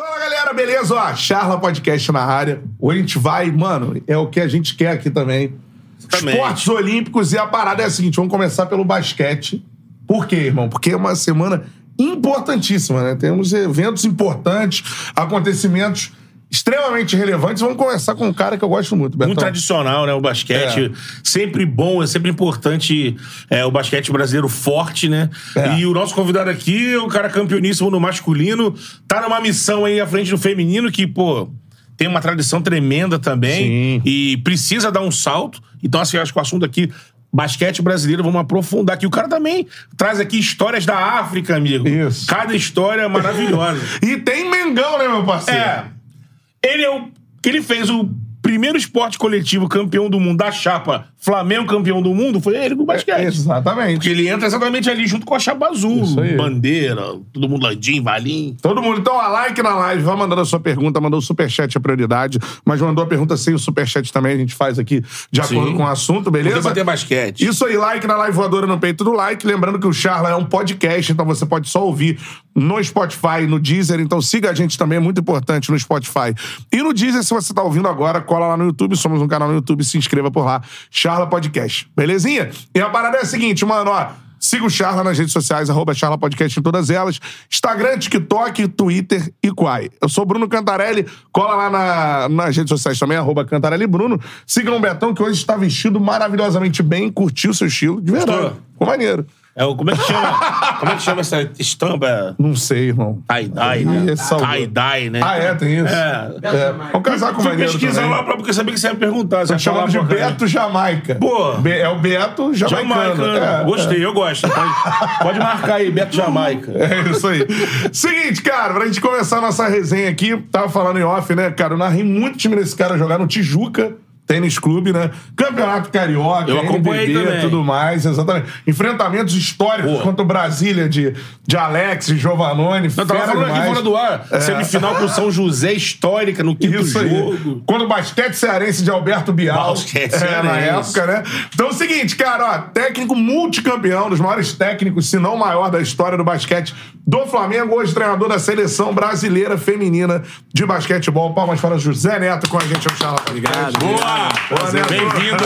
Fala galera, beleza? Ó, Charla Podcast na área. Hoje a gente vai, mano, é o que a gente quer aqui também. Também. Esportes Olímpicos e a parada é a seguinte: vamos começar pelo basquete. Por quê, irmão? Porque é uma semana importantíssima, né? Temos eventos importantes, acontecimentos extremamente relevantes. Vamos começar com um cara que eu gosto muito, Betão. Muito tradicional, né? O basquete. É. Sempre bom, é sempre importante é, o basquete brasileiro forte, né? É. E o nosso convidado aqui, o cara campeoníssimo no masculino, tá numa missão aí à frente do feminino que, pô. Tem uma tradição tremenda também Sim. e precisa dar um salto. Então, assim, acho que o assunto aqui, basquete brasileiro, vamos aprofundar aqui. O cara também traz aqui histórias da África, amigo. Isso. Cada história maravilhosa. E tem Mengão, né, meu parceiro? É. Ele é o. Ele fez o primeiro esporte coletivo campeão do mundo da chapa Flamengo campeão do mundo, foi ele com o basquete. É, Exatamente. Porque ele entra exatamente ali junto com a chapa azul. Bandeira, todo mundo ladinho, valim. Todo mundo, então, a like na live, vai mandando a sua pergunta, mandou o superchat a prioridade, mas mandou a pergunta sem o superchat também, a gente faz aqui de acordo Sim. com o assunto, beleza? debater basquete. Isso aí, like na live voadora no peito do like. Lembrando que o Charla é um podcast, então você pode só ouvir no Spotify, no Deezer. Então siga a gente também, é muito importante no Spotify. E no Deezer, se você tá ouvindo agora, cola lá no YouTube. Somos um canal no YouTube, se inscreva por lá. Charla Podcast. Belezinha? E a parada é a seguinte, mano, ó. Siga o Charla nas redes sociais, arroba Charla Podcast em todas elas. Instagram, TikTok, Twitter e Quai. Eu sou Bruno Cantarelli. Cola lá na- nas redes sociais também, arroba Cantarelli Bruno. Sigam o Betão, que hoje está vestido maravilhosamente bem, curtiu seu estilo. De verdade. Ficou maneiro. É o, como é que chama? como é que chama essa estampa? Não sei, irmão. Tie-dye, né? Ih, salvou. Tie-dye, né? Ah, é? Tem isso? É. É. Vamos casar com o Fui maneiro pesquisar também. lá pra, porque eu sabia que você ia perguntar. Você ia falar chamando de. Beto Jamaica. Pô. Be- é o Beto Jamaicano. Jamaica. É, Gostei, eu gosto. Pode, pode marcar aí, Beto Jamaica. É isso aí. Seguinte, cara, pra gente começar a nossa resenha aqui, tava falando em off, né, cara? Eu narrei muito time desse cara jogar no Tijuca. Tênis Clube, né? Campeonato Carioca, Eu acompanhei NBB, também. tudo mais, exatamente. Enfrentamentos históricos Pô. contra o Brasília de, de Alex e Giovanoni. Eu tava falando aqui demais. fora do ar. Semifinal com o São José histórica no quinto Isso aí. jogo. Quando o basquete cearense de Alberto Bial. Basquete é, na época, né? Então é o seguinte, cara, ó, técnico multicampeão, dos maiores técnicos, se não maior da história do basquete do Flamengo, hoje treinador da seleção brasileira feminina de basquetebol. Palmas para José Neto com a gente no Charla Obrigado. Boa! Bem-vindo!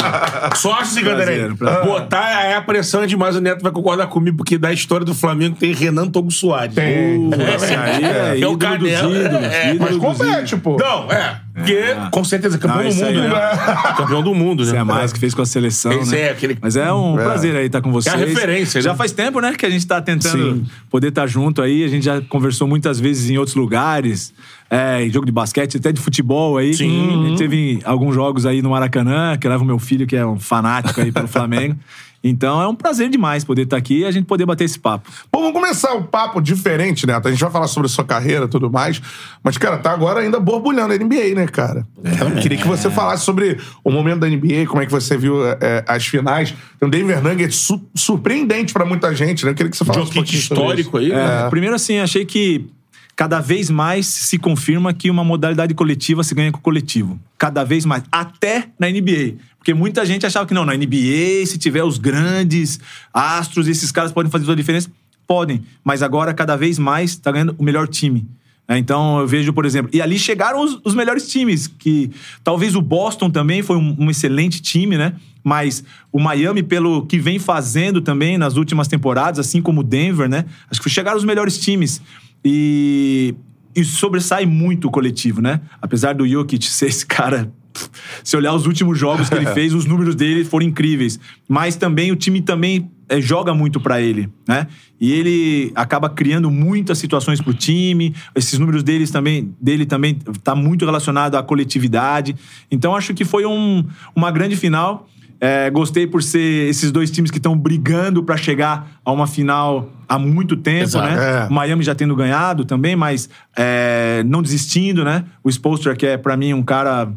Sorte, Cantarelli. prazer. Botar é a pressão demais, o Neto vai concordar comigo, porque da história do Flamengo tem Renan Togo Soares. Tem. Aí é, É o ídolo dos Canelo. ídolos. É, ídolo Mas compete, pô. Não, é. Porque, com certeza, campeão Não, do mundo, aí né? é- Campeão do mundo, né? é mais que fez com a seleção, Esse né? é aquele- Mas é um prazer aí estar com vocês. É a referência, Já né? faz tempo, né, que a gente tá tentando Sim. poder estar junto aí. A gente já conversou muitas vezes em outros lugares, é, em jogo de basquete, até de futebol aí. Sim. A gente teve alguns jogos aí no Maracanã, que leva o meu filho, que é um fanático aí pelo Flamengo. Então é um prazer demais poder estar aqui e a gente poder bater esse papo. Bom, vamos começar o papo diferente, Neto. A gente vai falar sobre a sua carreira e tudo mais. Mas, cara, tá agora ainda borbulhando a NBA, né, cara? Eu queria que você falasse sobre o momento da NBA, como é que você viu é, as finais. Tem um Denver Nuggets su- surpreendente pra muita gente, né? Eu queria que você falasse um pouquinho sobre histórico aí, né? É, Primeiro, assim, achei que cada vez mais se confirma que uma modalidade coletiva se ganha com o coletivo. Cada vez mais. Até na NBA. Porque muita gente achava que não, na NBA, se tiver os grandes astros, esses caras podem fazer toda a diferença. Podem. Mas agora, cada vez mais, tá ganhando o melhor time. É, Então, eu vejo, por exemplo. E ali chegaram os, os melhores times, que talvez o Boston também foi um, um excelente time, né? Mas o Miami, pelo que vem fazendo também nas últimas temporadas, assim como o Denver, né? Acho que chegaram os melhores times. E e sobressai muito o coletivo, né? Apesar do Jokic ser esse cara. Se olhar os últimos jogos que ele fez, os números dele foram incríveis. Mas também o time também é, joga muito pra ele, né? E ele acaba criando muitas situações pro time. Esses números deles também, dele também tá muito relacionado à coletividade. Então acho que foi um- uma grande final. É, gostei por ser esses dois times que estão brigando pra chegar a uma final há muito tempo, Exato, né? é. O Miami já tendo ganhado também, mas é, não desistindo, né? O Spolstra, que é pra mim um cara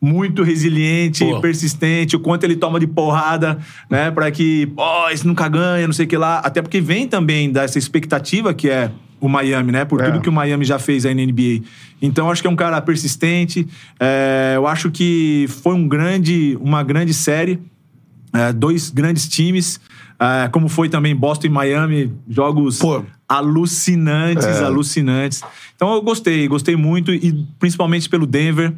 muito resiliente, Pô. persistente, o quanto ele toma de porrada, né? Pra que, ó, esse nunca ganha, não sei o que lá. Até porque vem também dessa expectativa que é o Miami, né? Por É. tudo que o Miami já fez aí na NBA. Então, acho que é um cara persistente. É, eu acho que foi um grande, uma grande série. É, dois grandes times. É, como foi também Boston e Miami, jogos Pô. alucinantes, É. alucinantes. Então eu gostei, gostei muito, e principalmente pelo Denver.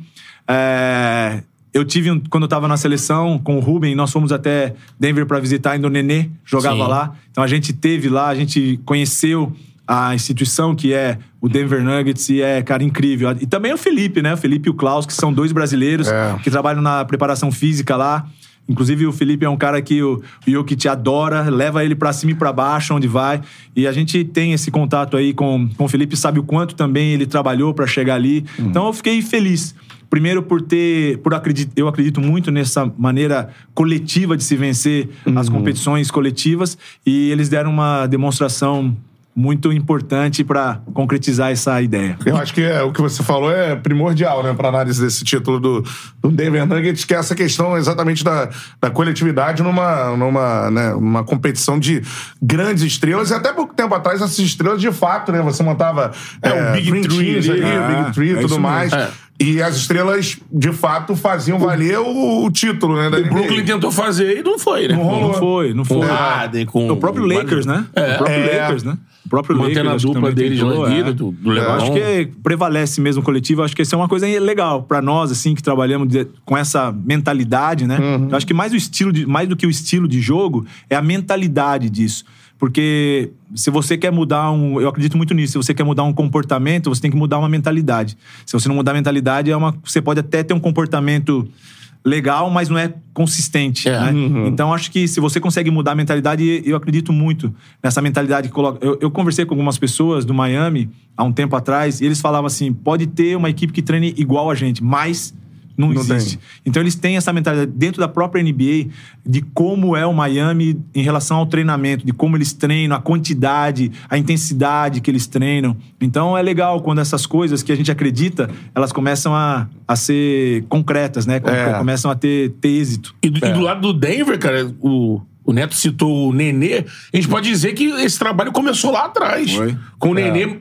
É, eu tive, um- quando eu tava na seleção com o Ruben, nós fomos até Denver para visitar, ainda o Nenê jogava Sim. lá. Então a gente teve lá, a gente conheceu a instituição que é o Denver Nuggets e é, cara, incrível. E também o Felipe, né? O Felipe e o Klaus, que são dois brasileiros É. que trabalham na preparação física lá. Inclusive, o Felipe é um cara que o, Jokic adora, leva ele pra cima e pra baixo, onde vai. E a gente tem esse contato aí com, com o Felipe, sabe o quanto também ele trabalhou pra chegar ali. Então, eu fiquei feliz. Primeiro por ter, por acredito, eu acredito muito nessa maneira coletiva de se vencer as competições coletivas e eles deram uma demonstração muito importante pra concretizar essa ideia. Eu acho que é, o que você falou é primordial, né, para análise desse título do, do Denver Nuggets, que é essa questão exatamente da, da coletividade numa, numa né, uma competição de grandes estrelas. E até pouco tempo atrás, essas estrelas, de fato, né, você montava É, o Big Three ali. ali, É, o Big Three e é tudo mais. É. E as estrelas, de fato, faziam valer o, o título, né, da O NBA. Brooklyn tentou fazer e não foi, né? Não rolou. Não foi, não Com foi. o Harden, com O próprio Lakers, né? É. O próprio É. Lakers, né? O próprio Mantendo Lakers, a dupla deles tentou, lá, é. do- do Eu LeBron. acho que prevalece mesmo o coletivo. Acho que isso é uma coisa legal pra nós, assim, que trabalhamos de- com essa mentalidade, né? Eu acho que mais, o estilo de- mais do que o estilo de jogo é a mentalidade disso. Porque se você quer mudar um. Eu acredito muito nisso. Se você quer mudar um comportamento, você tem que mudar uma mentalidade. Se você não mudar a mentalidade, é uma, você pode até ter um comportamento legal, mas não é consistente. É. né? Então, acho que se você consegue mudar a mentalidade, eu acredito muito nessa mentalidade que coloca. Eu, eu conversei com algumas pessoas do Miami há um tempo atrás, e eles falavam assim: pode ter uma equipe que treine igual a gente, mas não, Não existe. tem. Então, eles têm essa mentalidade dentro da própria NBA de como é o Miami em relação ao treinamento, de como eles treinam, a quantidade, a intensidade que eles treinam. Então, é legal quando essas coisas que a gente acredita, elas começam a, a ser concretas, né? É. Começam a ter, ter êxito. E do, e do lado do Denver, cara, o, o Neto citou o Nenê. A gente pode dizer que esse trabalho começou lá atrás. Foi. Com o Nenê é,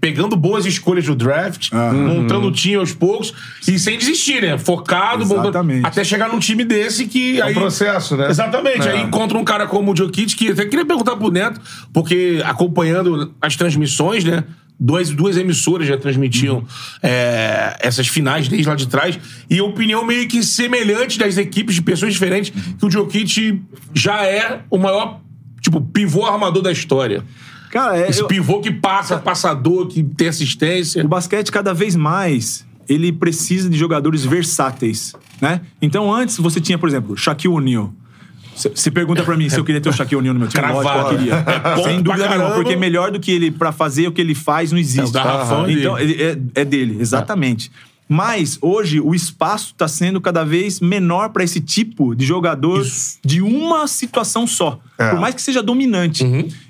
pegando boas escolhas do draft, montando o time aos poucos e sem desistir, né? Focado, montando- até chegar num time desse que. É um aí, processo, né? Exatamente. É. Aí encontra um cara como o Jokic, que até queria perguntar pro Neto, porque acompanhando as transmissões, né? Duas, duas emissoras já transmitiam é, essas finais desde lá de trás. E opinião meio que semelhante das equipes de pessoas diferentes, que o Jokic já é o maior, tipo, pivô armador da história. Cara, é, Esse eu- pivô que passa, passador, que tem assistência. o basquete cada vez mais ele precisa de jogadores versáteis, né? Então antes você tinha, por exemplo, Shaquille O'Neal. Você pergunta pra mim se eu queria ter o Shaquille O'Neal no meu time, Cravado. lógico que eu queria. É Sem dúvida nenhuma, porque melhor do que ele pra fazer o que ele faz não existe. É o garrafão dele. Então ele- é, é dele, exatamente. Mas hoje o espaço está sendo cada vez menor para esse tipo de jogador Isso. de uma situação só. É. Por mais que seja dominante.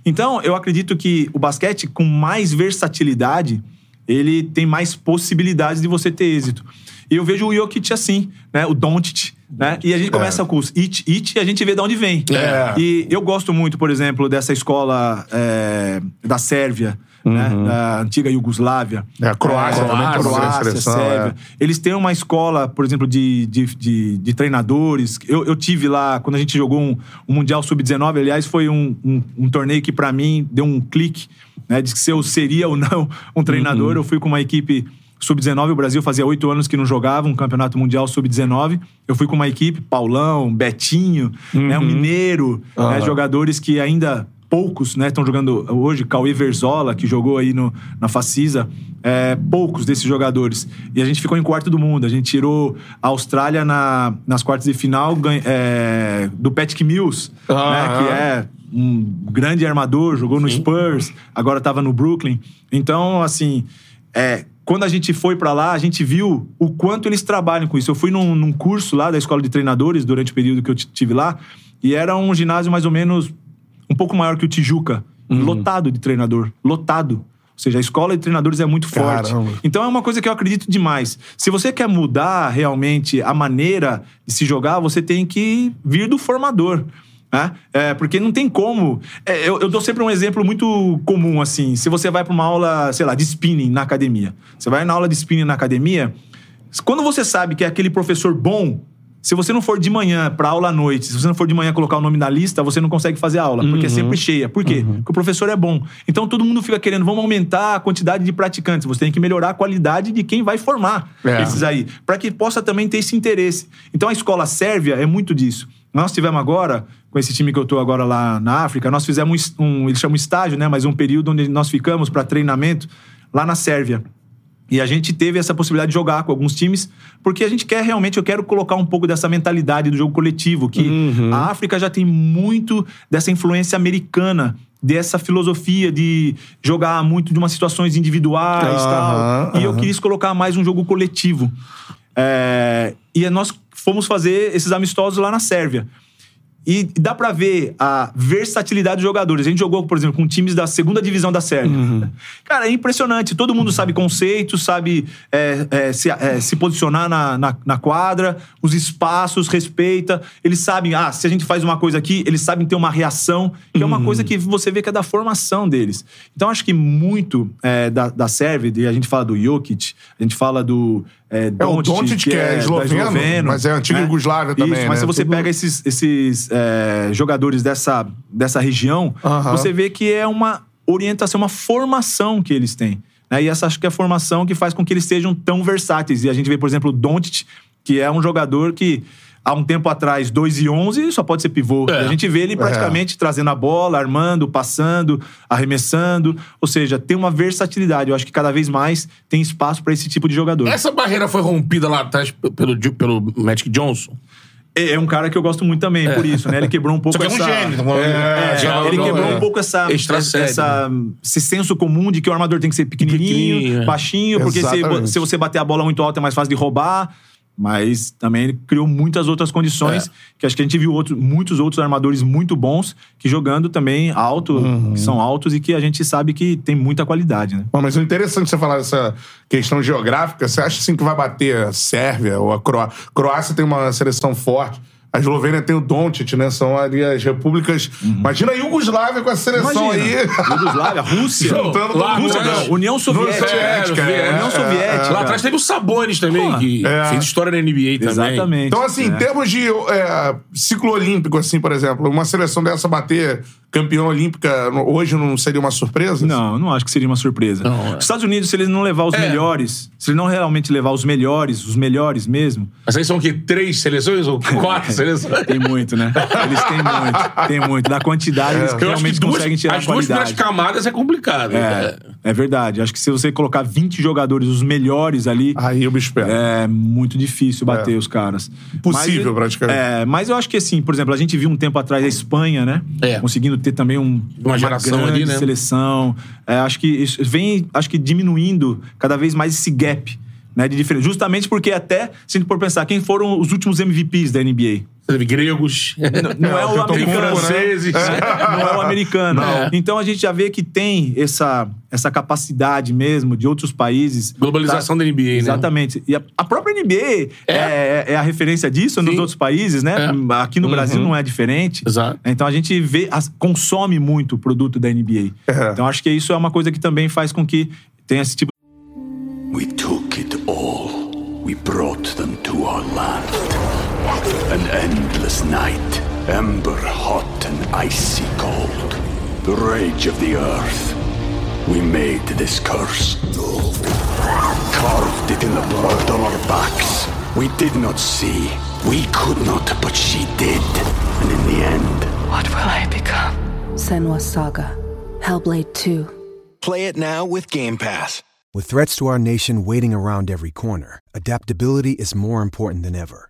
Então, eu acredito que o basquete, com mais versatilidade, ele tem mais possibilidades de você ter êxito. E eu vejo o Jokic assim, né? O Doncic, né? E a gente começa com os it, it, e a gente vê de onde vem. É. E eu gosto muito, por exemplo, dessa escola é, da Sérvia, né? Da antiga Iugoslávia. É, a Croácia É, também uma Croácia, seleção, Sérvia. Eles têm uma escola, por exemplo, de, de, de, de treinadores. Eu, eu tive lá, quando a gente jogou um, um Mundial Sub-19, aliás, foi um, um, um torneio que, pra mim, deu um clique, né? De se eu seria ou não um treinador. Eu fui com uma equipe Sub-19, o Brasil fazia oito anos que não jogava um campeonato mundial Sub-19. Eu fui com uma equipe, Paulão, Betinho, né, um Mineiro, né, jogadores que ainda poucos, né, estão jogando hoje. Cauê Verzola, que jogou aí no, na Facisa, é, poucos desses jogadores. E a gente ficou em quarto do mundo. A gente tirou a Austrália na, nas quartas de final ganha- é, do Patrick Mills, né, Ah. que é um grande armador, jogou no Spurs, agora estava no Brooklyn. Então, assim, é, quando a gente foi pra lá, a gente viu o quanto eles trabalham com isso. Eu fui num, num curso lá da escola de treinadores durante o período que eu tive lá, e era um ginásio mais ou menos um pouco maior que o Tijuca, lotado de treinador, lotado. Ou seja, a escola de treinadores é muito forte. Caramba. Então é uma coisa que eu acredito demais. Se você quer mudar realmente a maneira de se jogar, você tem que vir do formador. Né? É, porque não tem como. É, eu, eu dou sempre um exemplo muito comum, assim. Se você vai para uma aula, sei lá, de spinning na academia. Você vai na aula de spinning na academia, quando você sabe que é aquele professor bom, se você não for de manhã pra aula à noite, se você não for de manhã colocar o nome na lista, você não consegue fazer aula, porque é sempre cheia. Por quê? Porque o professor é bom. Então todo mundo fica querendo, vamos aumentar a quantidade de praticantes. Você tem que melhorar a qualidade de quem vai formar É. esses aí, para que possa também ter esse interesse. Então a escola sérvia é muito disso. Nós tivemos agora, com esse time que eu tô agora lá na África, nós fizemos um, um eles chamam estágio, né? Mas um período onde nós ficamos para treinamento lá na Sérvia. E a gente teve essa possibilidade de jogar com alguns times, porque a gente quer realmente, eu quero colocar um pouco dessa mentalidade do jogo coletivo, que a África já tem muito dessa influência americana, dessa filosofia de jogar muito de umas situações individuais e Aham, tal. E eu quis colocar mais um jogo coletivo. É, e nós fomos fazer esses amistosos lá na Sérvia. E dá pra ver a versatilidade dos jogadores. A gente jogou, por exemplo, com times da segunda divisão da Sérvia. Cara, é impressionante. Todo mundo sabe conceitos, sabe é, é, se, é, se posicionar na, na, na quadra, os espaços, respeita. Eles sabem, ah, se a gente faz uma coisa aqui, eles sabem ter uma reação, que é uma coisa que você vê que é da formação deles. Então, acho que muito é, da, da Sérvia, e a gente fala do Jokic, a gente fala do. É, É o Doncic, que é da esloveno, mas é antiga Iugoslávia também, Isso, mas né? se você Tudo- pega esses, esses é, jogadores dessa, dessa região, Aham. você vê que é uma orientação, uma formação que eles têm. Né? E essa acho que é a formação que faz com que eles sejam tão versáteis. E a gente vê, por exemplo, o Doncic, que é um jogador que há um tempo atrás, 2 e 11, só pode ser pivô. É. A gente vê ele praticamente trazendo a bola, armando, passando, arremessando. Ou seja, tem uma versatilidade. Eu acho que cada vez mais tem espaço para esse tipo de jogador. Essa barreira foi rompida lá atrás pelo, pelo Magic Johnson. É é um cara que eu gosto muito também, por isso, né? Ele quebrou um pouco Só que é um essa... gênio. tá É, ele quebrou é. um pouco essa, essa, esse senso comum de que o armador tem que ser pequenininho, Pequenininho, é. baixinho, porque se, se você bater a bola muito alta é mais fácil de roubar. Mas também ele criou muitas outras condições É. que acho que a gente viu outros, muitos outros armadores muito bons que jogando também alto, Uhum. que são altos e que a gente sabe que tem muita qualidade, né? Bom, mas o interessante você falar dessa questão geográfica, você acha assim que vai bater a Sérvia ou a Croácia? Croácia tem uma seleção forte. A Eslovênia tem o Doncic, né? São ali as repúblicas. Imagina a Iugoslávia com a seleção Uhum. Imagina, aí. Jugoslávia, Rússia. Juntando Lá. Rússia não, União Soviética. Soviética, é, União é, Soviética. Lá atrás teve o Sabonis também, Porra. que É. fez história na NBA também. Exatamente. Então, assim, em É. termos de é, ciclo olímpico, assim, por exemplo, uma seleção dessa bater campeã olímpica hoje não seria uma surpresa? Não, não acho que seria uma surpresa. Não, é. Os Estados Unidos, se eles não levar os É. melhores, se eles não realmente levar os melhores, os melhores mesmo, Mas aí são o quê? Três seleções ou quatro seleções? tem muito, né? Eles têm muito, tem muito. Da quantidade, eles Eu acho que realmente duas, conseguem tirar as a duas primeiras qualidade. camadas é complicado. É, é verdade. Acho que se você colocar 20 jogadores, os melhores ali, Aí o bicho pega. é muito difícil bater os caras. Impossível, Mas, praticamente. É, mas eu acho que assim, por exemplo, a gente viu um tempo atrás a Espanha, né? É. Conseguindo ter também um, Uma geração grande ali, né? seleção. É, acho que isso vem, acho que diminuindo cada vez mais esse gap. Né, de diferença. Justamente porque até, se a gente for pensar, quem foram os últimos MVPs da NBA? Teve gregos. Não é, É, o o Antetokounmpo, americano. né? franceses. Não é o americano. Não. Então a gente já vê que tem essa, essa capacidade mesmo de outros países. Globalização da NBA, né? Exatamente. E a, a própria NBA é. É. é a referência disso nos Sim. outros países, né? É. Aqui no Brasil não é diferente. Exato. Então a gente vê, as- consome muito o produto da NBA. É. Então acho que isso é uma coisa que também faz com que tenha esse tipo We took it all. We brought them to our land. An endless night, ember hot and icy cold. The rage of the earth. We made this curse. Carved it in the blood on our backs. We did not see. We could not, but she did. And in the end, What will I become? Senwa Saga. Hellblade 2. Play it now with Game Pass. With threats to our nation waiting around every corner, adaptability is more important than ever.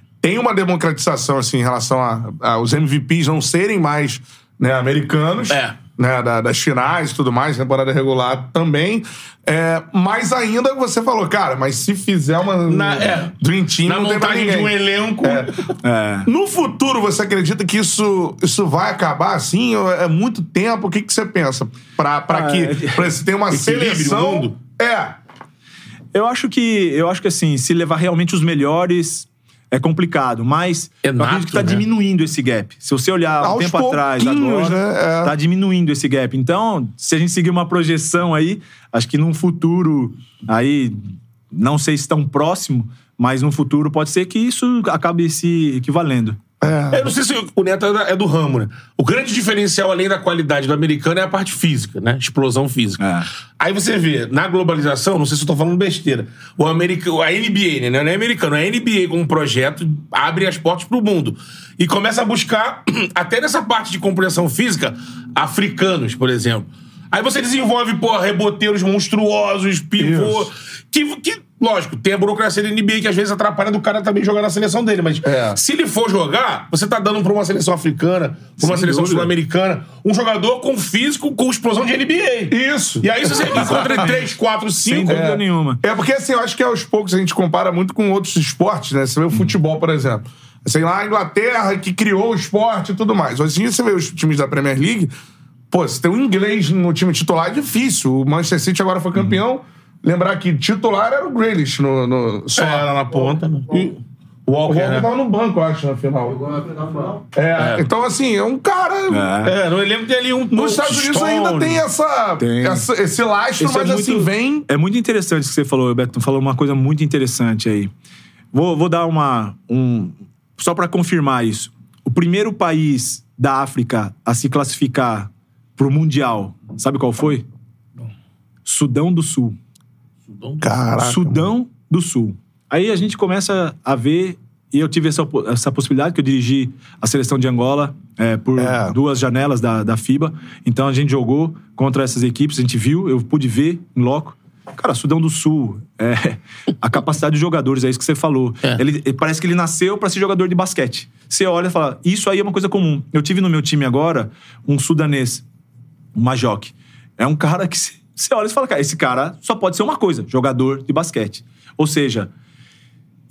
tem uma democratização assim, em relação a, a os MVPs não serem mais né, americanos. É. Né, da- das finais e tudo mais, temporada regular também. É, mas ainda você falou, cara, mas se fizer uma Na- é. Dream Team, Na não montagem de um elenco. É. No futuro, você acredita que isso, isso vai acabar assim? É muito tempo? O que, que você pensa? Pra, pra Ah, que é- pra se ter uma seleção. mundo? É. Eu acho que eu acho que assim, se levar realmente os melhores é complicado, mas É eu nato, acredito que tá né? diminuindo esse gap. Se você olhar um Aos tempo atrás, agora, né? É. tá diminuindo esse gap. Então, se a gente seguir uma projeção aí, acho que num futuro aí, não sei se tão próximo, mas no futuro pode ser que isso acabe se equivalendo. Eu não sei se o Neto é é do ramo, né? O grande diferencial, além da qualidade do americano, é a parte física, né? Explosão física. É. Aí você vê, na globalização, não sei se eu tô falando besteira, o america, a NBA, né? Não é americano, a NBA como projeto abre as portas pro mundo. E começa a buscar, até nessa parte de compreensão física, africanos, por exemplo. Aí você desenvolve, pô, reboteiros monstruosos, pivô. Que, que, lógico, tem a burocracia da NBA que às vezes atrapalha do cara também jogar na seleção dele. Mas É. se ele for jogar, você tá dando pra uma seleção africana, pra uma Sem seleção sul-americana, um jogador com físico, com explosão de NBA. Isso. E aí, você encontra três, quatro, Sem cinco. dúvida nenhuma. É porque, assim, eu acho que aos poucos a gente compara muito com outros esportes, né? Você vê o futebol, por exemplo. Sei lá, a Inglaterra que criou o esporte e tudo mais. Hoje em dia você vê os times da Premier League, pô, você tem um inglês no time titular é difícil. O Manchester City agora foi campeão. Lembrar que titular era o Grealish no, no só. Era na ponta, né? E O Walker, Walker né? tava no banco, eu acho, na final. É, Então, assim, é um cara. É, no elenco tem ali um. Nos Estados Unidos ainda tem essa, Tem. essa- esse lastro, Isso é mas assim, muito- vem. É muito interessante o que você falou, Beto. Falou uma coisa muito interessante aí. Vou, vou dar uma. Um, só para confirmar isso. O primeiro país da África a se classificar pro Mundial, sabe qual foi? Sudão do Sul. Caraca. Sudão do Sul. Aí a gente começa a ver, e eu tive essa, essa possibilidade, que eu dirigi a seleção de Angola é, por É. duas janelas da, da FIBA. Então a gente jogou contra essas equipes, a gente viu, eu pude ver em loco. Cara, Sudão do Sul, é, a capacidade de jogadores, é isso que você falou. É. Ele, ele- parece que ele nasceu para ser jogador de basquete. Você olha e fala, isso aí é uma coisa comum. Eu tive no meu time agora um sudanês, o Majok. É um cara que você olha e fala, cara, esse cara só pode ser uma coisa, jogador de basquete. Ou seja,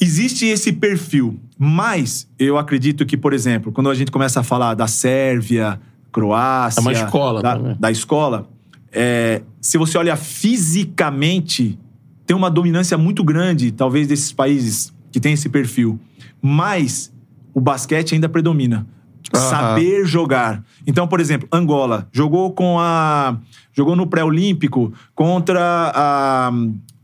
existe esse perfil, mas eu acredito que, por exemplo, quando a gente começa a falar da Sérvia, Croácia, É uma escola da, também. da escola, é, se você olha fisicamente, tem uma dominância muito grande, talvez, desses países que tem esse perfil. Mas o basquete ainda predomina. Aham. Saber jogar. Então, por exemplo, Angola jogou com a. jogou no pré-olímpico contra a,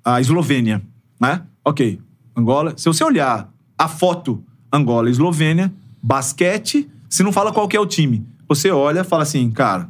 a Eslovênia, né? Ok. Angola. Se você olhar a foto Angola e Eslovênia, basquete, se não fala qual que é o time. Você olha e fala assim, cara,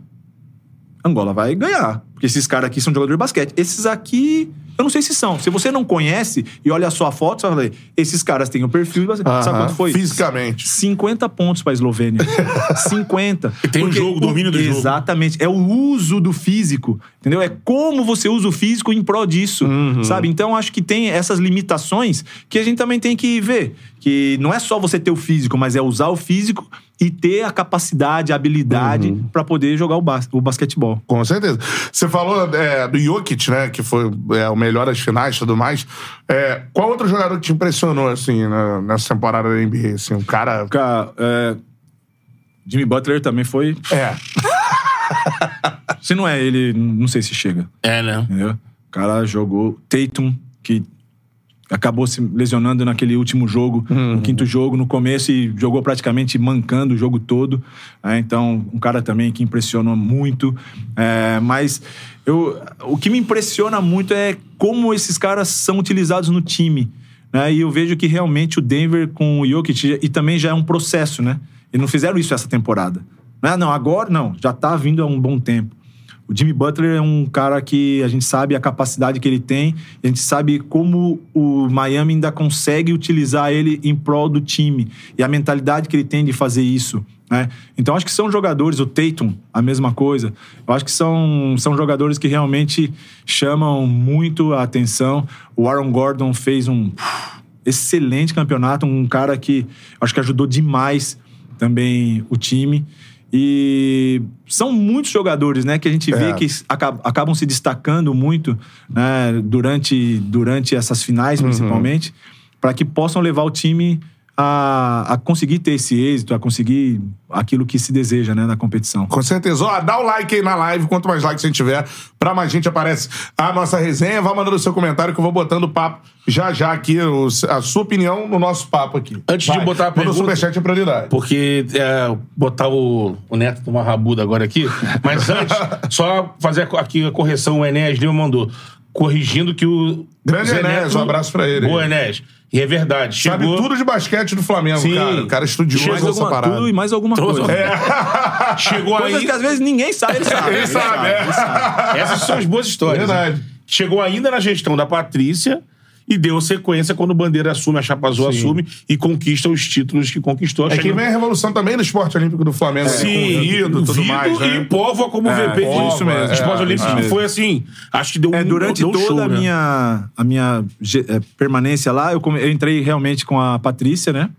Angola vai ganhar. Porque esses caras aqui são jogadores de basquete. Esses aqui, eu não sei se são. Se você não conhece e olha só a foto, você vai falar, esses caras têm o perfil de basquete. Sabe quanto foi? Fisicamente. 50 pontos pra Eslovênia. 50. E tem o jogo, o domínio do jogo. Exatamente. É o uso do físico. Entendeu? É como você usa o físico em prol disso. Uhum. Sabe? Então, acho que tem essas limitações que a gente também tem que ver. Que não é só você ter o físico, mas é usar o físico e ter a capacidade, a habilidade Uhum. pra poder jogar o, bas o basquetebol. Com certeza. Você falou é, do Jokic, né? Que foi é, o melhor das finais e tudo mais. É, qual outro jogador que te impressionou, assim, na- nessa temporada da NBA? Assim, um cara. Cara, é, Jimmy Butler também foi. É. Se não é ele, não sei se chega. É, né? Entendeu? O cara jogou Tatum, que acabou se lesionando naquele último jogo, no quinto jogo, no começo, e jogou praticamente mancando o jogo todo. né? então, um cara também que impressionou muito. É, mas eu, o que me impressiona muito é como esses caras são utilizados no time. né? E eu vejo que realmente o Denver com o Jokic, e também já é um processo, né? Eles não fizeram isso essa temporada. Ah, não, agora não, já tá vindo há um bom tempo. O Jimmy Butler é um cara que a gente sabe a capacidade que ele tem, a gente sabe como o Miami ainda consegue utilizar ele em prol do time e a mentalidade que ele tem de fazer isso. Né? Então acho que são jogadores, o Tatum, a mesma coisa. Eu acho que são, são jogadores que realmente chamam muito a atenção. O Aaron Gordon fez um excelente campeonato, um cara que acho que ajudou demais também o time. E são muitos jogadores, né, que a gente vê É. que acab- acabam se destacando muito né, durante, durante essas finais, principalmente, para que possam levar o time a, a conseguir ter esse êxito, a conseguir aquilo que se deseja né, na competição. Com certeza. Ó, dá o like aí na live. Quanto mais likes a gente tiver, pra mais gente aparece a nossa resenha. Vá mandando o seu comentário que eu vou botando o papo já já aqui, o- a sua opinião no nosso papo aqui. Antes de botar a Manda o pergunta- superchat é prioridade. Porque é, botar o, o Neto numa rabuda agora aqui. Mas antes, só fazer aqui a correção. O Enéas Lima mandou. Corrigindo que o. Grande Zé Enéas, um abraço pra ele. Boa, Enéas. E é verdade. Sabe Chegou, tudo de basquete do Flamengo, Sim. cara. O cara estudioso Chegou nessa alguma- parada. tudo e mais alguma Trouxe- coisa. É. Chegou Coisas aí. que às vezes ninguém sabe, ele sabe. Ele sabe, é. ele sabe. Essas são as boas histórias. Verdade. né? Chegou ainda na gestão da Patrícia e deu sequência quando o Bandeira assume, a Chapa Azul assume e conquista os títulos que conquistou. É que vem a revolução também no esporte olímpico do Flamengo. né? Sim, Com o Rido, tudo Vido mais, né? e Póvoa como É, VP Póvoa, disso mesmo. é, Esporte Olímpico é. que foi assim, acho que deu É, um durante deu um toda show, a, né? minha, a minha é, permanência lá, eu, come- eu entrei realmente com a Patrícia, né?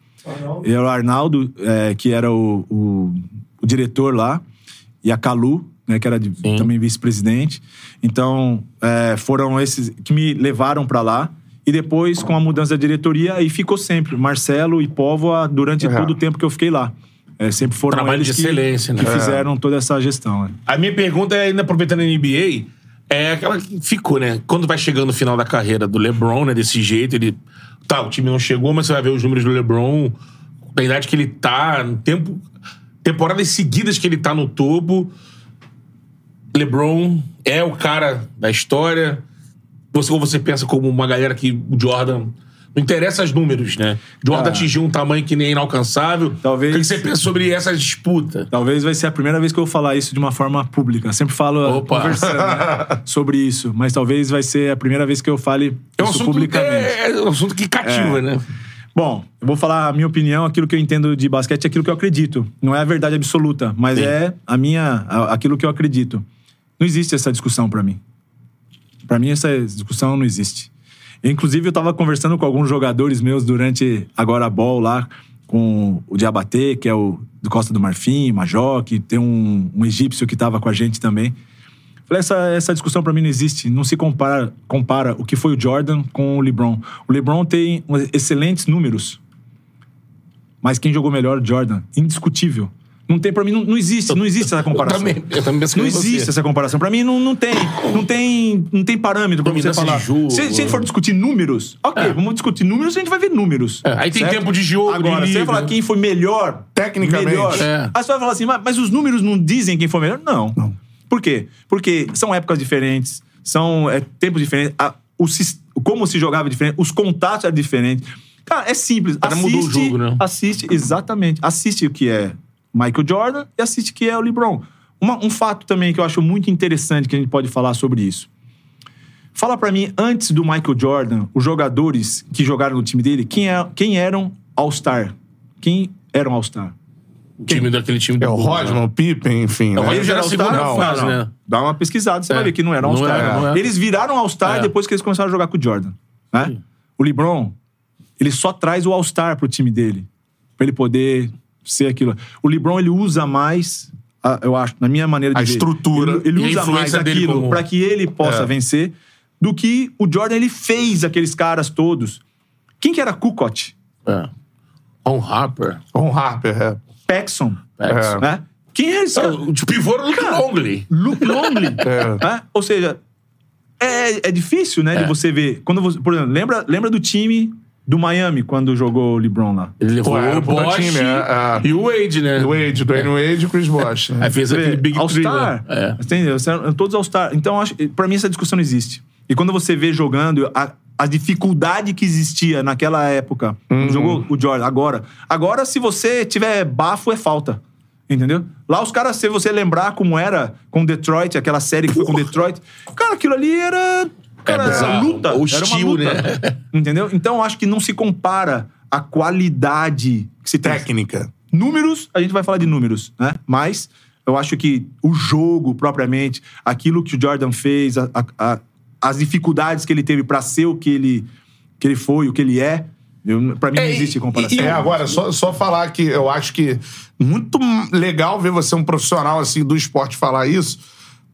E o Arnaldo, é, que era o, o- o diretor lá, e a Calu, né, que era de- também vice-presidente. Então, é, foram esses que me levaram pra lá. E depois, com a mudança da diretoria, aí ficou sempre. Marcelo e Póvoa durante É. todo o tempo que eu fiquei lá. É, sempre foram Trabalho eles de que, excelência, né? que É. fizeram toda essa gestão. né? A minha pergunta é, ainda aproveitando a NBA, é aquela que ficou, né? Quando vai chegando no final da carreira do LeBron, né? Desse jeito, ele. Tá, o time não chegou, mas você vai ver os números do LeBron, da idade que ele tá, no tempo. Temporadas seguidas que ele tá no topo. LeBron é o cara da história. Você, ou você pensa como uma galera que o Jordan. Não interessa os números, né? Jordan Ah. atingiu um tamanho que nem é inalcançável. Talvez- O que você pensa sobre essa disputa? Talvez vai ser a primeira vez que eu vou falar isso de uma forma pública. Sempre falo Opa. conversando né, sobre isso, mas talvez vai ser a primeira vez que eu fale É um isso publicamente. é, é um assunto que cativa, É. né? Bom, eu vou falar a minha opinião, aquilo que eu entendo de basquete, aquilo que eu acredito. Não é a verdade absoluta, mas Sim. é a minha, a- aquilo que eu acredito. Não existe essa discussão pra mim. Pra mim essa discussão não existe. Inclusive eu tava conversando com alguns jogadores meus durante agora a ball lá com o Diabaté, que é o do Costa do Marfim, Major, que tem um, um egípcio que tava com a gente também. Falei, essa, essa discussão pra mim não existe. Não se compara, compara o que foi o Jordan com o LeBron. O LeBron tem excelentes números. Mas quem jogou melhor, Jordan. Indiscutível. Não tem, pra mim, não, não existe, não existe essa comparação. Eu também, eu também penso Não como você. existe essa comparação. Pra mim, não, não tem. Não tem, não tem parâmetro pra você Dominância de falar. jogo. Se, se a gente for discutir números, ok, É. vamos discutir números, a gente vai ver números. É, aí tem certo? tempo de jogo, Agora, de você vai falar quem foi melhor. Tecnicamente. Melhor. É. Aí você vai falar assim, mas, mas os números não dizem quem foi melhor? Não. Por quê? Porque são épocas diferentes, são é, tempos diferentes, a- o, sis- como se jogava é diferente, os contatos eram diferentes. Cara, é simples. Cara, assiste, mudou o jogo, né? Assiste, exatamente. Assiste o que é Michael Jordan e assiste que é o LeBron. Uma- um fato também que eu acho muito interessante que a gente pode falar sobre isso. Fala pra mim, antes do Michael Jordan, os jogadores que jogaram no time dele, quem, é, quem eram All-Star? Quem eram All-Star? O time daquele time do É o Rodman, né? o Pippen, enfim. É, o né? Rodman já era a segunda All-Star? fase, Não, né? Dá uma pesquisada, você É. vai ver que não eram All-Star. era, era. Eles viraram All-Star É. depois que eles começaram a jogar com o Jordan. né? O LeBron, ele só traz o All-Star pro time dele. Pra ele poder ser aquilo. O LeBron, ele usa mais, a- eu acho, na minha maneira de A ver, estrutura Ele, ele e usa mais aquilo como- pra que ele possa É. vencer do que o Jordan, ele fez aqueles caras todos. Quem que era Kukoc? É. Ron Harper. Ron Harper, é. Paxson. Paxson. Né? Quem é esse cara? O de pivô era o Luke Longley. Luke Longley. É. né? Ou seja, É, é difícil, né, de você ver. Quando você, por exemplo, lembra, lembra do time do Miami quando jogou o LeBron lá? Ele levou Pô, era o Bosch time, é, é. e o Wade, né? Wade, Dwayne Wade e Chris Bosh. né? Aí fez aquele Big Three. All-Star. né? É. Entendeu? São Todos All-Star. Então, acho, pra mim, essa discussão não existe. E quando você vê jogando, a, a dificuldade que existia naquela época, Uhum. quando jogou o Jordan, agora. Agora, se você tiver bafo, é falta. Entendeu? Lá os caras, se você lembrar como era com Detroit, aquela série que foi com Detroit, cara, aquilo ali era. Cara, era bizarro. luta. Hostil, era uma luta. né? Entendeu? Então, eu acho que não se compara a qualidade que se tem. Técnica. Números, a gente vai falar de números, né? Mas eu acho que o jogo, propriamente, aquilo que o Jordan fez, a- a- a- as dificuldades que ele teve pra ser o que ele, que ele foi, o que ele é, pra mim não É, existe comparação. É, agora, só, só falar que eu acho que muito legal ver você, um profissional assim do esporte, falar isso,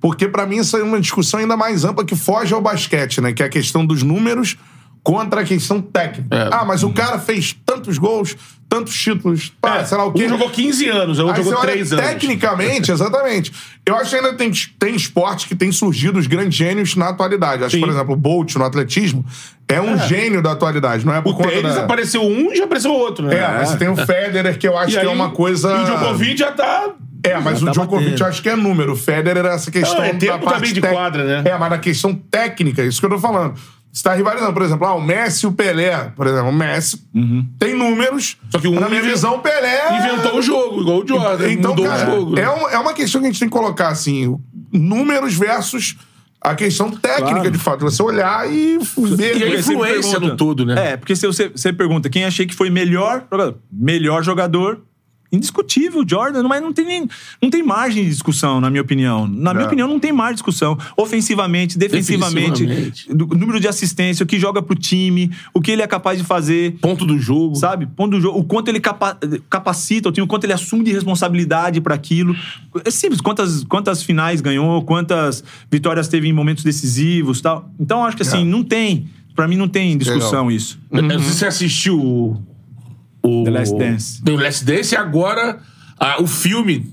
porque pra mim isso é uma discussão ainda mais ampla que foge ao basquete, né? Que é a questão dos números contra a questão técnica. É. Ah, mas o cara fez tantos gols, tantos títulos, pá, É, sei lá o quê. Um jogou 15 anos, o outro Aí jogou você olha 3 anos. Tecnicamente, exatamente. Eu acho que ainda tem, tem esportes que têm surgido os grandes gênios na atualidade. Acho que, Sim. por exemplo, o Bolt no atletismo é um gênio da atualidade, não é por O conta tênis da... apareceu um e já apareceu outro, né? É, mas você tem o Federer, que eu acho que é uma coisa. E o Djokovic já tá... É, mas Já o tá Djokovic batendo. acho que é número. O Federer é essa questão Não, é tempo da parte também de tec- quadra, né? É, mas na questão técnica, isso que eu tô falando. Você tá rivalizando, por exemplo, ah, o Messi e o Pelé. Por exemplo, o Messi tem números. Só que um na minha visão, o Pelé. Inventou o jogo, igual o Jordan. Então, mudou cara, o jogo. é, é uma questão que a gente tem que colocar assim: números versus a questão técnica, Claro. de fato. Você olhar e ver. E a influência no todo, né? É, porque se você, você pergunta quem achei que foi melhor jogador, melhor jogador, indiscutível, Jordan, mas não tem, nem, não tem margem de discussão, na minha opinião. Na minha É. opinião, não tem margem de discussão. Ofensivamente, defensivamente, Defensivamente. do- número de assistência, o que joga pro time, o que ele é capaz de fazer. Ponto do jogo. Sabe? Ponto do jogo, o quanto ele capa- capacita o time, o quanto ele assume de responsabilidade pra aquilo. É simples, quantas, quantas finais ganhou, quantas vitórias teve em momentos decisivos tal. Então, acho que assim, É. não tem. Pra mim, não tem discussão Legal. isso. Se você assistiu o. o The Last Dance. The Last Dance e agora ah, o filme.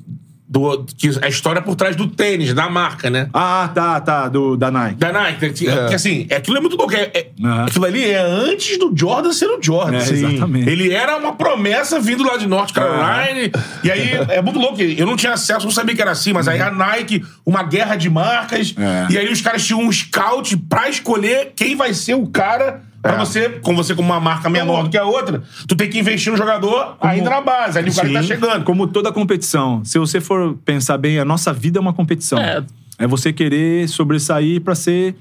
Do, que a história por trás do tênis, da marca, né? Ah, tá, tá, do, da Nike. Da Nike. né? Que, que, assim, aquilo é muito louco. É, é- Aham. Aquilo ali é antes do Jordan ser o Jordan. É, Sim. exatamente. Ele era uma promessa vindo lá de North Carolina. E aí é muito louco. Eu não tinha acesso, não sabia que era assim, mas aí a Nike, uma guerra de marcas. É. E aí os caras tinham um scout pra escolher quem vai ser o cara. Pra É. você, como você, como uma marca menor do que a outra, tu tem que investir no jogador ainda na base. Aí o cara tá chegando. Como toda competição. Se você for pensar bem, a nossa vida é uma competição. É. É você querer sobressair pra ser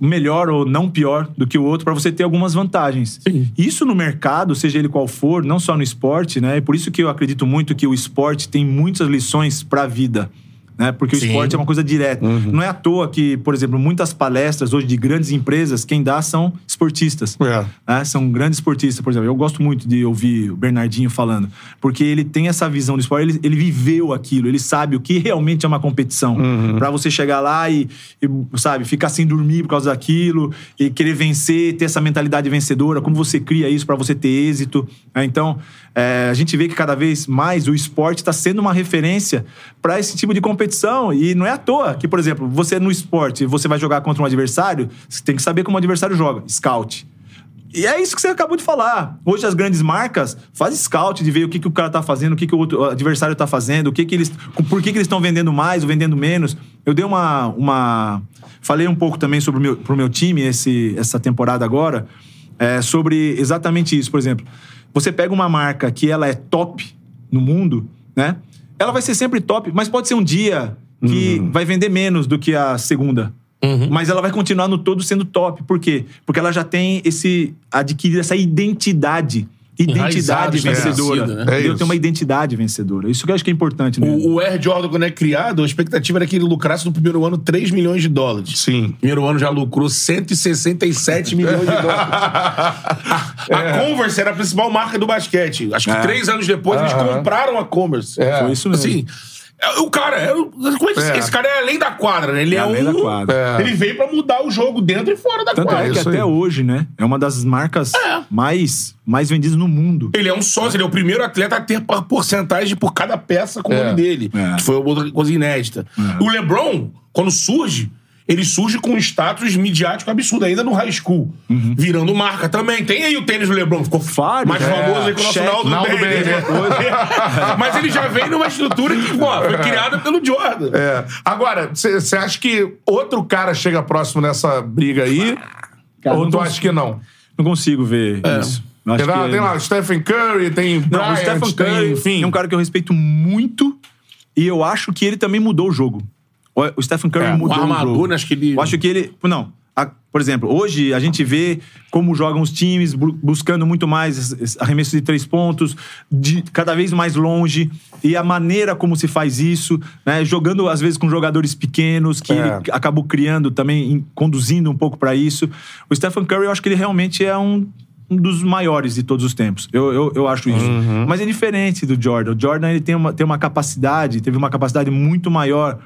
melhor ou não pior do que o outro, pra você ter algumas vantagens. Sim. Isso no mercado, seja ele qual for, não só no esporte, né? É por isso que eu acredito muito que o esporte tem muitas lições pra vida. Né? Porque o Sim. esporte é uma coisa direta. Não é à toa que, por exemplo, muitas palestras hoje de grandes empresas, quem dá são esportistas É. né? São grandes esportistas, por exemplo. Eu gosto muito de ouvir o Bernardinho falando, porque ele tem essa visão do esporte, ele, ele viveu aquilo, ele sabe o que realmente é uma competição. Pra você chegar lá e, e, sabe, ficar sem dormir por causa daquilo, e querer vencer, ter essa mentalidade vencedora, como você cria isso pra você ter êxito. né? Então, é, a gente vê que cada vez mais o esporte está sendo uma referência pra esse tipo de competição. E não é à toa que, por exemplo, você no esporte, você vai jogar contra um adversário, você tem que saber como o adversário joga. Scout. E é isso que você acabou de falar. Hoje as grandes marcas fazem scout de ver o que, que o cara tá fazendo, o que, que o outro adversário tá fazendo, o que, que eles. Por que, que eles estão vendendo mais ou vendendo menos. Eu dei uma. uma falei um pouco também sobre o meu, pro meu time esse, essa temporada agora, é, sobre exatamente isso. Por exemplo, você pega uma marca que ela é top no mundo, né? Ela vai ser sempre top, mas pode ser um dia que vai vender menos do que a segunda. Mas ela vai continuar no todo sendo top. Por quê? Porque ela já tem esse. adquirido essa identidade. Identidade vencedora. né? É isso. Tem uma identidade vencedora. Isso que eu acho que é importante. Né? O, o Air Jordan, quando é criado, a expectativa era que ele lucrasse no primeiro ano 3 milhões de dólares. Sim. Primeiro ano já lucrou 167 milhões de dólares. a, a Converse era a principal marca do basquete. Acho que É. três anos depois eles compraram a Converse. É. Foi isso mesmo. Assim, é, o cara, é, o- como é que É. esse cara é além da quadra, né? Ele é, É além um. da quadra. É. Ele veio pra mudar o jogo dentro e fora da Tanto quadra. é que isso até aí. hoje, né? É uma das marcas mais, mais vendidas no mundo. Ele é um sócio, ele é o primeiro atleta a ter por- porcentagem por cada peça com o É. nome dele. É. Que foi outra coisa inédita. O LeBron, quando surge, ele surge com um status midiático absurdo, ainda no high school. Virando marca também. Tem aí o tênis do LeBron, ficou Vários. mais É, famoso aí com o nosso Naldo, Naldo né? Mas ele já vem numa estrutura que, pô, foi criada pelo Jordan. É. Agora, você acha que outro cara chega próximo nessa briga aí? Cara, ou não tu consigo. acha que não? Não consigo ver isso. Eu acho Tem lá, que- tem lá o Stephen Curry, tem Não, Bryant, o Stephen tem, Curry enfim. é um cara que eu respeito muito e eu acho que ele também mudou o jogo. O Stephen Curry É, mudou o, armador, acho que ele- Eu acho que ele... Não. a- por exemplo, hoje a gente vê como jogam os times, bu- buscando muito mais es- es- arremesso de três pontos, de cada vez mais longe, e a maneira como se faz isso, né? Jogando às vezes com jogadores pequenos, que É. ele acabou criando também, em- conduzindo um pouco pra isso. O Stephen Curry, eu acho que ele realmente é um, um dos maiores de todos os tempos. Eu, eu, eu acho isso. Mas é diferente do Jordan. O Jordan ele tem uma, tem uma capacidade, teve uma capacidade muito maior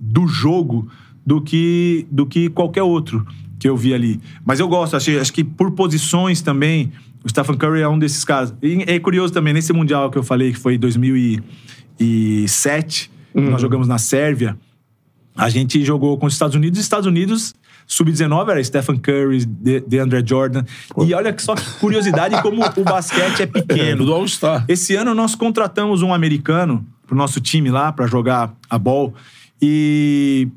do jogo do que, do que qualquer outro que eu vi ali. Mas eu gosto, acho, acho que por posições também, o Stephen Curry é um desses caras. E é curioso também, nesse Mundial que eu falei, que foi em 2007, que nós jogamos na Sérvia, a gente jogou com os Estados Unidos. e Estados Unidos, sub-19, era Stephen Curry, De- DeAndre Jordan. E olha só que curiosidade como o basquete é pequeno. do All-Star. Esse ano nós contratamos um americano pro nosso time lá pra jogar a bola e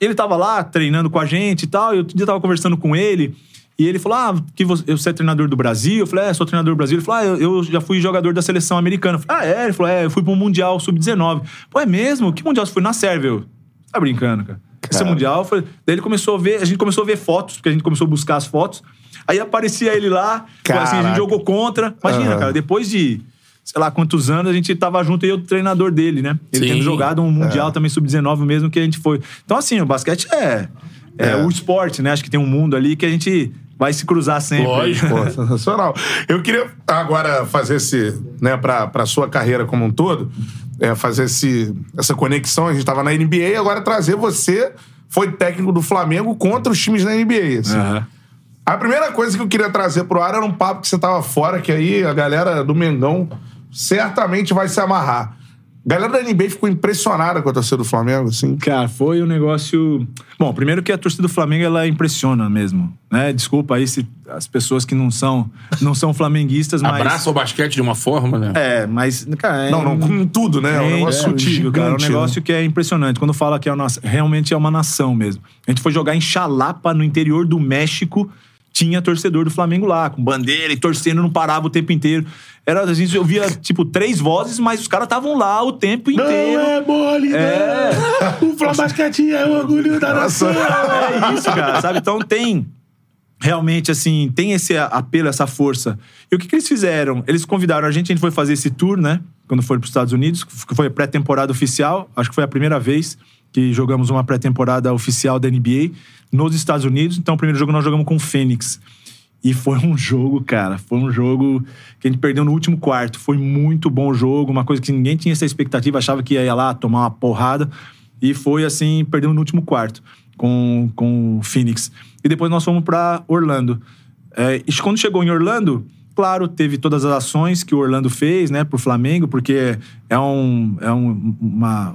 ele tava lá treinando com a gente e tal. E outro dia eu tava conversando com ele e ele falou: "Ah, que você, é treinador do Brasil?" Eu falei: "É, sou treinador do Brasil". Ele falou: "Ah, eu, já fui jogador da seleção americana". Eu falei: "Ah, é?" Ele falou: "É, eu fui pro mundial sub-19". Pô, é mesmo? Que mundial você foi na Sérvia? Eu, Tá brincando, cara. Esse mundial foi. Daí ele começou a ver, a gente começou a ver fotos, porque a gente começou a buscar as fotos. Aí aparecia ele lá, assim, a gente jogou contra. Imagina, Aham. cara, depois de sei lá quantos anos, a gente tava junto e eu, treinador dele, né? Ele Sim. tendo jogado um Mundial também sub-19 mesmo que a gente foi. Então, assim, o basquete é, é, É. o esporte, né? Acho que tem um mundo ali que a gente vai se cruzar sempre. Lógico. Pô, sensacional. Eu queria agora fazer esse, né, pra, pra sua carreira como um todo, é, fazer esse, essa conexão. A gente tava na NBA e agora trazer você, foi técnico do Flamengo contra os times da NBA. assim. Aham. A primeira coisa que eu queria trazer pro ar era um papo que você tava fora, que aí a galera do Mengão certamente vai se amarrar. A galera da NBA ficou impressionada com a torcida do Flamengo, assim. Cara, foi um negócio. Bom, primeiro que a torcida do Flamengo ela impressiona mesmo, né? Desculpa aí se as pessoas que não são não são flamenguistas, mas Abraça o basquete de uma forma, né? é, mas cara, é Não, não, com tudo, né? É um É negócio indiscutível, cara. É um gigante, negócio né? que é impressionante. Quando fala que é uma, realmente é uma nação mesmo. A gente foi jogar em Xalapa, no interior do México. Tinha torcedor do Flamengo lá, com bandeira e torcendo, não parava o tempo inteiro. Era, a gente ouvia, tipo, três vozes, mas os caras estavam lá o tempo inteiro. Não é mole, É. não. O Flamengo basquete é o orgulho da nação. É isso, cara, sabe? Então tem realmente assim, tem esse apelo, essa força. E o que, que eles fizeram? Eles convidaram a gente, a gente foi fazer esse tour, né? Quando foi para os Estados Unidos, que foi a pré-temporada oficial, acho que foi a primeira vez que jogamos uma pré-temporada oficial da NBA nos Estados Unidos. Então, o primeiro jogo nós jogamos com o Phoenix. E foi um jogo, cara, foi um jogo que a gente perdeu no último quarto. Foi muito bom o jogo, uma coisa que ninguém tinha essa expectativa, achava que ia lá tomar uma porrada. E foi assim, perdemos no último quarto com, com o Phoenix. E depois nós fomos para Orlando. É, e quando chegou em Orlando, claro, teve todas as ações que o Orlando fez, né, pro Flamengo, porque é, um, é um, uma,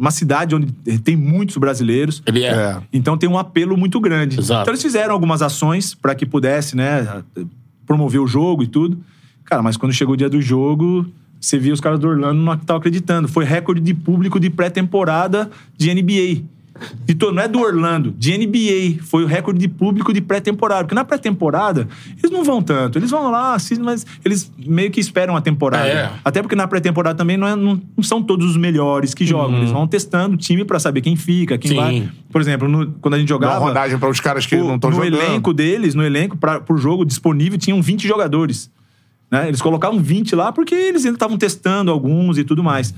uma cidade onde tem muitos brasileiros. Ele é. É. Então tem um apelo muito grande. Exato. Então eles fizeram algumas ações para que pudesse, né, promover o jogo e tudo. Cara, mas quando chegou o dia do jogo, você via os caras do Orlando não estavam acreditando. Foi recorde de público de pré-temporada de NBA. De to- não é do Orlando, de NBA. Foi o recorde de público de pré-temporada. Porque na pré-temporada, eles não vão tanto. Eles vão lá, assistem, mas eles meio que esperam a temporada. É. Até porque na pré-temporada também não, é- não- não são todos os melhores que jogam. Eles vão testando o time pra saber quem fica, quem Sim. vai. Por exemplo, no- quando a gente Dá jogava. uma rodagem para os caras que o- não estão no jogando. elenco deles, no elenco, pra, pro jogo disponível, tinham 20 jogadores. Né? Eles colocavam 20 lá porque eles ainda estavam testando alguns e tudo mais.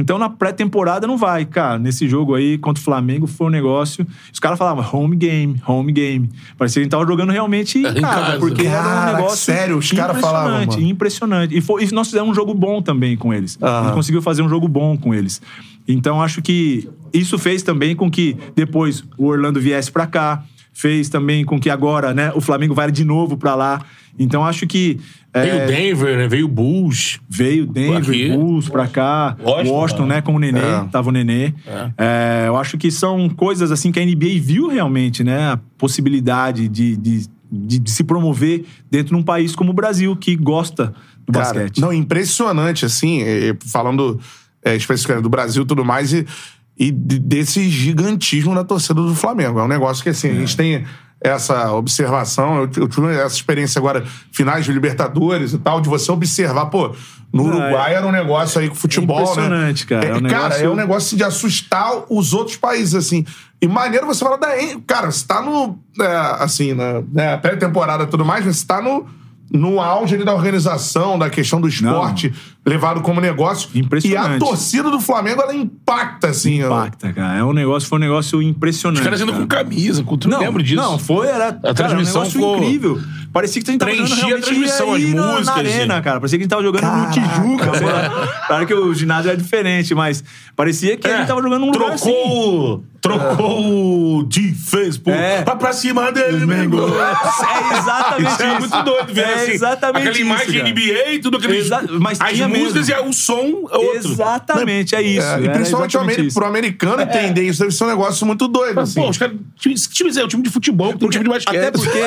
Então, na pré-temporada não vai. Cara, nesse jogo aí contra o Flamengo foi um negócio. Os caras falavam home game, home game. Parecia que a gente tava jogando realmente em Em casa, casa. porque era Caraca, um negócio. sério, os caras falavam, impressionante, mano. Impressionante. E, foi- e nós fizemos um jogo bom também com eles. Aham. A gente conseguiu fazer um jogo bom com eles. Então, acho que isso fez também com que depois o Orlando viesse pra cá. Fez também com que agora, né, o Flamengo vá de novo pra lá. Então acho que é, Veio Denver, né? Veio Bulls. veio Denver, Aqui. Bulls pra cá, Washington, Washington, né, com o Nenê, tava o Nenê. É, eu acho que são coisas assim que a NBA viu realmente, né, a possibilidade de, de, de- de se promover dentro de um país como o Brasil, que gosta do Cara, basquete. Não, impressionante, assim, é, é, falando é, especificamente do Brasil e tudo mais, e, e de- desse gigantismo da torcida do Flamengo. É um negócio que, assim, a gente tem essa observação, eu, eu tive essa experiência agora, finais de Libertadores e tal, de você observar, pô, no Não, Uruguai era um negócio aí com futebol, impressionante, né? cara, é um cara, negócio- é um negócio de assustar os outros países, assim. E maneiro você falar da... Cara, você tá no... é, assim, na né, pré-temporada e tudo mais, mas você tá no... No auge ali da organização, da questão do esporte levado como negócio. Impressionante. E a torcida do Flamengo, ela impacta, assim. ó. Impacta, cara. É um negócio, foi um negócio impressionante. Os caras indo cara. com camisa, com tudo. Não, lembro disso. Não, foi, era. cara, transmissão um negócio ficou- incrível. Parecia que a gente tava Preenchia jogando a transmissão, as na- músicas, Na arena, assim. cara. Parecia que a gente tava jogando no Tijuca. sei lá. Claro que o ginásio era diferente, mas parecia que a gente tava jogando num lugar assim. Trocou, trocou o defense pô, É. pra, pra cima dele, Mengo. É exatamente Isso é muito doido ver É assim. exatamente Aquela imagem isso, cara. NBA e tudo aquele. Exa- mas as músicas mesmo. e o som é outro. Exatamente, é isso. É, e principalmente o, exatamente pro americano entender isso deve ser um negócio muito doido, assim. Pô, os caras. Esse time é o time de futebol, tem um time de basquete. Até porque,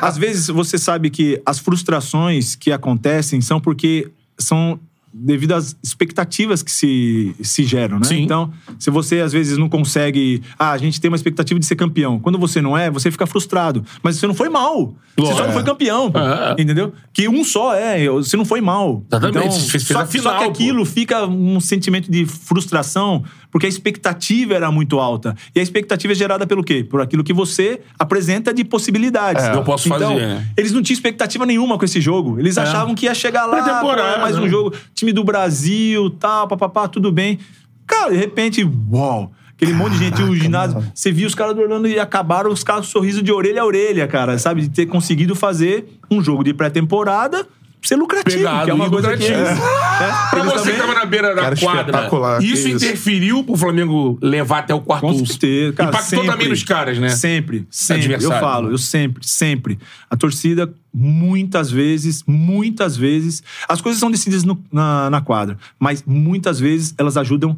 às vezes, você sabe que as frustrações que acontecem são porque são devido às expectativas que se, se geram, né? Sim. Então, se você às vezes não consegue. Ah, a gente tem uma expectativa de ser campeão. Quando você não é, você fica frustrado. Mas você não foi mal. Você só não foi campeão. pô. É. Entendeu? Que um só é, você não foi mal. Exatamente, Então, só, final, só que pô. aquilo fica um sentimento de frustração, porque a expectativa era muito alta. E a expectativa é gerada pelo quê? Por aquilo que você apresenta de possibilidades. eu posso então, fazer, né? Eles não tinham expectativa nenhuma com esse jogo. Eles achavam que ia chegar lá, pô, mais um né? jogo, time do Brasil, tal, papapá, tudo bem. Cara, de repente, uau. Aquele monte de gente, o ginásio. Você viu os caras do Orlando e acabaram os caras com sorriso de orelha a orelha, cara, sabe? De ter conseguido fazer um jogo de pré-temporada ser lucrativo, Pegado, que é uma coisa que... lucrativo. É, Pra você que tava na beira da Cara, quadra, isso isso. interferiu pro Flamengo levar até o quarto Com certeza. Cara, Impactou sempre, também nos caras, né? Sempre, sempre. Eu Adversário. falo, eu sempre, sempre. A torcida, muitas vezes, muitas vezes. As coisas são decididas no- na, na quadra, mas muitas vezes elas ajudam,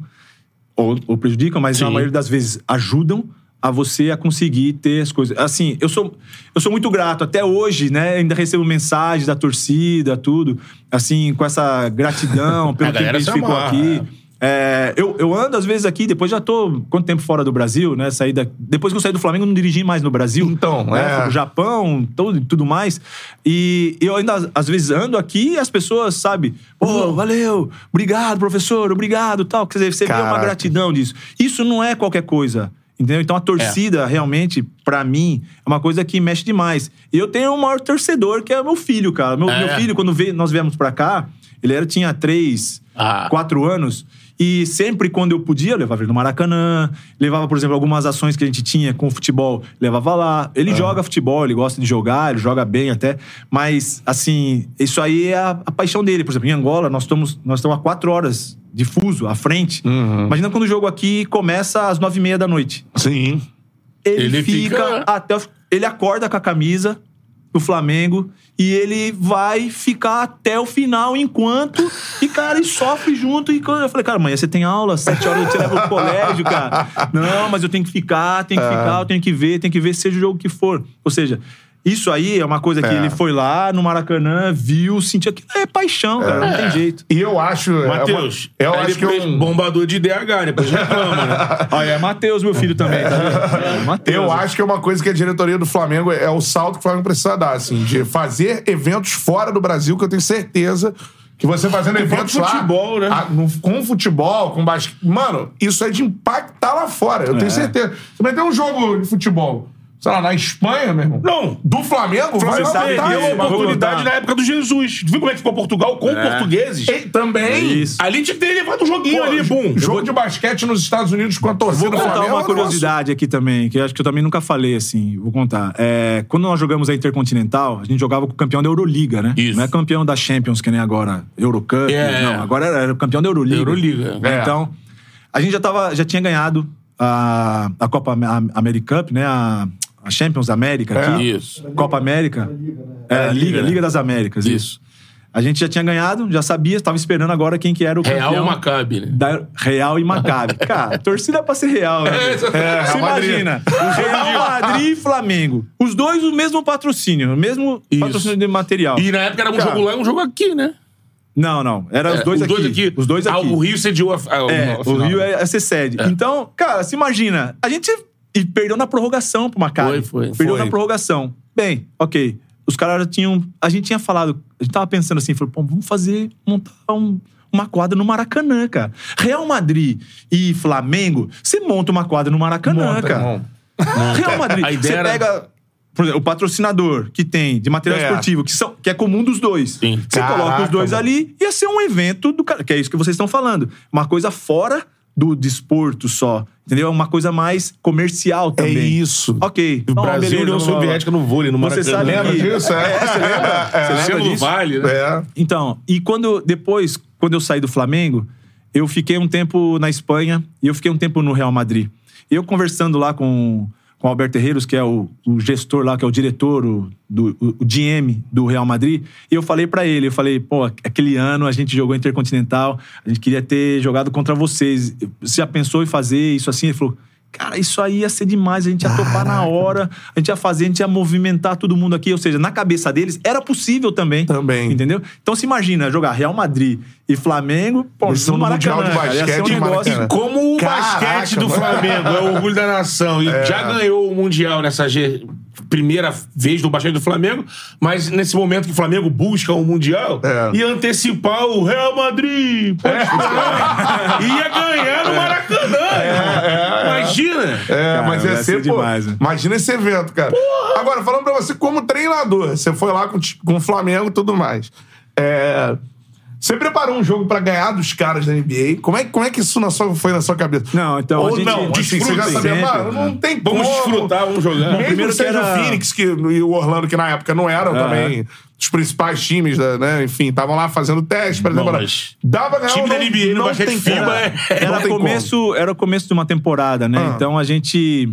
ou, ou prejudicam, mas na Sim. maioria das vezes ajudam a você a conseguir ter as coisas. Assim, eu sou, eu sou muito grato. Até hoje, né? Ainda recebo mensagens da torcida, tudo. Assim, com essa gratidão pelo que a gente ficou amarra, aqui. é. É, eu, eu ando às vezes aqui, depois já tô quanto tempo fora do Brasil, né? Saí da, depois que eu saí do Flamengo, eu não dirigi mais no Brasil. Então, né? é. Japão, tudo, tudo mais. E eu ainda às vezes ando aqui e as pessoas, sabe? Pô, valeu, obrigado, professor, obrigado, tal. Quer dizer, você vê uma gratidão disso. Isso não é qualquer coisa. Entendeu? Então a torcida, realmente, pra mim, é uma coisa que mexe demais. E eu tenho um maior torcedor, que é o meu filho, cara. Meu, É. meu filho, quando veio- nós viemos pra cá, ele era, tinha três, Ah. quatro anos. E sempre quando eu podia, eu levava ele no Maracanã, levava, por exemplo, algumas ações que a gente tinha com o futebol, levava lá. Ele joga futebol, ele gosta de jogar, ele joga bem até. Mas, assim, isso aí é a, a paixão dele. Por exemplo, em Angola, nós estamos, nós estamos a quatro horas de fuso à frente. Imagina quando o jogo aqui começa às nove e meia da noite. Sim. Ele, Ele fica, fica- até. o- Ele acorda com a camisa do Flamengo e ele vai ficar até o final enquanto. E, cara, e sofre junto. E eu falei, cara, amanhã você tem aula, às sete horas eu te levo pro colégio, cara. Não, mas eu tenho que ficar, tenho que ficar, eu tenho que ver, tenho que ver, seja o jogo que for. Ou seja. Isso aí é uma coisa que É. ele foi lá no Maracanã, viu, sentiu aquilo. É paixão, cara, não tem jeito. E eu acho. é uma- Matheus, eu acho que depois um, bombador de DH, depois reclama, né? Olha, é Matheus, meu filho também, tá vendo? É, Matheus. Eu acho que é uma coisa que a diretoria do Flamengo é o salto que o Flamengo precisa dar, assim, de fazer eventos fora do Brasil, que eu tenho certeza que você fazendo eventos lá. futebol, né? ah, no- com futebol, com basquete. Mano, isso é de impactar lá fora, eu É. tenho certeza. Você vai ter um jogo de futebol, sei lá, na Espanha, meu irmão. Não. Do Flamengo, vai lá perdeu botar a aí, vou oportunidade na época do Jesus. Viu como é que ficou Portugal com portugueses? E também. Isso. Ali tinha que ter levado um joguinho Pô, ali, bum. Jogo de basquete nos Estados Unidos com a torcida Vou do contar Flamengo. uma é curiosidade aqui também, que eu acho que eu também nunca falei assim. Vou contar. É, quando nós jogamos a Intercontinental, a gente jogava com o campeão da Euroliga, né? Isso. Não é campeão da Champions, que nem agora, Eurocup. É. Não, agora era, o campeão da Euroliga. Euroliga, é. Então, a gente já, tava, já tinha ganhado a, a Copa Am- American Cup, né? A, a Champions América aqui. Isso. Copa América. É, Liga, Liga das Américas. Isso. A gente já tinha ganhado, já sabia, estava esperando agora quem que era o Real campeão. Maccabi, né? Da Real e Maccabi. Cara, torcida é pra ser real, né? É, Você Real Madrid. imagina. Real Madrid e Flamengo. Os dois o mesmo patrocínio, o mesmo Isso. patrocínio de material. E na época era um Cara, jogo lá e um jogo aqui, né? Não, não. Era os É, dois, aqui. Os dois aqui. Ah, o Rio cediu a, a, É, a o. Rio é, é ser sede. Então, cara, se imagina, a gente e perdeu na prorrogação pro Maccabi. Foi, foi. Perdeu Foi. na prorrogação. Bem, ok. Os caras já tinham. A gente tinha falado. A gente tava pensando assim, falou, pô, vamos fazer. montar um- uma quadra no Maracanã, cara. Real Madrid e Flamengo, você monta uma quadra no Maracanã, Monta, cara. irmão. Real Madrid, você era- pega. Por exemplo, o patrocinador que tem de material É. esportivo, que, são, que é comum dos dois. Sim. Você coloca os Caraca, dois mano. ali, ia ser um evento do cara. Que é isso que vocês estão falando. Uma coisa fora do desporto só. Entendeu? Uma coisa mais comercial É também. isso. Ok. O Não, Brasil e beleza, União. Soviética no vôlei, no Você Maracanã. sabe Lembra que- disso? É. É, você lembra? Você lembra Selo do disso? Vale, né? É. Então, e quando depois, quando eu saí do Flamengo, eu fiquei um tempo na Espanha e eu fiquei um tempo no Real Madrid. Eu conversando lá com, com o Alberto Herreros, que é o, o gestor lá, que é o diretor, o, do, o, o GM do Real Madrid, e eu falei pra ele, eu falei, pô, aquele ano a gente jogou Intercontinental, a gente queria ter jogado contra vocês. Você já pensou em fazer isso assim? Ele falou, Cara, isso aí ia ser demais, a gente ia topar na hora, a gente ia fazer, a gente ia movimentar todo mundo aqui. Ou seja, na cabeça deles era possível também. Também. Entendeu? Então se imagina jogar Real Madrid e Flamengo, pô, são no Mundial Maracanã, de basquete um em negócio. Maracanã. Como o Caraca, basquete do. Flamengo é o orgulho da nação e já ganhou o Mundial nessa ge- primeira vez do basquete do Flamengo, mas nesse momento que o Flamengo busca o Mundial, É. ia antecipar o Real Madrid. Pode esperar. ia ganhar no Maracanã. Imagina. É, mas ia ser, ser pô, demais, né? Imagina esse evento, cara. Agora, falando pra você como treinador, você foi lá com, com o Flamengo e tudo mais. É, você preparou um jogo pra ganhar dos caras da NBA? Como é, como é que isso na sua- foi na sua cabeça? Não, então, Ou a gente não, assim, você já desfruta sabia, sempre, mano, não né? tem Vamos como. desfrutar, vamos jogar. Mesmo primeiro que seja era- o Phoenix que, e o Orlando, que na época não eram também os principais times, da, né? Enfim, estavam lá fazendo teste pra temporada. mas Dava ganhar time ou da não- NBA no não basquete tem FIBA é- Não Era tem como. começo, era começo de uma temporada, né? Ah. Então a gente,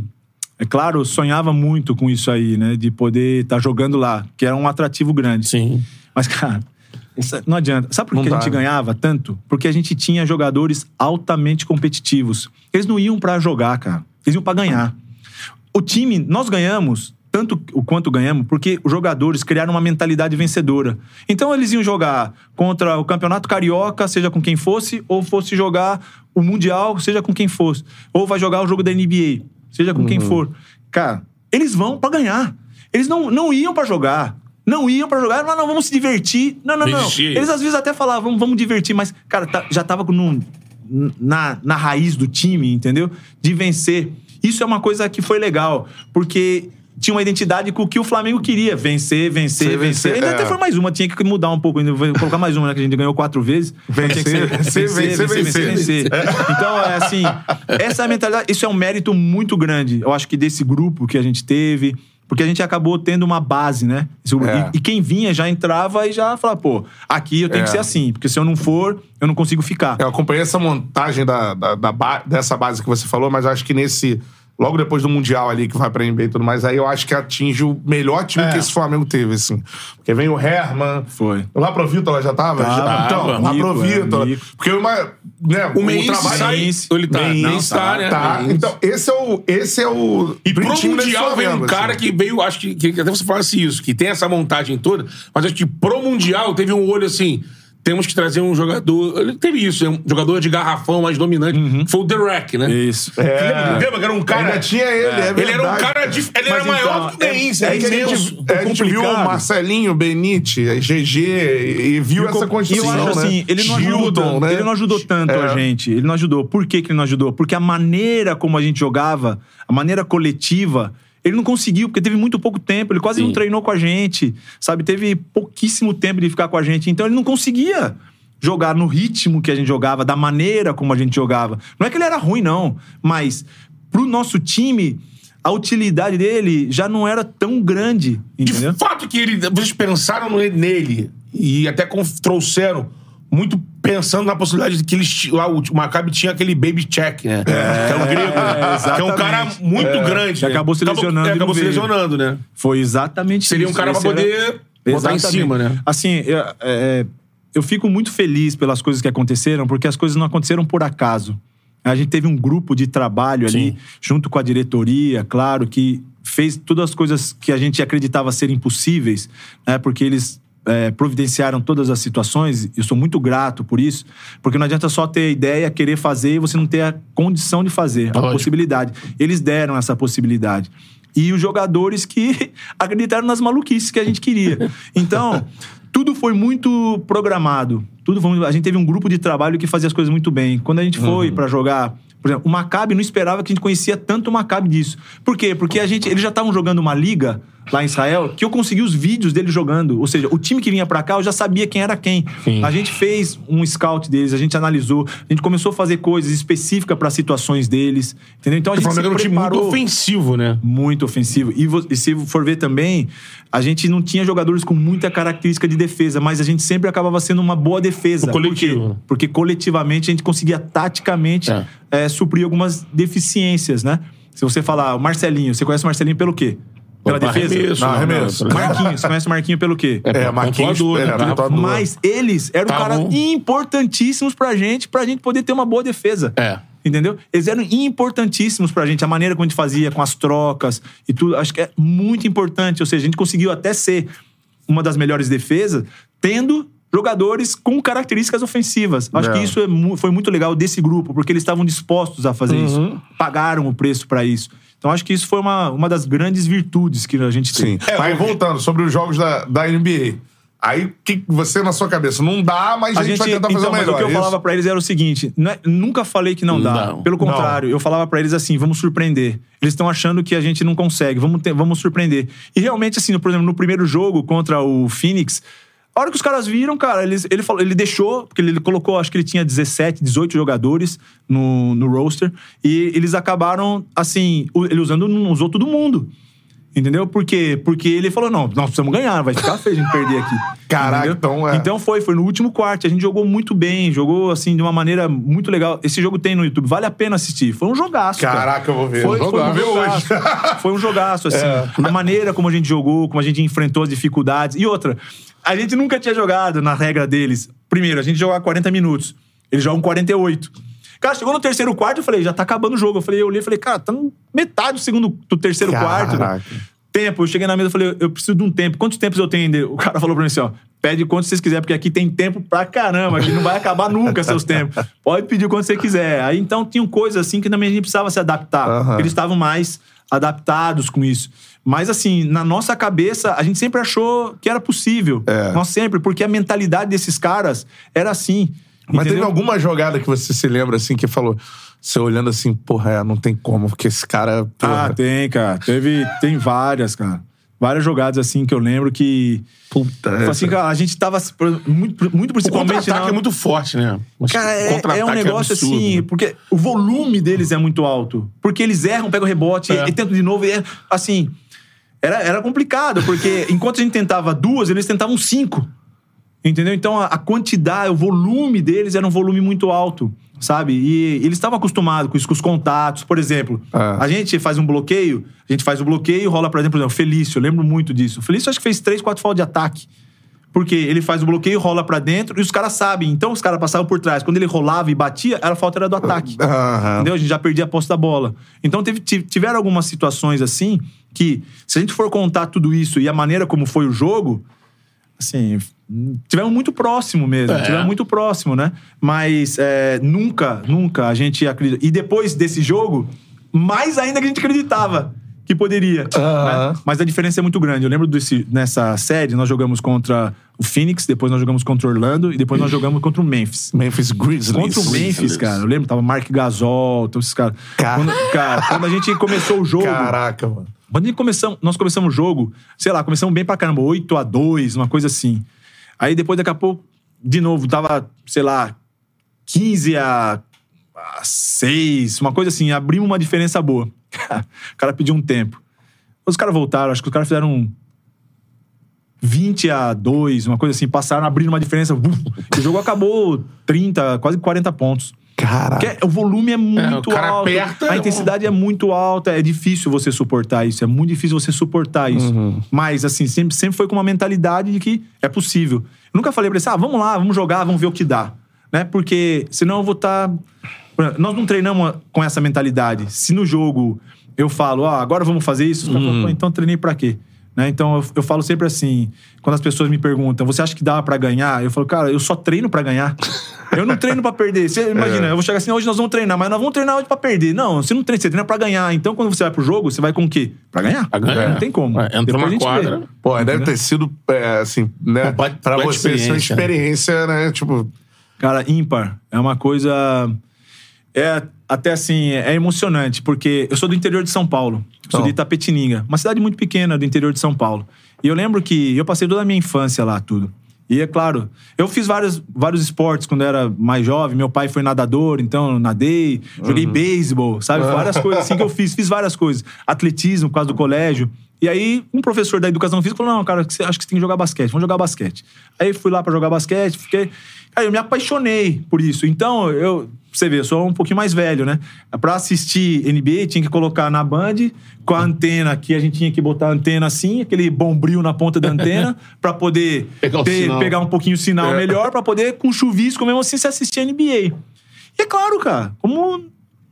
é claro, sonhava muito com isso aí, né? De poder estar jogando lá, que era um atrativo grande. Sim. Mas, cara, não adianta. Sabe por que a gente né? ganhava tanto? Porque a gente tinha jogadores altamente competitivos. Eles não iam pra jogar, cara. Eles iam pra ganhar. O time, nós ganhamos tanto o quanto ganhamos, porque os jogadores criaram uma mentalidade vencedora. Então eles iam jogar contra o Campeonato Carioca, seja com quem fosse, ou fosse jogar o Mundial, seja com quem fosse. Ou vai jogar o jogo da NBA, seja com quem for. Cara, eles vão pra ganhar. Eles não, não iam pra jogar. Não iam pra jogar, não, não, vamos se divertir. Não, não, não. Eles às vezes até falavam, vamos, vamos divertir, mas, cara, tá- já tava num- na, na raiz do time, entendeu? De vencer. Isso é uma coisa que foi legal, porque tinha uma identidade com o que o Flamengo queria. Vencer, vencer, Vencer, vencer. vencer, Ainda é. até foi mais uma, tinha que mudar um pouco, ainda vou colocar mais uma, né? Que a gente ganhou quatro vezes. Tinha que ser Vencer, vencer, vencer, vencer. Então, é assim, essa é a mentalidade, isso é um mérito muito grande, eu acho que desse grupo que a gente teve, porque a gente acabou tendo uma base, né? É. E, e quem vinha já entrava e já falava, pô, aqui eu tenho É. que ser assim, porque se eu não for, eu não consigo ficar. Eu acompanhei essa montagem da, da- da ba- dessa base que você falou, mas acho que nesse. Logo depois do Mundial ali, que vai pra NBA e tudo mais, aí eu acho que atinge o melhor time que esse Flamengo teve, assim. Porque vem o Herman. Foi. Lá pro Vítor já tava? Tava, Já- então, tava. lá pro Mico, é. Porque uma, né, O Meinse trabalho- sai. Meinse. Ele tá. Meinse, Não está, né? Tá. Então, esse é o. Esse é o. E pro Mundial veio um Flamengo, cara assim. que veio, acho que, que até você falasse isso, que tem essa montagem toda, mas acho que pro Mundial teve um olho assim. Temos que trazer um jogador. Ele teve isso, é um jogador de garrafão mais dominante. que Foi o The Rack, né? Isso. É. Lembra que era um cara. Ainda tinha ele, é, Ele era um cara. dif- Ele era Mas maior então, do que o Meinse, É era que a gente, imenso. é, a gente viu o. Marcelinho, Benite, a GG e viu E essa eu construção, acho né? assim, ele não, ajudou, Gildon, tanto, né? ele não ajudou tanto É. a gente. Ele não ajudou. Por que, que ele não ajudou? Porque a maneira como a gente jogava, a maneira coletiva, ele não conseguiu, porque teve muito pouco tempo. Ele quase Sim. não treinou com a gente, sabe? Teve pouquíssimo tempo de ficar com a gente. Então ele não conseguia jogar no ritmo que a gente jogava, da maneira como a gente jogava. Não é que ele era ruim, não. Mas pro nosso time, a utilidade dele já não era tão grande, entendeu? De fato que ele, vocês pensaram nele e até trouxeram muito pensando na possibilidade de que eles. Lá, o Maccabi tinha aquele baby check, né? Que é o grego, né? Que é um cara muito grande. Que né? acabou se lesionando é, e acabou se lesionando, né? Foi exatamente Seria um isso. cara pra Esse era- poder botar em cima, né? Assim, eu, é, é, eu fico muito feliz pelas coisas que aconteceram, porque as coisas não aconteceram por acaso. A gente teve um grupo de trabalho ali, Sim. junto com a diretoria, claro, que fez todas as coisas que a gente acreditava ser impossíveis, né? Porque eles é, providenciaram todas as situações. Eu sou muito grato por isso, porque não adianta só ter a ideia, querer fazer e você não ter a condição de fazer, a Lógico. possibilidade. Eles deram essa possibilidade. E os jogadores que acreditaram nas maluquices que a gente queria. Então, tudo foi muito programado. Tudo foi A gente teve um grupo de trabalho que fazia as coisas muito bem. Quando a gente foi pra jogar. Por exemplo, o Maccabi não esperava que a gente conhecia tanto o Maccabi disso. Por quê? Porque a gente, eles já estavam jogando uma liga lá em Israel que eu consegui os vídeos deles jogando. Ou seja, o time que vinha pra cá eu já sabia quem era quem. Sim. A gente fez um scout deles, a gente analisou, a gente começou a fazer coisas específicas para situações deles. Entendeu? Então a O gente se Flamengo um time muito preparou ofensivo, né? muito ofensivo. E, e se for ver também, a gente não tinha jogadores com muita característica de defesa, mas a gente sempre acabava sendo uma boa defesa. O coletivo. Por quê? Porque coletivamente a gente conseguia taticamente É. eh, suprir algumas deficiências, né? Se você falar, o Marcelinho, você conhece o Marcelinho pelo quê? Pela Pô, defesa? arremesso, Não, não, arremesso. Marquinhos, você conhece o Marquinho pelo quê? É, Marquinhos, pontuador, né, era cara? pontuador. Mas eles eram Tá caras bom. importantíssimos pra gente, pra gente poder ter uma boa defesa. É. Entendeu? Eles eram importantíssimos pra gente, a maneira como a gente fazia, com as trocas e tudo. Acho que é muito importante. Ou seja, a gente conseguiu até ser uma das melhores defesas, tendo jogadores com características ofensivas. Acho É. que isso é mu- foi muito legal desse grupo, porque eles estavam dispostos a fazer Uhum. isso. Pagaram o preço pra isso. Então acho que isso foi uma, uma das grandes virtudes que a gente Sim. tem. Mas voltando, sobre os jogos da, da NBA. Aí, que você na sua cabeça? Não dá, mas a, gente, vai tentar fazer então, mas melhor. o que eu é isso? falava pra eles era o seguinte: não é- nunca falei que não dá. Não. Pelo contrário, eu falava pra eles assim: vamos surpreender. Eles estão achando que a gente não consegue, vamos, ter- vamos surpreender. E realmente, assim, por exemplo, no primeiro jogo contra o Phoenix. A hora que os caras viram, cara, eles, ele, falou, ele deixou, porque ele colocou, acho que ele tinha 17, 18 jogadores no, no roster, e eles acabaram, assim, ele usando, não usou todo mundo. Entendeu? Por quê? Porque ele falou: não, nós precisamos ganhar, vai ficar feio a gente perder aqui. Caraca, Entendeu? então é. Então foi, foi no último quarto. A gente jogou muito bem, jogou assim, de uma maneira muito legal. Esse jogo tem no YouTube, vale a pena assistir. Foi um jogaço. cara. Caraca, eu vou ver. Foi, Vou foi um jogaço. Foi um jogaço, assim. A maneira como a gente jogou, como a gente enfrentou as dificuldades. E outra, a gente nunca tinha jogado na regra deles. Primeiro, a gente jogava 40 minutos. Eles jogam 48. Cara, chegou no terceiro quarto, eu falei, já tá acabando o jogo. Eu falei, eu olhei e falei, cara, tá metade do segundo, do terceiro Caraca. quarto. Tempo, eu cheguei na mesa e falei, eu preciso de um tempo. Quantos tempos eu tenho ainda? O cara falou pra mim assim, ó, pede quantos vocês quiserem, porque aqui tem tempo pra caramba, aqui não vai acabar nunca seus tempos. Pode pedir quanto você quiser. Aí então tinham coisas assim que também a gente precisava se adaptar. Porque Eles estavam mais adaptados com isso. Mas assim, na nossa cabeça, a gente sempre achou que era possível. É. Nós sempre, porque a mentalidade desses caras era assim. Mas teve entendeu? alguma jogada que você se lembra, assim, que falou... Você olhando assim, porra, é, não tem como, porque esse cara... Porra, Ah, tem, cara. Teve, tem várias, cara. Várias jogadas assim que eu lembro que. puta... Foi essa- assim, cara, a gente tava. Muito, muito O principalmente. contra-ataque na- é muito forte, né? Mas Cara, é, é um negócio absurdo, assim, né? porque o volume deles é muito alto. Porque eles erram, pegam o rebote É. e tentam de novo. E erram. assim, era, era complicado, porque enquanto a gente tentava duas, eles tentavam cinco. Entendeu? Então a, quantidade, o volume deles era um volume muito alto, sabe? E eles estavam acostumados com isso, com os contatos. Por exemplo, Ah. a gente faz um bloqueio, a gente faz o bloqueio, rola, por exemplo, o Felício, eu lembro muito disso. O Felício acho que fez três, quatro faltas de ataque. Porque ele faz o bloqueio, rola pra dentro e os caras sabem. Então os caras passavam por trás. Quando ele rolava e batia, a falta era do ataque. Aham. Entendeu? A gente já perdia a posse da bola. Então teve, ti- tiveram algumas situações assim que, se a gente for contar tudo isso e a maneira como foi o jogo, assim, tivemos muito próximo mesmo. É. Tivemos muito próximo, né? Mas é, nunca, nunca a gente acredita. E depois desse jogo, mais ainda que a gente acreditava que poderia. Né? Mas a diferença é muito grande. Eu lembro desse, nessa série, nós jogamos contra o Phoenix, depois nós jogamos contra o Orlando e depois nós jogamos contra o Memphis. Memphis Grizzlies. Contra o Memphis, cara. Eu lembro, tava Mark Gasol, todos esses caras. Cara. Quando, cara, quando a gente começou o jogo. Caraca, mano. Quando a gente começamos, nós começamos o jogo, sei lá, começamos bem pra caramba, 8 a 2 uma coisa assim. Aí depois, daqui a pouco, de novo, tava, sei lá, 15 a, a 6, uma coisa assim. Abrimos uma diferença boa. o cara pediu um tempo. Os caras voltaram, acho que os caras fizeram um 20 a 2, uma coisa assim, passaram, abrindo uma diferença. buf, o jogo acabou 30, quase 40 pontos. Caraca. Porque o volume é muito o cara alto. aperta, a intensidade é muito alta. É difícil você suportar isso. É muito difícil você suportar isso. Mas, assim, sempre, sempre foi com uma mentalidade de que é possível. Eu nunca falei pra eles, ah, vamos lá, vamos jogar, vamos ver o que dá. Né? Porque senão eu vou estar. Nós não treinamos com essa mentalidade. Se no jogo eu falo, ah, agora vamos fazer isso, os caras falam, "Pô, então treinei pra quê? Né? Então eu, eu falo sempre assim, quando as pessoas me perguntam, você acha que dá pra ganhar? Eu falo, cara, eu só treino pra ganhar. Eu não treino pra perder. Você imagina, eu vou chegar assim, hoje nós vamos treinar, mas nós vamos treinar hoje pra perder. Não, você não treina, você treina pra ganhar. Então quando você vai pro jogo, você vai com o quê? Pra ganhar. Pra ganhar. Não tem como. É, entrou Depois na quadra. vê. Pô, deve ter sido, é, assim, né? Pra completa você, sua experiência, experiência, né? Tipo, Cara, ímpar. É uma coisa. É até assim, é emocionante, porque eu sou do interior de São Paulo. Sou Então. de Itapetininga, uma cidade muito pequena do interior de São Paulo. E eu lembro que eu passei toda a minha infância lá, tudo. E é claro, eu fiz vários, vários esportes quando eu era mais jovem. Meu pai foi nadador, então eu nadei, joguei beisebol, sabe? Várias coisas assim que eu fiz. Fiz várias coisas. Atletismo, por causa do colégio. E aí, um professor da educação física falou: Não, cara, você- acho que você tem que jogar basquete. Vamos jogar basquete. Aí fui lá pra jogar basquete, fiquei. Aí eu me apaixonei por isso. Então, eu. Você vê, eu sou um pouquinho mais velho, né? Pra assistir NBA, tinha que colocar na Band, com a antena aqui, a gente tinha que botar a antena assim, aquele bombril na ponta da antena, pra poder Pegar ter- pegar um pouquinho o sinal É. melhor, pra poder, com chuvisco mesmo assim, se assistir NBA. E é claro, cara, como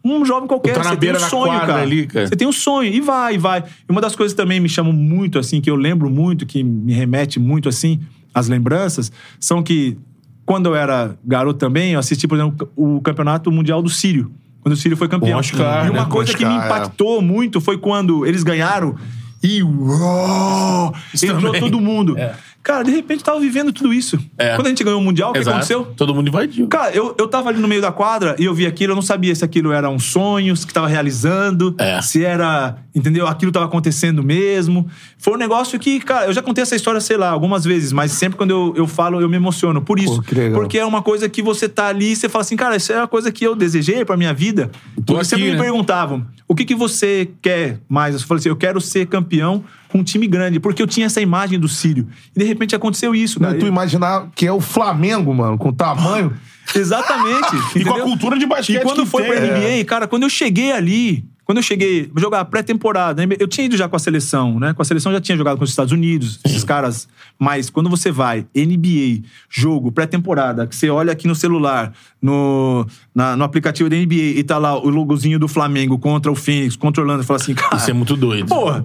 um jovem qualquer, você tem um sonho, cara. ali, cara. Você tem um sonho, e vai, e vai. E uma das coisas também me chamam muito, assim, que eu lembro muito, que me remete muito, assim, às lembranças, são que, quando eu era garoto também, eu assisti, por exemplo, o Campeonato Mundial do Sírio. Quando o Sírio foi campeão. Oscar, e uma né? coisa que me Oscar, é. impactou muito foi quando eles ganharam e uou, entrou todo mundo. Cara, de repente tava vivendo tudo isso. É. Quando a gente ganhou o Mundial, o que aconteceu? Todo mundo invadiu. Cara, eu, eu tava ali no meio da quadra e eu vi aquilo, eu não sabia se aquilo era um sonho, se que tava realizando, É. se era, entendeu? Aquilo tava acontecendo mesmo. Foi um negócio que, cara, eu já contei essa história, sei lá, algumas vezes, mas sempre quando eu, eu falo, eu me emociono. Por isso. Pô. Porque é uma coisa que você tá ali e você fala assim, cara, isso é uma coisa que eu desejei pra minha vida. Tô Porque aqui, sempre me né? perguntavam, o que, que você quer mais? Eu falei assim, eu quero ser campeão com um time grande, porque eu tinha essa imagem do Sírio. E de repente aconteceu isso, né, cara. tu imaginar que é o Flamengo, mano, com tamanho. Exatamente. E com a entendeu? cultura de basquete E quando foi tem, pra é. NBA, cara, quando eu cheguei ali, quando eu cheguei, jogar pré-temporada, né? eu tinha ido já com a seleção, né? Com a seleção eu já tinha jogado com os Estados Unidos, esses caras. Mas quando você vai, NBA, jogo, pré-temporada, que você olha aqui no celular, no, na- no aplicativo da NBA e tá lá o logozinho do Flamengo contra o Phoenix, contra o Orlando, e fala assim, cara. Isso é muito doido. Porra,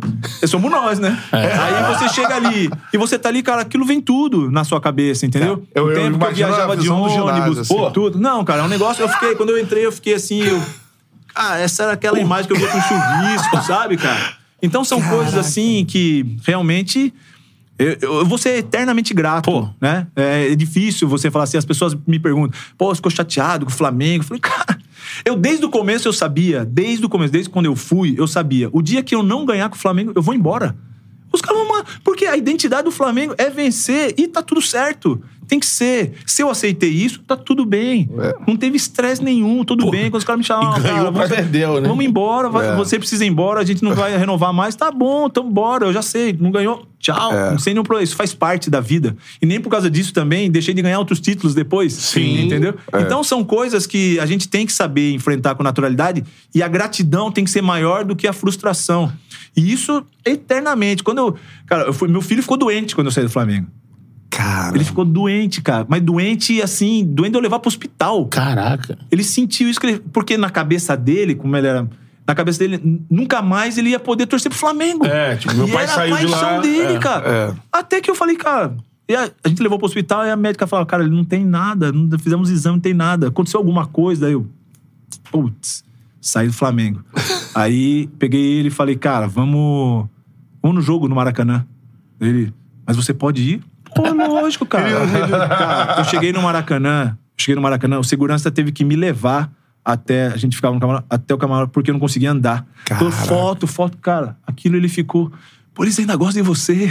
somos nós, né? É. Aí você chega ali e você tá ali, cara, aquilo vem tudo na sua cabeça, entendeu? É, eu- O eu tempo que eu imagino a viajava de do ginásio, ônibus, assim. pô, tudo. Não, cara, é um negócio. Eu fiquei, quando eu entrei, eu fiquei assim. Eu, ah, essa era aquela imagem que eu vi com chuvisco, sabe, cara? Então são coisas assim que realmente. Eu, eu vou ser eternamente grato, Pô. né? É, difícil você falar assim, as pessoas me perguntam, pô, ficou chateado com o Flamengo? Eu falei, cara, eu desde o começo eu sabia, desde o começo, desde quando eu fui, eu sabia, o dia que eu não ganhar com o Flamengo, eu vou embora. Os caras vão. Porque a identidade do Flamengo é vencer e tá tudo certo. Tem que ser. Se eu aceitei isso, tá tudo bem. Não teve estresse nenhum, tudo bem. Quando os caras me chamam, ganhou cara, vamos, perdeu, né? vamos embora, vai- você precisa ir embora, a gente não vai renovar mais. Tá bom, então bora, eu já sei. Não ganhou, tchau. Não sei nenhum problema. Isso faz parte da vida. E nem por causa disso também deixei de ganhar outros títulos depois. Sim. Entendeu? Então são coisas que a gente tem que saber enfrentar com naturalidade e a gratidão tem que ser maior do que a frustração. E isso eternamente. Quando eu. Cara, eu fui- meu filho ficou doente quando eu saí do Flamengo. Cara. Ele ficou doente, cara. Mas doente, assim, doente de eu levar pro hospital. Caraca. Ele sentiu isso, que ele- porque na cabeça dele, como ele era. Na cabeça dele, nunca mais ele ia poder torcer pro Flamengo. É, tipo, meu E pai era saiu a de paixão lá, dele, é, cara. é. Até que eu falei, cara. A, a gente levou pro hospital e a médica falou, cara, ele não tem nada, não fizemos exame, não tem nada. Aconteceu alguma coisa, aí eu. Putz, saí do Flamengo. aí peguei ele e falei, cara, vamos. Vamos no jogo no Maracanã. Ele, mas você pode ir? Pô, lógico, cara. Cara, eu cheguei no Maracanã, cheguei no Maracanã, o segurança teve que me levar até a gente ficava no camarote, até o camarote porque eu não conseguia andar. Então, foto, foto, cara, aquilo ele ficou. Por isso ainda gosto de você.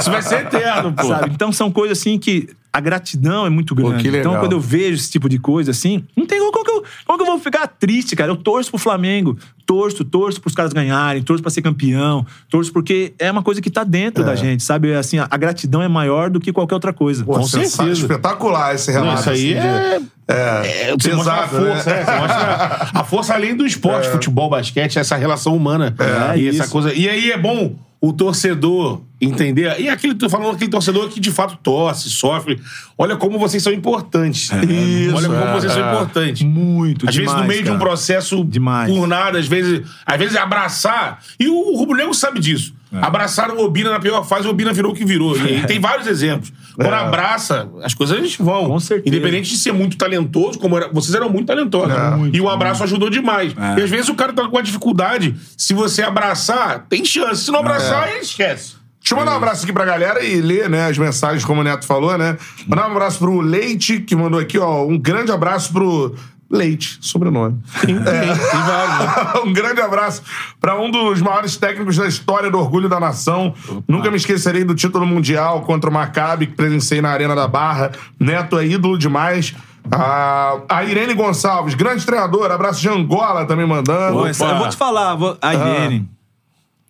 Isso vai ser eterno, pô. Sabe? Então são coisas assim que a gratidão é muito grande. que legal. Então, quando eu vejo esse tipo de coisa assim, não tem como, como, que eu, como que eu vou ficar triste, cara? Eu torço pro Flamengo, torço, torço pros caras ganharem, torço pra ser campeão, torço porque é uma coisa que tá dentro da gente, sabe? Assim, a, a gratidão é maior do que qualquer outra coisa. Pô, sensa- espetacular esse relato. Não, isso aí assim, é. de- É, É, a pesado, força, né? né? Você mostra a força além do esporte, futebol, basquete, essa relação humana. É, e essa isso. coisa. E aí é bom o torcedor entender. E aquele, falando aquele torcedor que de fato torce, sofre. Olha como vocês são importantes. Isso, Olha como é, vocês são é. importantes. Muito, Às vezes, demais, no meio de um cara. processo Demais. por nada, às vezes, às vezes abraçar. E o Rubro Negro sabe disso. É. Abraçaram o Obina na pior fase, o Obina virou o que virou. E aí tem vários exemplos. Quando abraça, as coisas vão. Com certeza. Independente de ser muito talentoso, como era, vocês eram muito talentosos. É. e o abraço ajudou demais. É. E às vezes o cara tá com uma dificuldade. Se você abraçar, tem chance. Se não abraçar, É. esquece. Deixa eu mandar um abraço aqui pra galera e ler, né, as mensagens, como o Neto falou, né? Mandar um abraço pro Leite, que mandou aqui, ó, um grande abraço pro Leite, sobrenome. É. um grande abraço pra um dos maiores técnicos da história do orgulho da nação. Nunca me esquecerei do título mundial contra o Maccabi, que presenciei na Arena da Barra. Neto é ídolo demais. Ah, a Irene Gonçalves, grande treinador. Abraço de Angola também mandando. Pô, essa- eu vou te falar, vou- a Irene.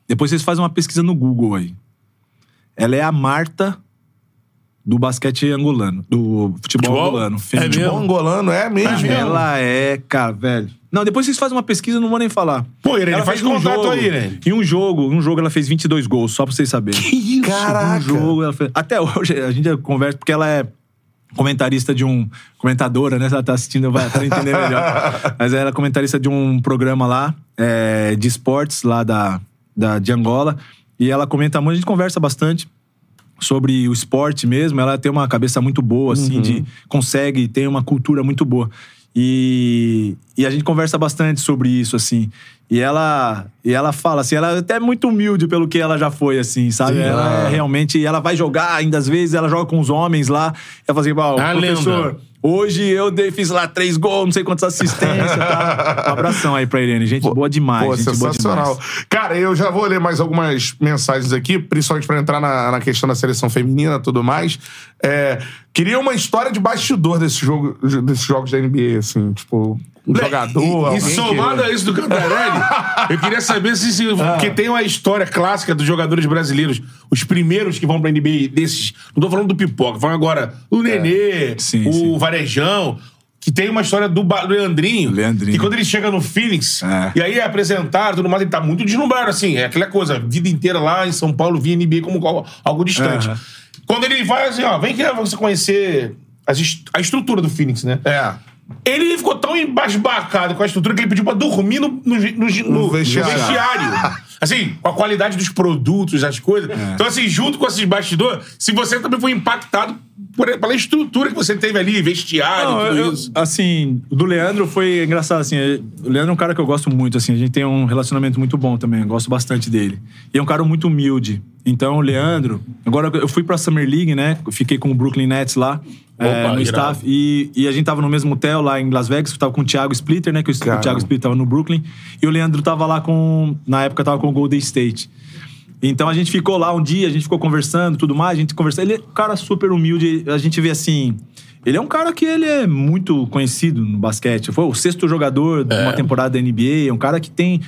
Depois vocês fazem uma pesquisa no Google aí. Ela é a Marta do basquete angolano, do futebol, Futebol? angolano. É feminino. Futebol angolano, é mesmo. Ela é, cara, velho. Não, depois vocês fazem uma pesquisa, eu não vou nem falar. Pô, Irene, ela faz um contato jogo, aí, Irene. Em um jogo, um jogo ela fez 22 gols, só pra vocês saberem. Que isso? Caraca. Um jogo ela fez. Até hoje a gente conversa porque ela é comentarista de um comentadora, né? Se ela tá assistindo, vai pra entender melhor. Mas ela é comentarista de um programa lá é, de esportes lá da, da de Angola e ela comenta muito, a gente conversa bastante sobre o esporte mesmo. Ela tem uma cabeça muito boa, assim, de consegue, tem uma cultura muito boa. E, e a gente conversa bastante sobre isso, assim. E ela, e ela fala assim, ela é até muito humilde pelo que ela já foi, assim, sabe? Sim, ela é realmente, ela vai jogar, ainda às vezes ela joga com os homens lá. Ela fala assim, "Bom, Ah, professor, lembra. Hoje eu dei, fiz lá três gols, não sei quantas assistências, tá? Um abração aí pra Irene, gente boa demais, Pô, gente boa sensacional. demais. Cara, eu já vou ler mais algumas mensagens aqui, principalmente pra entrar na, na questão da seleção feminina e tudo mais. É, queria uma história de bastidor desse jogo, desses jogos da NBA, assim, tipo, um jogador. E, e somado que... a isso do Cantarelli, eu queria saber se, se Ah. porque tem uma história clássica dos jogadores brasileiros, os primeiros que vão pra NBA desses. Não tô falando do pipoca, falando agora o Nenê, Sim, o sim. Varejão. Que tem uma história do Ba- Leandrinho. Leandrinho. Que quando ele chega no Phoenix, É. e aí é apresentado, tudo mais, ele tá muito deslumbrado, assim. É aquela coisa, vida inteira lá em São Paulo, via NBA como algo- distante. Quando ele vai assim, ó, vem que você conhecer as est- a estrutura do Phoenix, né? É. Ele ficou tão embasbacado com a estrutura que ele pediu pra dormir no, no, no- no- vestiário. vestiário. Assim, com a qualidade dos produtos, as coisas. É. Então, assim, junto com esses bastidores, se você também foi impactado por, pela estrutura que você teve ali, vestiário, Não, tudo eu- isso. assim, do Leandro foi engraçado, assim, é- o Leandro é um cara que eu gosto muito, assim, a gente tem um relacionamento muito bom também, eu gosto bastante dele. E é um cara muito humilde. Então, o Leandro, agora eu fui pra Summer League, né, fiquei com o Brooklyn Nets lá, é, no irado. staff, e, e a gente tava no mesmo hotel lá em Las Vegas, eu tava com o Thiago Splitter, né, que o, o. Thiago Splitter tava no Brooklyn, e o Leandro tava lá com, na época tava com o Golden State. Então a gente ficou lá um dia, a gente ficou conversando, tudo mais, a gente conversando. Ele é um cara super humilde, a gente vê assim. Ele é um cara que ele é muito conhecido no basquete. Foi o sexto jogador de uma temporada da NBA, é um cara que tem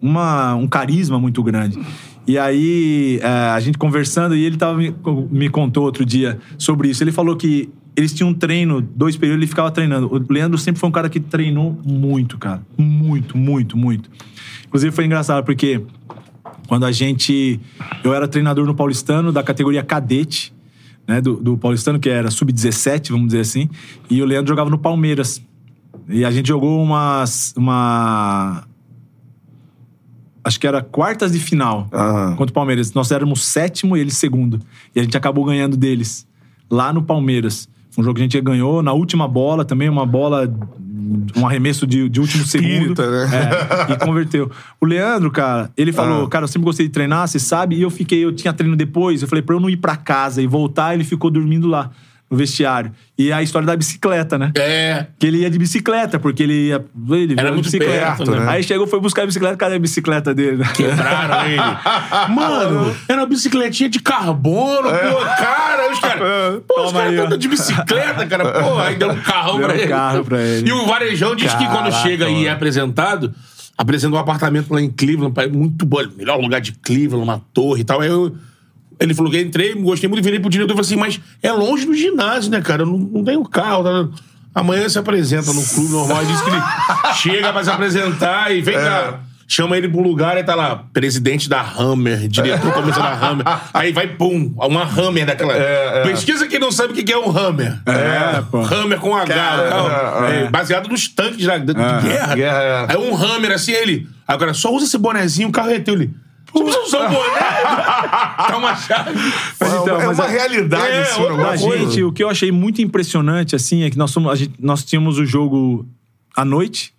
uma, um carisma muito grande. E aí, é, a gente conversando, e ele tava, me, me contou outro dia sobre isso. Ele falou que eles tinham um treino, dois períodos, ele ficava treinando. O Leandro sempre foi um cara que treinou muito, cara. Muito, muito, muito. Inclusive, foi engraçado, porque quando a gente. Eu era treinador no Paulistano da categoria cadete, né? Do, do Paulistano, que era sub-17, vamos dizer assim. E o Leandro jogava no Palmeiras. E a gente jogou umas. Uma. Acho que era quartas de final Aham. contra o Palmeiras. Nós éramos sétimo e eles segundo. E a gente acabou ganhando deles. Lá no Palmeiras. Um jogo que a gente ganhou na última bola também, uma bola. Um arremesso de, de último segundo. Espírita, né? É, e converteu. O Leandro, cara, ele falou, Ah. cara, eu sempre gostei de treinar, você sabe, e eu fiquei, eu tinha treino depois, eu falei, pra eu não ir pra casa e voltar, ele ficou dormindo lá, no vestiário. E a história da bicicleta, né? É. Que ele ia de bicicleta, porque ele ia. Ele Era muito bicicleta. perto, né? Aí chegou, foi buscar a bicicleta, cadê a bicicleta dele? Quebraram ele. Mano, era uma bicicletinha de carbono, pô, cara. Os caras. Pô, os caras andam de bicicleta, cara. Pô, aí deu um carrão Deu pra um ele. carro pra ele. E o Varejão diz que quando Caraca, chega e é mano. apresentado, apresenta um apartamento lá em Cleveland, pai, muito bom, melhor lugar de Cleveland, uma torre e tal. Aí eu. Ele falou que entrei, gostei muito, virei pro diretor e falei assim, mas é longe do ginásio, né, cara? Eu não, não tenho carro. Tá? Amanhã se apresenta no clube normal. Ele disse que ele chega pra se apresentar e vem cá. Chama ele um lugar e tá lá, presidente da Hammer, diretor começa da Hammer. Aí vai, pum, uma Hammer daquela. Pesquisa quem não sabe o que é um Hammer. É, pô. Hammer com H, o carro. É, baseado nos tanques da- de guerra. guerra, é. Aí um Hammer assim, ele. Agora, só usa esse bonezinho, o carro é teu. Ele. Você precisa usar o boné? tá uma chave. Mas então, é mas uma a- realidade É, outra Pra negócio. gente, o que eu achei muito impressionante, assim, é que nós, fomos, a gente- nós tínhamos o jogo à noite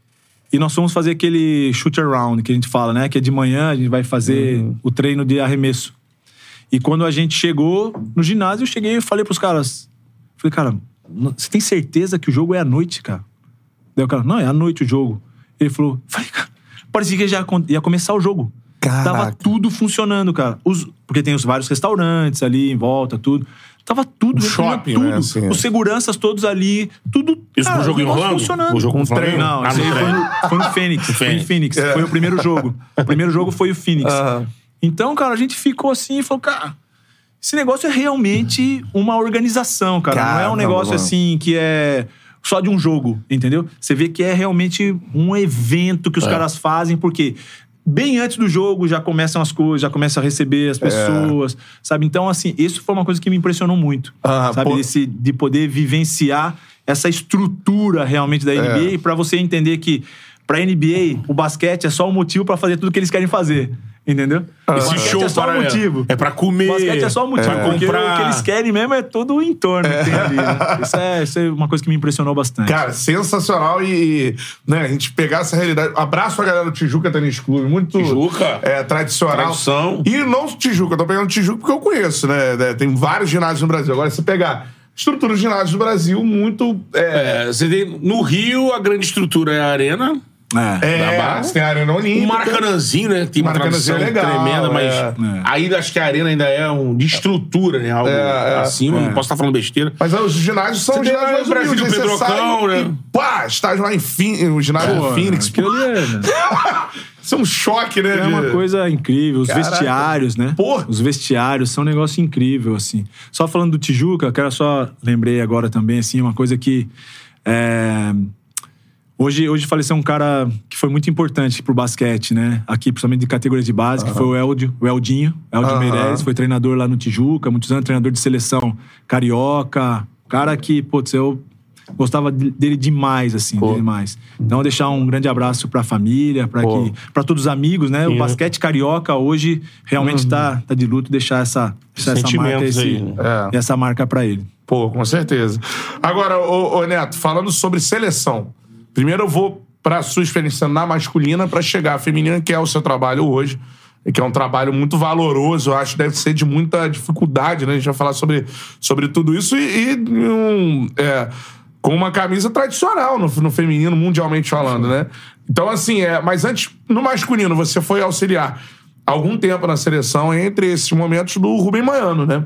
e nós fomos fazer aquele shoot around que a gente fala, né? Que é de manhã, a gente vai fazer o treino de arremesso. E quando a gente chegou no ginásio, eu cheguei e falei pros caras. Falei, cara, você tem certeza que o jogo é à noite, cara? Daí o cara, não, é à noite o jogo. Ele falou, falei, cara, parecia que já ia começar o jogo. Caraca. Tava tudo funcionando, cara. Os- porque tem os vários restaurantes ali em volta, tudo. Tava tudo, shopping, tudo. né, assim, é. Os seguranças todos ali, tudo. Isso cara, pro jogo o em Orlando? funcionando. O jogo com o Flamengo? Não, Ah, isso no aí foi no, foi no Phoenix. Foi Phoenix. É. Foi o primeiro jogo. O primeiro jogo foi o Phoenix. Aham. Então, cara, a gente ficou assim e falou, cara, esse negócio é realmente uma organização, cara. não é um negócio mano. assim que é só de um jogo, entendeu? Você vê que é realmente um evento que os caras fazem, porque bem antes do jogo já começam as coisas, já começam a receber as pessoas, sabe? Então, assim, isso foi uma coisa que me impressionou muito, Ah, sabe? pô. Esse, de poder vivenciar essa estrutura realmente da NBA e pra você entender que pra NBA o basquete é só um motivo pra fazer tudo que eles querem fazer, entendeu? o Esse show é só para- um motivo. É pra comer. O basquete é só um motivo, Pra porque comprar. o que eles querem mesmo é todo o entorno que tem ali. né? Isso, é, isso é uma coisa que me impressionou bastante. Cara, sensacional e, né, a gente pegar essa realidade. Abraço a galera do Tijuca Tênis Clube, muito Tijuca. é, tradicional. Tradição. E não Tijuca, eu tô pegando Tijuca porque eu conheço, né? né, Tem vários ginásios no Brasil. Agora, se você pegar estrutura de ginásios do Brasil, muito. É, É, você tem, no Rio, a grande estrutura é a arena. É. é, da tem a Arena O Olímpica. Maracanãzinho, né? Tem uma Maracanãzinho tradição é legal, tremenda, mas é. ainda acho que a arena ainda é um de estrutura, né? Algo É, é. acima. Não posso estar falando besteira. Mas os ginásios são Você ginásios em Brasília humildes. o Você Pedrocão, sai né? E, pá, estágio lá em Phoenix, o ginásio Pô, Phoenix. aquilo ali é, Isso é um choque, né? é uma de- coisa incrível. Os Caraca. vestiários, né? Porra. Os vestiários são um negócio incrível, assim. Só falando do Tijuca, eu quero só... Lembrei agora também, assim, uma coisa que... é, Hoje, hoje faleceu um cara que foi muito importante pro basquete, né? Aqui, principalmente de categoria de base, que foi o Eldio, o Eldinho. Eldio Aham. Meirelles, foi treinador lá no Tijuca, muitos anos, treinador de seleção carioca. Cara que, putz, eu gostava de- dele demais, assim, demais. Então, deixar um grande abraço pra família, pra Pô. que para todos os amigos, né? O basquete carioca hoje realmente tá, tá de luto, deixar essa, deixar essa marca, esse, aí, né? É. essa marca pra ele. Pô, com certeza. Agora, ô, ô, Neto, falando sobre seleção. Primeiro eu vou pra sua experiência na masculina pra chegar à feminina, que é o seu trabalho hoje. Que é um trabalho muito valoroso, eu acho que deve ser de muita dificuldade, né? A gente vai falar sobre, sobre tudo isso e, e um, é, com uma camisa tradicional no, no feminino, mundialmente falando, né? Então, assim, é, mas antes, no masculino, você foi auxiliar algum tempo na seleção entre esses momentos do Rubem Maiano, né?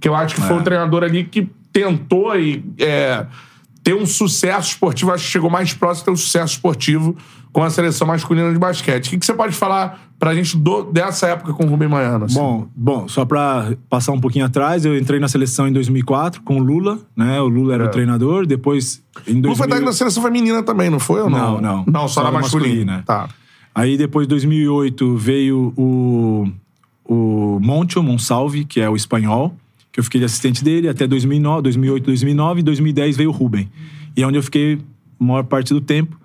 Que eu acho que foi o treinador ali que tentou e, é, ter um sucesso esportivo. Acho que chegou mais próximo de ter um sucesso esportivo com a seleção masculina de basquete. O que, que você pode falar pra gente do- dessa época com o Rubem Maiano? assim? Bom, bom, só pra passar um pouquinho atrás, eu entrei na seleção em 2004 com o Lula, né? O Lula era o treinador, depois em Lu foi 2000... técnico da seleção feminina também, não foi ou não? Não, não. Não, só, Só na na masculina. masculina. Tá. Aí depois, 2008, veio o, o Moncho Monsalve, que é o espanhol, que eu fiquei de assistente dele até 2009, 2008, 2009 e 2010 veio o Ruben. E é onde eu fiquei a maior parte do tempo,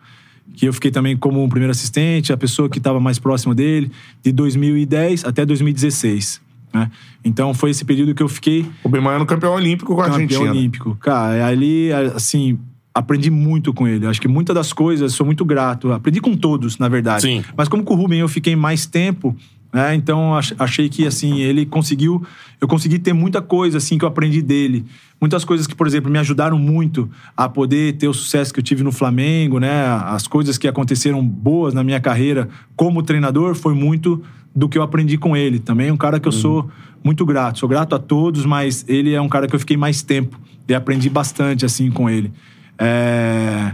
que eu fiquei também como um primeiro assistente, a pessoa que estava mais próxima dele, de 2010 até 2016. Né? Então foi esse período que eu fiquei Rubem Maiano campeão olímpico com a campeão Argentina. olímpico. Cara, ali, assim, aprendi muito com ele. Acho que muitas das coisas, sou muito grato. Aprendi com todos, na verdade. Sim. Mas como com o Rubem eu fiquei mais tempo, né? Então ach- achei que assim ele conseguiu, eu consegui ter muita coisa assim que eu aprendi dele, muitas coisas que por exemplo me ajudaram muito a poder ter o sucesso que eu tive no Flamengo, né? As coisas que aconteceram boas na minha carreira como treinador foi muito do que eu aprendi com ele. Também é um cara que eu sou muito grato, sou grato a todos, mas ele é um cara que eu fiquei mais tempo e aprendi bastante assim com ele. É...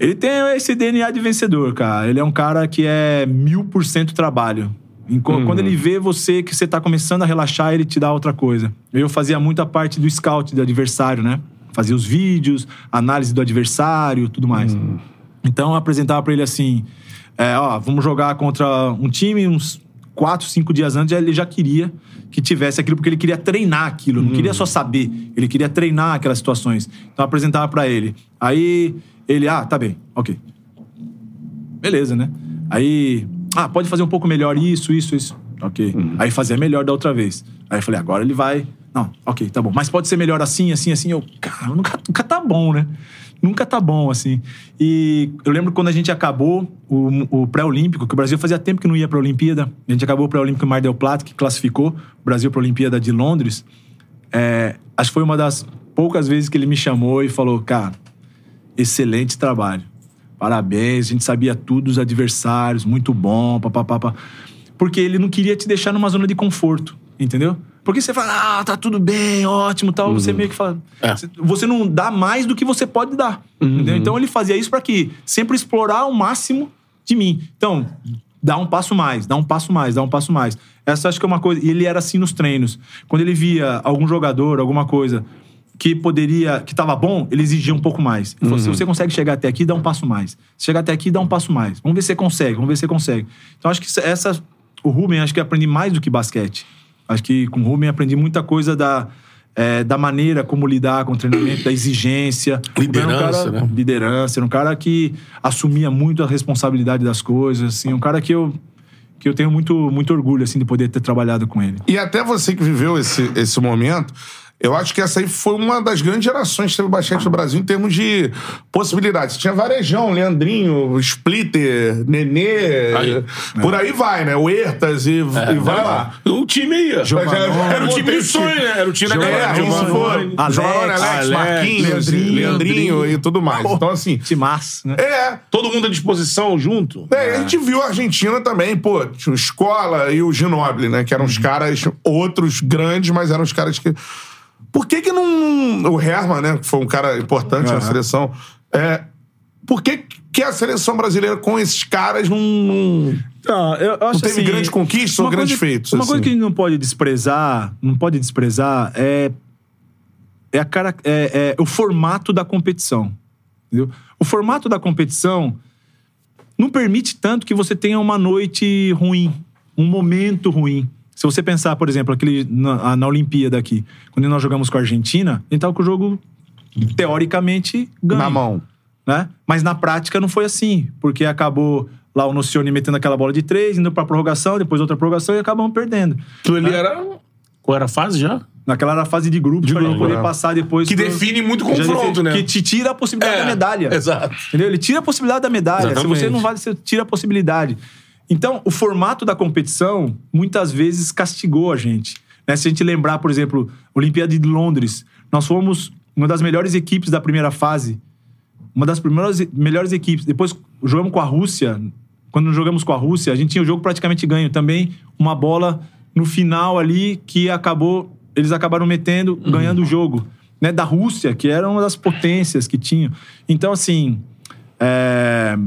Ele tem esse DNA de vencedor, cara. Ele é um cara que é mil por cento trabalho. Quando ele vê você que você tá começando a relaxar, ele te dá outra coisa. Eu fazia muita parte do scout do adversário, né? Fazia os vídeos, análise do adversário, tudo mais. Então eu apresentava pra ele assim: é, ó, vamos jogar contra um time uns quatro, cinco dias antes, ele já queria que tivesse aquilo, porque ele queria treinar aquilo, não queria só saber, ele queria treinar aquelas situações. Então eu apresentava pra ele. Aí ele, ah, tá bem, ok. Beleza, né? Aí, ah, pode fazer um pouco melhor isso, isso, isso. Ok. Aí fazia melhor da outra vez. Aí eu falei, agora ele vai. Não, ok, tá bom. Mas pode ser melhor assim, assim, assim. Eu, cara, nunca, nunca tá bom, né? Nunca tá bom, assim. E eu lembro quando a gente acabou o, o pré-olímpico, que o Brasil fazia tempo que não ia pra Olimpíada. A gente acabou o pré-olímpico em Mar del Plata, que classificou o Brasil pra Olimpíada de Londres. É, acho que foi uma das poucas vezes que ele me chamou e falou, cara, excelente trabalho. Parabéns, a gente sabia tudo dos adversários, muito bom, papapá. Porque ele não queria te deixar numa zona de conforto, entendeu? Porque você fala, ah, tá tudo bem, ótimo, tal. Você meio que fala. É. Você não dá mais do que você pode dar. Entendeu? Então ele fazia isso pra quê? Sempre explorar o máximo de mim. Então, dá um passo mais, dá um passo mais, dá um passo mais. Essa acho que é uma coisa. E ele era assim nos treinos. Quando ele via algum jogador, alguma coisa que poderia, que tava bom, ele exigia um pouco mais. Ele falou, se você consegue chegar até aqui, dá um passo mais. Se chegar até aqui, dá um passo mais. Vamos ver se você consegue, vamos ver se você consegue. Então acho que essa, o Ruben, acho que aprendi mais do que basquete. Acho que com o Ruben eu aprendi muita coisa da, é, da maneira como lidar com o treinamento, da exigência. Era um Liderança, cara- né? Liderança, era um cara que assumia muito a responsabilidade das coisas, assim, um cara que eu que eu tenho muito, muito orgulho assim de poder ter trabalhado com ele. E até você que viveu esse, esse momento, eu acho que essa aí foi uma das grandes gerações que teve basquete no Brasil em termos de possibilidades. Tinha Varejão, Leandrinho, Splitter, Nenê, Aí. por aí vai, né? O Ertas e, e vai lá. O time aí, ó. Giovanni, Era o time de sonho, né? Era o time da É, galera. se for Alex, Alex, Alex, Marquinhos, Leandrinho, Leandrinho, Leandrinho. e tudo mais. Então, assim, Timaço, né? é, Todo mundo à disposição junto. É, a gente viu a Argentina também, pô, tinha o Escola e o Ginobili, né? Que eram os caras, outros grandes, mas eram os caras que. Por que que não. O Herman, né? Que foi um cara importante na seleção. É, por que que a seleção brasileira com esses caras não. não- Não, eu, acho teve assim, grandes conquistas ou grandes feitos, Uma assim? coisa que a gente não pode desprezar, não pode desprezar é, é, a cara, é, é o formato da competição. Entendeu? O formato da competição não permite tanto que você tenha uma noite ruim, um momento ruim. Se você pensar, por exemplo, aquele na, na Olimpíada aqui, quando nós jogamos com a Argentina, a gente tava com o jogo teoricamente ganho Na mão. né? Mas na prática não foi assim, porque acabou lá o Nocione metendo aquela bola de três, indo pra prorrogação, depois outra prorrogação e acabamos perdendo. Aquilo ali era. Qual era a fase já? Naquela era a fase de grupos, pra gente grupo, poder né? passar depois. Que pro- define muito confronto, define- né? Que te tira a possibilidade da medalha. Exato. Entendeu? Ele tira a possibilidade da medalha. Se Exatamente. você não vale, você tira a possibilidade. Então, o formato da competição muitas vezes castigou a gente. né? Se a gente lembrar, por exemplo, Olimpíada de Londres, nós fomos uma das melhores equipes da primeira fase. Uma das primeiras melhores equipes. Depois jogamos com a Rússia. Quando jogamos com a Rússia, a gente tinha o jogo praticamente ganho. Também uma bola no final ali que acabou. Eles acabaram metendo, ganhando o jogo. Né, da Rússia, que era uma das potências que tinham. Então, assim. é,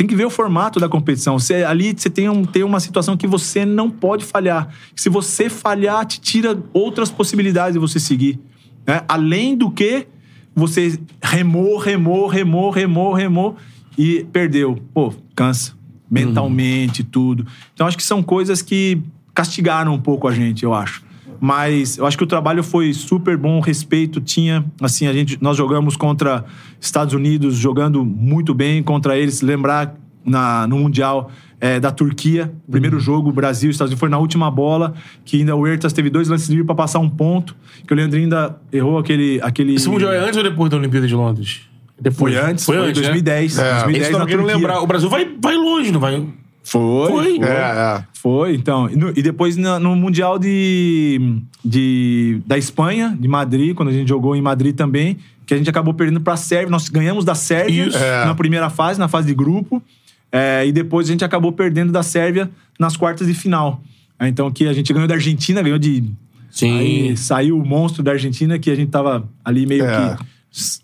tem que ver o formato da competição. Você, ali você tem, um, tem uma situação que você não pode falhar. Se você falhar, te tira outras possibilidades de você seguir. né? Além do que você remou, remou, remou, remou, remou e perdeu. Pô, cansa. Mentalmente, tudo. Então, acho que são coisas que castigaram um pouco a gente, eu acho. Mas eu acho que o trabalho foi super bom, o respeito tinha. Assim, a gente, nós jogamos contra Estados Unidos, jogando muito bem contra eles. Lembrar na, no Mundial é, da Turquia, primeiro jogo, Brasil, Estados Unidos, foi na última bola, que ainda o Ertas teve dois lances livres para passar um ponto, que o Leandrinho ainda errou aquele. aquele... Esse Mundial é antes ou depois da Olimpíada de Londres? Depois. Foi antes, Foi foi, em antes, né? 2010. É. 2010 Esse que eu na Turquia. lembrar. O Brasil vai, vai longe, não vai? Foi. Foi. Foi, É, é. Foi, então. E, no- e depois na- no, Mundial de, de, da Espanha, de Madrid, quando a gente jogou em Madrid também, que a gente acabou perdendo pra Sérvia. Nós ganhamos da Sérvia Isso. É. na primeira fase, na fase de grupo. É, e depois a gente acabou perdendo da Sérvia nas quartas de final. É, então que a gente ganhou da Argentina, ganhou de. Sim. Aí saiu o monstro da Argentina, que a gente tava ali meio que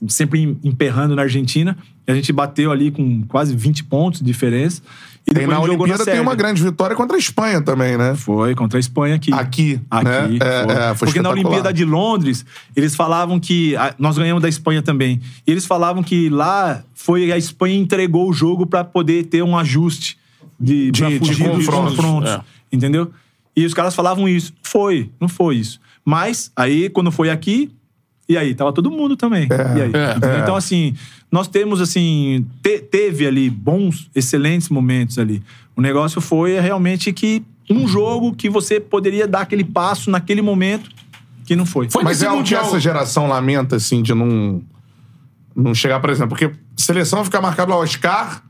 sempre em- emperrando na Argentina. E a gente bateu ali com quase 20 pontos de diferença. E Tem na Olimpíada tem uma grande vitória contra a Espanha também, né? Foi, contra a Espanha aqui. Aqui, Aqui. né? É, foi. é, foi Porque na. Olimpíada de Londres, eles falavam que. nós ganhamos da Espanha também. E eles falavam que lá foi a Espanha entregou o jogo pra poder ter um ajuste de, De- de confrontos. confrontos. É. Entendeu? E os caras falavam isso. Foi, não foi isso. Mas aí, quando foi aqui, e aí? Tava todo mundo também. e aí? É. Então, assim, nós temos, assim, te- teve ali bons, excelentes momentos ali. O negócio foi realmente que um jogo que você poderia dar aquele passo naquele momento que não foi. Foi Mas é algo que essa geração lamenta, assim, de não, não chegar, por exemplo, porque seleção fica marcado lá Oscar,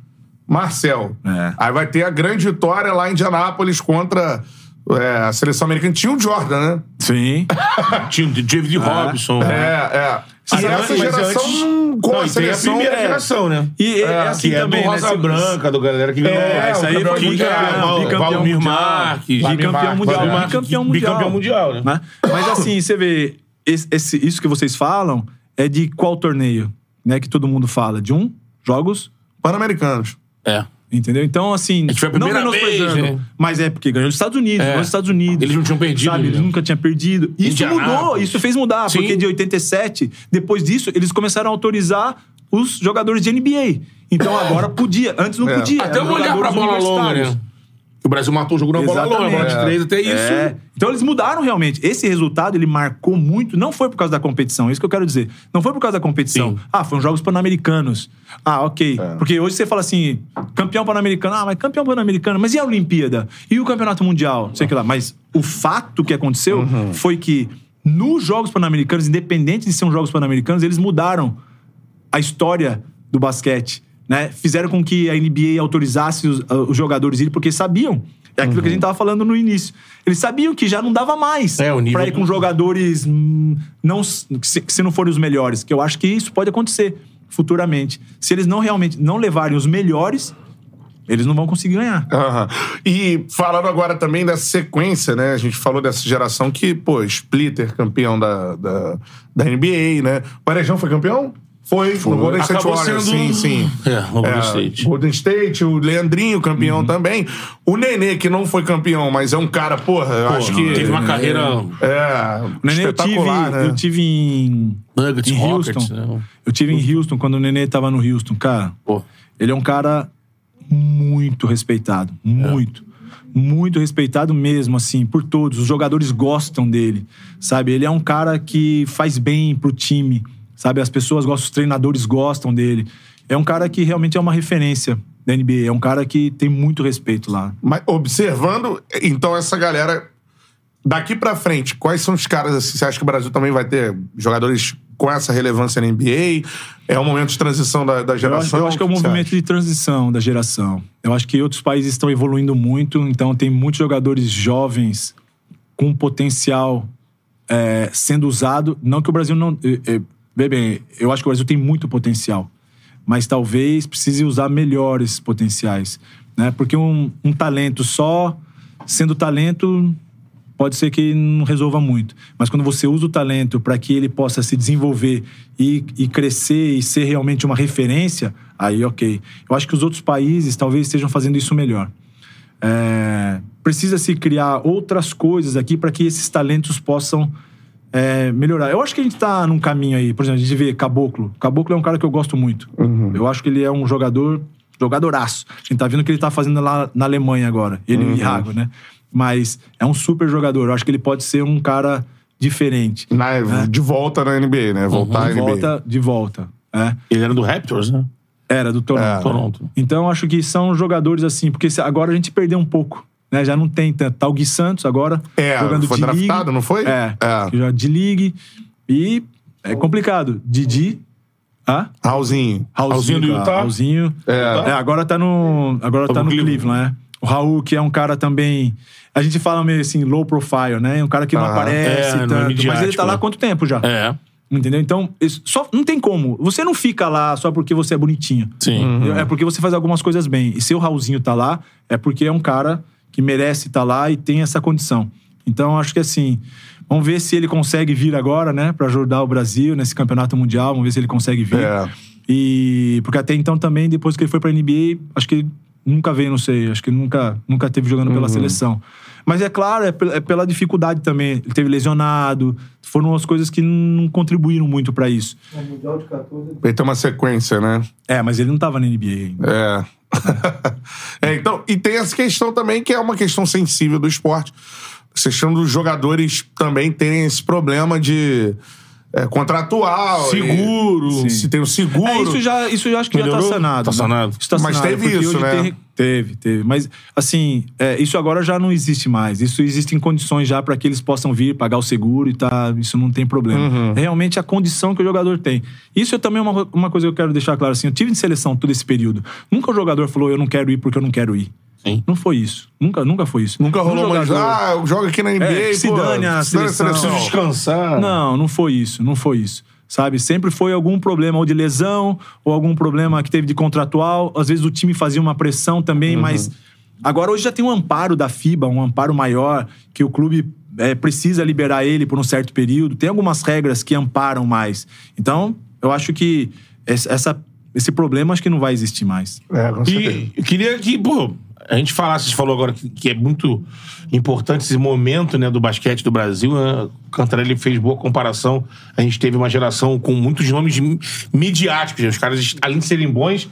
Marcel. É. Aí vai ter a grande vitória lá em Indianápolis contra é, a seleção americana. Tinha o Jordan, né? Sim. Tinha o David Robson. É, é. Mas E essa geração antes- não- com Não, a tem a seleção. primeira é, geração, né? E é, assim que é também, do né? Rosa Se- Branca, do galera que ganhou. É, isso o aí campeão foi mundial, bicampeão, bicampeão Valmir mundial. Bicampeão mundial. Bicampeão mundial. bicampeão mundial, né? né? Mas assim, você vê, esse, esse- isso que vocês falam é de qual torneio? Né, que todo mundo fala? De um? Jogos? Pan-Americanos. É. Entendeu? Então, assim. É que foi a não primeira vez, né? Mas é porque ganhou os Estados Unidos, É. ganhou os Estados Unidos. Eles não tinham perdido, Sabe? Eles nunca tinham perdido. Isso Indianápolis. mudou, isso fez mudar, Sim. porque de 87, depois disso, eles começaram a autorizar os jogadores de NBA. Então agora podia. Antes não É. podia. Até vamos olhar pra jogadores bola longa, né? O Brasil matou o jogo na bola longa, bola de três, até isso. É. Então eles mudaram realmente. Esse resultado ele marcou muito. Não foi por causa da competição, é isso que eu quero dizer. Não foi por causa da competição. Sim. Ah, foram jogos pan-americanos. Ah, ok. Porque hoje você fala assim, campeão pan-americano. Ah, mas campeão pan-americano. Mas e a Olimpíada? E o campeonato mundial? Não sei o que lá. Mas o fato que aconteceu foi que nos jogos pan-americanos, independente de ser um jogos pan-americanos, eles mudaram a história do basquete, né? Fizeram com que a NBA autorizasse os, uh, os jogadores irem, porque sabiam. É aquilo que a gente tava falando no início. Eles sabiam que já não dava mais É, o nível pra ir com do- jogadores hum, não, se, se não forem os melhores. Que eu acho que isso pode acontecer futuramente. Se eles não realmente não levarem os melhores, eles não vão conseguir ganhar. Aham. E falando agora também dessa sequência, né? A gente falou dessa geração que, pô, Splitter, campeão da, da, da NBA, né? O Varejão foi campeão? Foi, no Golden State Acabou Warriors, sendo- sim, sim. É, no Golden State. Golden State, o Leandrinho, campeão também. O Nenê, que não foi campeão, mas é um cara, porra, eu acho que... Teve uma carreira É, O Nenê, eu tive, espetacular, né? eu tive em, Nuggets, em Houston. Rockets, né? Eu tive em Houston quando o Nenê tava no Houston, cara. Pô. Ele é um cara muito respeitado. Muito. Muito respeitado mesmo, assim, por todos. Os jogadores gostam dele, sabe? Ele é um cara que faz bem pro time, sabe? As pessoas gostam, os treinadores gostam dele. É um cara que realmente é uma referência da NBA. É um cara que tem muito respeito lá. Mas observando, então, essa galera. Daqui pra frente, quais são os caras assim? Você acha que o Brasil também vai ter jogadores com essa relevância na NBA? É um momento de transição da, da Eu acho, geração? eu acho que é um movimento de transição da geração. Eu acho que outros países estão evoluindo muito, então tem muitos jogadores jovens com potencial é, sendo usado. Não que o Brasil não. É, é, bem, eu acho que o Brasil tem muito potencial, mas talvez precise usar melhores potenciais. Né? Porque um, um talento só, sendo talento, pode ser que não resolva muito. Mas quando você usa o talento para que ele possa se desenvolver e, e crescer e ser realmente uma referência, aí ok. Eu acho que os outros países talvez estejam fazendo isso melhor. É, precisa se criar outras coisas aqui para que esses talentos possam é, melhorar. Eu acho que a gente está num caminho aí. Por exemplo, a gente vê Caboclo. Caboclo é um cara que eu gosto muito. Eu acho que ele é um jogador, jogadoraço. A gente tá vendo o que ele tá fazendo lá na Alemanha agora. Ele e o Iago, né? Mas é um super jogador. Eu acho que ele pode ser um cara diferente. Na- De volta na NBA, né? Voltar É. De à NBA. volta, de volta. É. Ele era do Raptors, né? Era, do Toronto. É. Toronto. Então, eu acho que são jogadores assim, porque agora a gente perdeu um pouco. Né? Já não tem tanto. Tá o Gui Santos agora É, jogando foi de league. draftado, não foi? É, É. que joga de league. E é complicado. Didi. Ah? Raulzinho. Raulzinho do cara. Utah? Raulzinho. É. É, agora tá no. Agora Tá tá no Cleveland. Cleveland, né? O Raul, que é um cara também. A gente fala meio assim, low profile, né? Um cara que não Ah, aparece é, não é tanto. mas ele tá lá há quanto tempo já? É. Entendeu? Então, só, não tem como. Você não fica lá só porque você é bonitinho. Sim. É porque você faz algumas coisas bem. E se o Raulzinho tá lá, é porque é um cara que merece estar lá e tem essa condição. Então, acho que assim, vamos ver se ele consegue vir agora, né, pra ajudar o Brasil nesse campeonato mundial. Vamos ver se ele consegue vir. É. E porque até então também, depois que ele foi pra NBA, acho que ele nunca veio, não sei, acho que ele nunca, nunca teve jogando pela seleção. Mas é claro, é, é pela dificuldade também. Ele teve lesionado, foram as coisas que não contribuíram muito pra isso. Ele tem uma sequência, né? É, mas ele não tava na NBA ainda. É. é, então, e tem essa questão também que é uma questão sensível do esporte. A questão dos jogadores também terem esse problema de é, contratual. Seguro. e- Se tem o seguro. É, isso já, isso já acho que já Melhorou? tá sanado. Tá né? sanado. Tá Mas sanado, teve porque isso, né? tem- teve, teve. Mas, assim, é, isso agora já não existe mais. Isso existe em condições já para que eles possam vir, pagar o seguro e tá. Isso não tem problema. Uhum. É realmente a condição que o jogador tem. Isso é também uma, uma coisa que eu quero deixar claro assim. Eu tive em seleção todo esse período. Nunca o jogador falou, eu não quero ir porque eu não quero ir. Sim. Não foi isso. Nunca, nunca foi isso. Nunca rolou mais. Ah, eu jogo aqui na NBA. É, se pô, dane a se dane seleção. Descansar. Não, não foi isso, não foi isso. Sabe, sempre foi algum problema ou de lesão, ou algum problema que teve de contratual. Às vezes o time fazia uma pressão também, mas agora hoje já tem um amparo da FIBA, um amparo maior, que o clube é, precisa liberar ele por um certo período. Tem algumas regras que amparam mais. Então, eu acho que esse- essa, esse problema acho que não vai existir mais. É, com certeza. E eu queria que, pô, a gente falasse, você falou agora que, que é muito importante esse momento né, do basquete do Brasil. Né? O Cantarelli fez boa comparação. A gente teve uma geração com muitos nomes mi- midiáticos. né? Os caras, além de serem bons,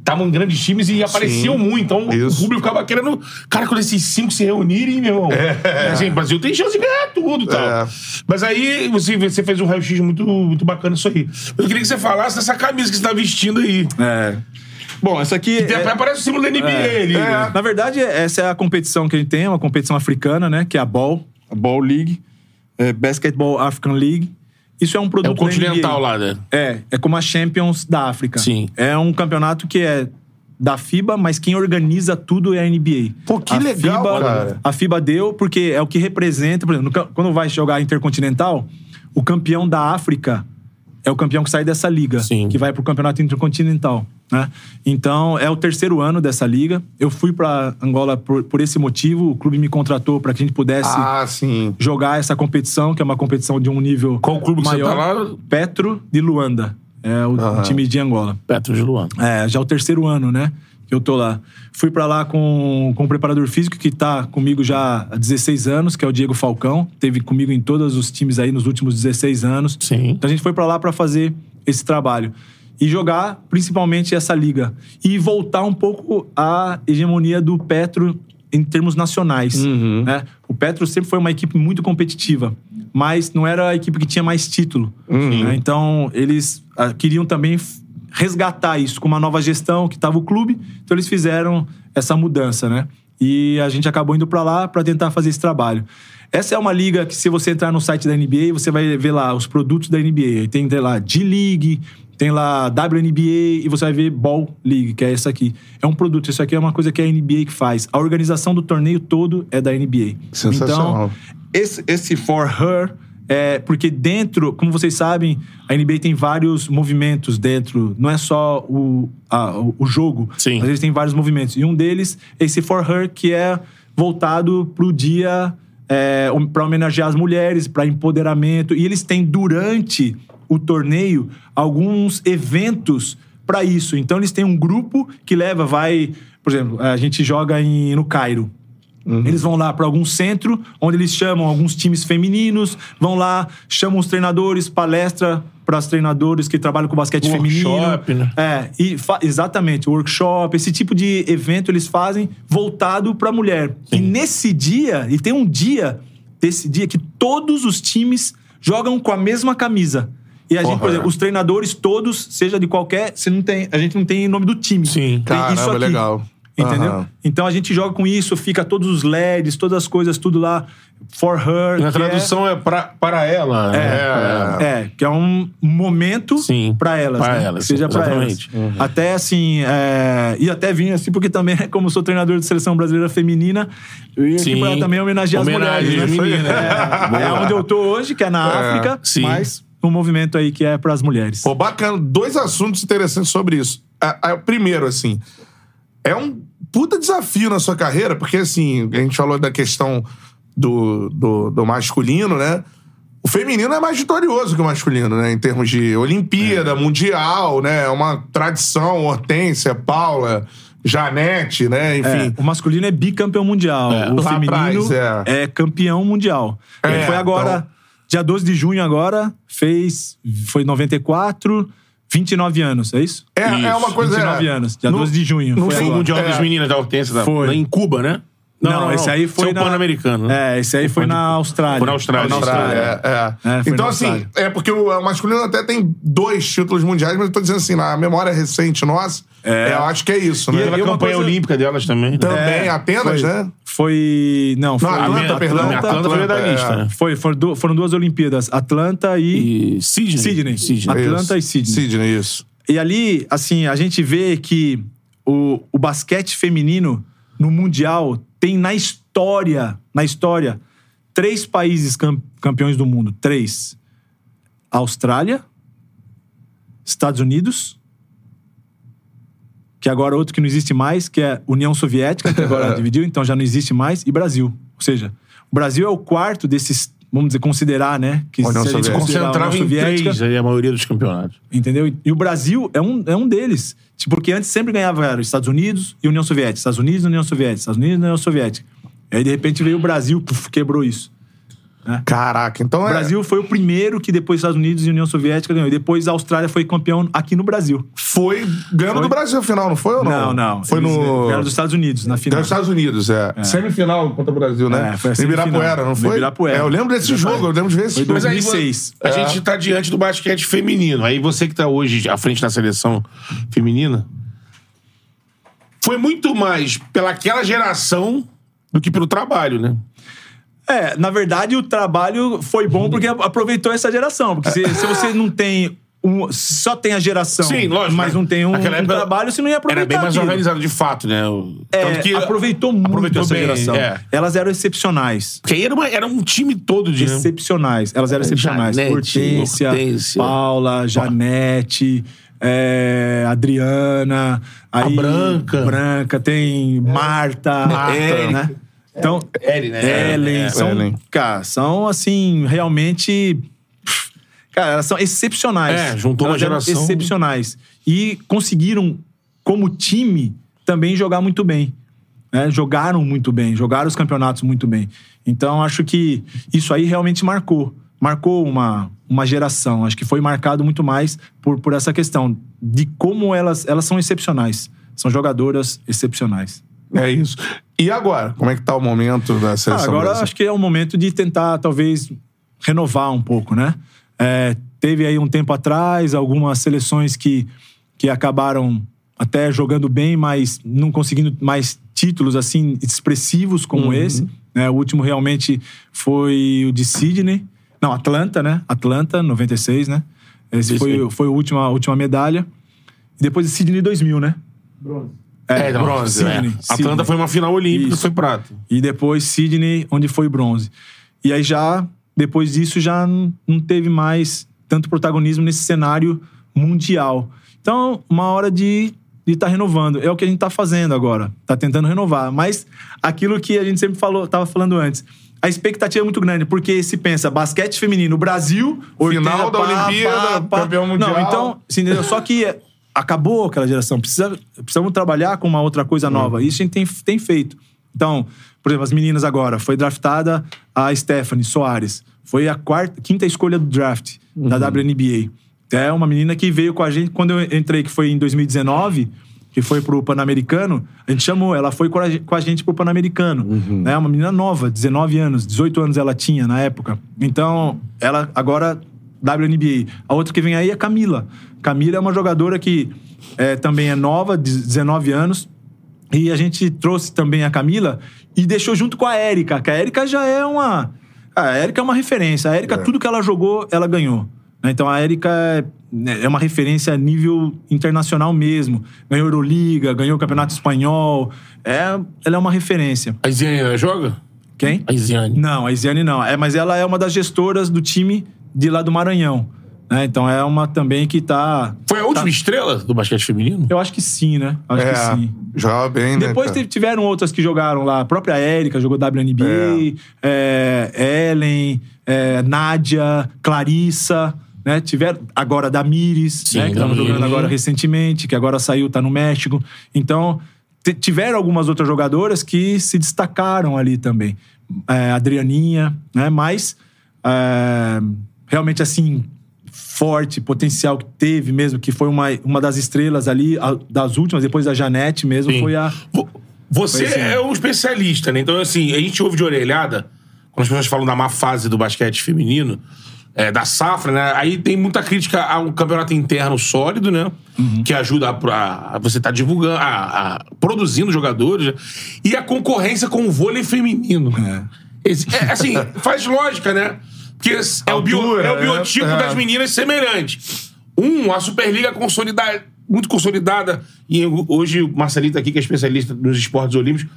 estavam em grandes times e apareciam muito. Então isso. o público ficava querendo. Cara, quando esses cinco se reunirem, meu irmão. Assim, o Brasil tem chance de ganhar tudo e tal. É. Mas aí você, você fez um raio-x muito, muito bacana isso aí. Eu queria que você falasse dessa camisa que você tá vestindo aí. É. Bom, essa aqui. Tem- é- Parece o símbolo da NBA ali. né? Na verdade, essa é a competição que a gente tem, é uma competição africana, né? Que é a Ball, a Ball League, é Basketball African League. Isso é um produto É o continental da NBA. lá, né? É, é como a Champions da África. Sim. É um campeonato que é da FIBA, mas quem organiza tudo é a NBA. Pô, que a legal, FIBA, cara. A FIBA deu porque é o que representa, por exemplo, quando vai jogar Intercontinental, o campeão da África é o campeão que sai dessa liga, Sim. que vai pro campeonato intercontinental, né? Então, é o terceiro ano dessa liga. Eu fui pra Angola por, por esse motivo, o clube me contratou para que a gente pudesse Ah, sim. jogar essa competição, que é uma competição de um nível Qual clube que você maior. tá lá? Petro de Luanda. É o, o time de Angola. Petro de Luan. É, já é o terceiro ano, né? Que eu tô lá. Fui pra lá com, com um preparador físico que tá comigo já há 16 anos, que é o Diego Falcão. Teve comigo em todos os times aí nos últimos 16 anos. Sim. Então a gente foi pra lá pra fazer esse trabalho. E jogar principalmente essa liga. E voltar um pouco à hegemonia do Petro em termos nacionais. né? O Petro sempre foi uma equipe muito competitiva, mas não era a equipe que tinha mais título. né? Então, eles ah, queriam também resgatar isso com uma nova gestão que estava o clube. Então, eles fizeram essa mudança, né? E a gente acabou indo para lá para tentar fazer esse trabalho. Essa é uma liga que, se você entrar no site da NBA, você vai ver lá os produtos da NBA. Tem lá D-League, tem lá WNBA e você vai ver Ball League, que é essa aqui. É um produto, isso aqui é uma coisa que a NBA que faz. A organização do torneio todo é da NBA. Sensacional. Então, esse, esse For Her é porque dentro, como vocês sabem, a NBA tem vários movimentos dentro. Não é só o, a- o- jogo. Sim. Mas eles têm vários movimentos. E um deles é esse For Her, que é voltado pro dia é, para homenagear as mulheres, para empoderamento. E eles têm, durante o torneio, alguns eventos para isso. Então, eles têm um grupo que leva, vai... Por exemplo, a gente joga em, no Cairo. Eles vão lá para algum centro, onde eles chamam alguns times femininos, vão lá, chamam os treinadores, palestra para os treinadores que trabalham com basquete Workshop, feminino. né? É, e exatamente, workshop, esse tipo de evento eles fazem voltado para a mulher. E nesse dia, e tem um dia desse dia que todos os times jogam com a mesma camisa. E a gente, por exemplo, os treinadores todos, seja de qualquer, você não tem, a gente não tem nome do time. Sim. Tem isso aqui. legal. Entendeu? Aham. Então a gente joga com isso, fica todos os LEDs, todas as coisas, tudo lá. For her. Na é- tradução é, pra, para ela. é, é, que é um momento Sim, pra elas, pra né? elas, seja pra exatamente. elas. Até assim, é, e até vim assim, porque também, como sou treinador de seleção brasileira feminina, eu ia aqui Sim. pra também homenagear Homenagem as mulheres. né? né? É, é onde eu tô hoje, que é na África, sim. mas um movimento aí que é pras mulheres. Pô, bacana. Dois assuntos interessantes sobre isso. A- a- primeiro, assim, é um puta desafio na sua carreira, porque, assim, a gente falou da questão do, do, do masculino, né? O feminino é mais vitorioso que o masculino, né? Em termos de Olimpíada, Mundial, né? É uma tradição, Hortência, Paula, Janete, né? É, Enfim. o masculino é bicampeão mundial. É, o feminino atrás, é. é. campeão mundial. É, Ele foi agora, então- dia 12 de junho agora, fez. Foi 94, 29 anos, é isso? É, é uma coisa. 29 é, anos, dia no- 12 de junho. no foi o agora. Mundial É. das Meninas da Hortência, da, Foi. lá em Cuba, né? Não, esse aí foi Esse é o na- Pan-Americano. né? É, esse aí foi na Austrália. Foi na Austrália. Na Austrália, é, é. É, foi então, na assim, Austrália. é porque o masculino até tem dois títulos mundiais, mas eu tô dizendo assim, na memória recente nossa, é, eu acho que é isso, né? Aquela E uma campanha coisa- olímpica delas também. né? Também, É, apenas, foi, né? Foi. Não, foi. Atlanta, perdão. A Atlanta foi Atlanta, medalhista, é. né? Foi, foram, du- foram duas Olimpíadas, Atlanta e. E Sydney. Sydney. Sydney. Atlanta Isso. e Sydney. Sydney, isso. E ali, assim, a gente vê que o, o basquete feminino no Mundial tem na história, na história, três países cam- campeões do mundo. Três. Austrália, Estados Unidos, que agora outro que não existe mais, que é União Soviética, que agora dividiu, então já não existe mais, e Brasil. Ou seja, o Brasil é o quarto desses, vamos dizer, considerar, né? Que União se a gente Concentrava União em Soviética, três aí a maioria dos campeonatos. Entendeu? E o Brasil é um, é um deles. Tipo, Porque antes sempre ganhava era os Estados Unidos e União Soviética. Estados Unidos e União Soviética. Estados Unidos e União Soviética. E aí, de repente, veio o Brasil, puf, quebrou isso. Caraca, então O é. Brasil foi o primeiro que depois Estados Unidos e União Soviética ganhou. E depois a Austrália foi campeão aqui no Brasil. Foi ganhando Foi. do Brasil no final, não foi ou não? Não, não. Foi Eles no. Ganharam dos Estados Unidos na final. Ganhou dos Estados Unidos, é. Semifinal contra o Brasil, né? É, foi a. Ibirapuera, não No foi? Ibirapuera. É, eu lembro desse Exatamente. jogo, eu lembro de ver esse Foi jogo. Mas aí, 2006. A gente tá diante do basquete feminino. Aí você que tá hoje à frente da seleção feminina, foi muito mais pelaquela geração do que pelo trabalho, né? É, na verdade, o trabalho foi bom porque aproveitou essa geração. Porque se, se você não tem. Um, só tem a geração, Sim, lógico. mas né? não tem um, um trabalho, você não ia aproveitar Era bem mais aquilo. organizado de fato, né? O- É, que aproveitou muito aproveitou essa bem, geração. é. Elas eram excepcionais. Porque aí era, uma- era um time todo de. Excepcionais. Elas eram excepcionais. Janete, Hortência, Hortência. Paula, Janete, é, Adriana. Aí, Branca. Branca, tem Marta. Marta. né? Então, Ellen, né? Ellen. É, são, Ellen. Cara, são assim, realmente. Cara, elas são excepcionais. É, juntou uma Elas eram geração. Excepcionais. E conseguiram, como time, também jogar muito bem. né? Jogaram muito bem, jogaram os campeonatos muito bem. Então, acho que isso aí realmente marcou. Marcou uma, uma geração. Acho que foi marcado muito mais por, por essa questão de como elas, elas são excepcionais. São jogadoras excepcionais. É isso. E agora? Como é que tá o momento da Ah, seleção agora brasileira? acho que é o momento de tentar, talvez, renovar um pouco, né? É, teve aí um tempo atrás algumas seleções que, que acabaram até jogando bem, mas não conseguindo mais títulos assim expressivos como esse. né? O último realmente foi o de Sydney. Não, Atlanta, né? Atlanta, 96, né? Esse foi, foi a última, a última medalha. E depois de Sydney 2000, né? É, não, bronze, é. Sydney, Atlanta Sydney. foi uma final olímpica, foi prata. E depois Sydney, onde foi bronze. E aí já, depois disso, já não teve mais tanto protagonismo nesse cenário mundial. Então, uma hora de estar renovando. É o que a gente está fazendo agora. Está tentando renovar. Mas aquilo que a gente sempre falou, estava falando antes. A expectativa é muito grande, porque se pensa basquete feminino, Brasil, Final da Olimpíada, campeão mundial. Não, então, assim, só que é, acabou aquela geração. Precisa, precisamos trabalhar com uma outra coisa nova. Isso a gente tem, tem feito. Então, por exemplo, as meninas agora, foi draftada a Stephanie Soares. Foi a quarta, quinta escolha do draft da WNBA. É uma menina que veio com a gente quando eu entrei, que foi em 2019, que foi pro Pan-Americano. A gente chamou, ela foi com a, gente pro Pan-Americano. Né? Uma menina nova, 19 anos, 18 anos ela tinha na época. Então, ela agora WNBA. A outra que vem aí é Camila. Camila é uma jogadora que é, também é nova, de 19 anos. E a gente trouxe também a Camila e deixou junto com a Érica, que a Érica já é uma. A Érica é uma referência. A Érica, tudo que ela jogou, ela ganhou. Então a Érica é, é uma referência a nível internacional mesmo. Ganhou Euroliga, ganhou o Campeonato Espanhol. É, ela é uma referência. A Isiane joga? Quem? A Isiane. Não, a Isiane não. É, mas ela é uma das gestoras do time de lá do Maranhão. né? Então é uma também que tá. Foi a última estrela do basquete feminino? Eu acho que sim, né? Acho É, que sim. jogava bem, né? Depois teve- tiveram outras que jogaram lá. A própria Érica jogou WNBA, é, Ellen, é, Nádia, Clarissa, né? Tiveram agora a Damires, Sim, né? Que Damires. jogando agora recentemente, que agora saiu, tá no México. Então, tiveram algumas outras jogadoras que se destacaram ali também. É, Adrianinha, né? Mas é, realmente assim forte, potencial que teve mesmo, que foi uma, uma das estrelas ali, a- das últimas, depois da Janete mesmo, Sim. foi a. Vo- Você Foi assim. é um especialista, né? Então, assim, a gente ouve de orelhada, quando as pessoas falam da má fase do basquete feminino, é, da safra, né? Aí tem muita crítica a um campeonato interno sólido, né? Uhum. Que ajuda a, a- você tá divulgando, a, a- produzindo jogadores. né? E a concorrência com o vôlei feminino. Esse- é, assim, faz lógica, né? Porque é, o, bio- é o né? biotipo É. das meninas semelhante. Um, a Superliga consolidada, muito consolidada. E hoje o Marcelito aqui, que é especialista nos esportes olímpicos,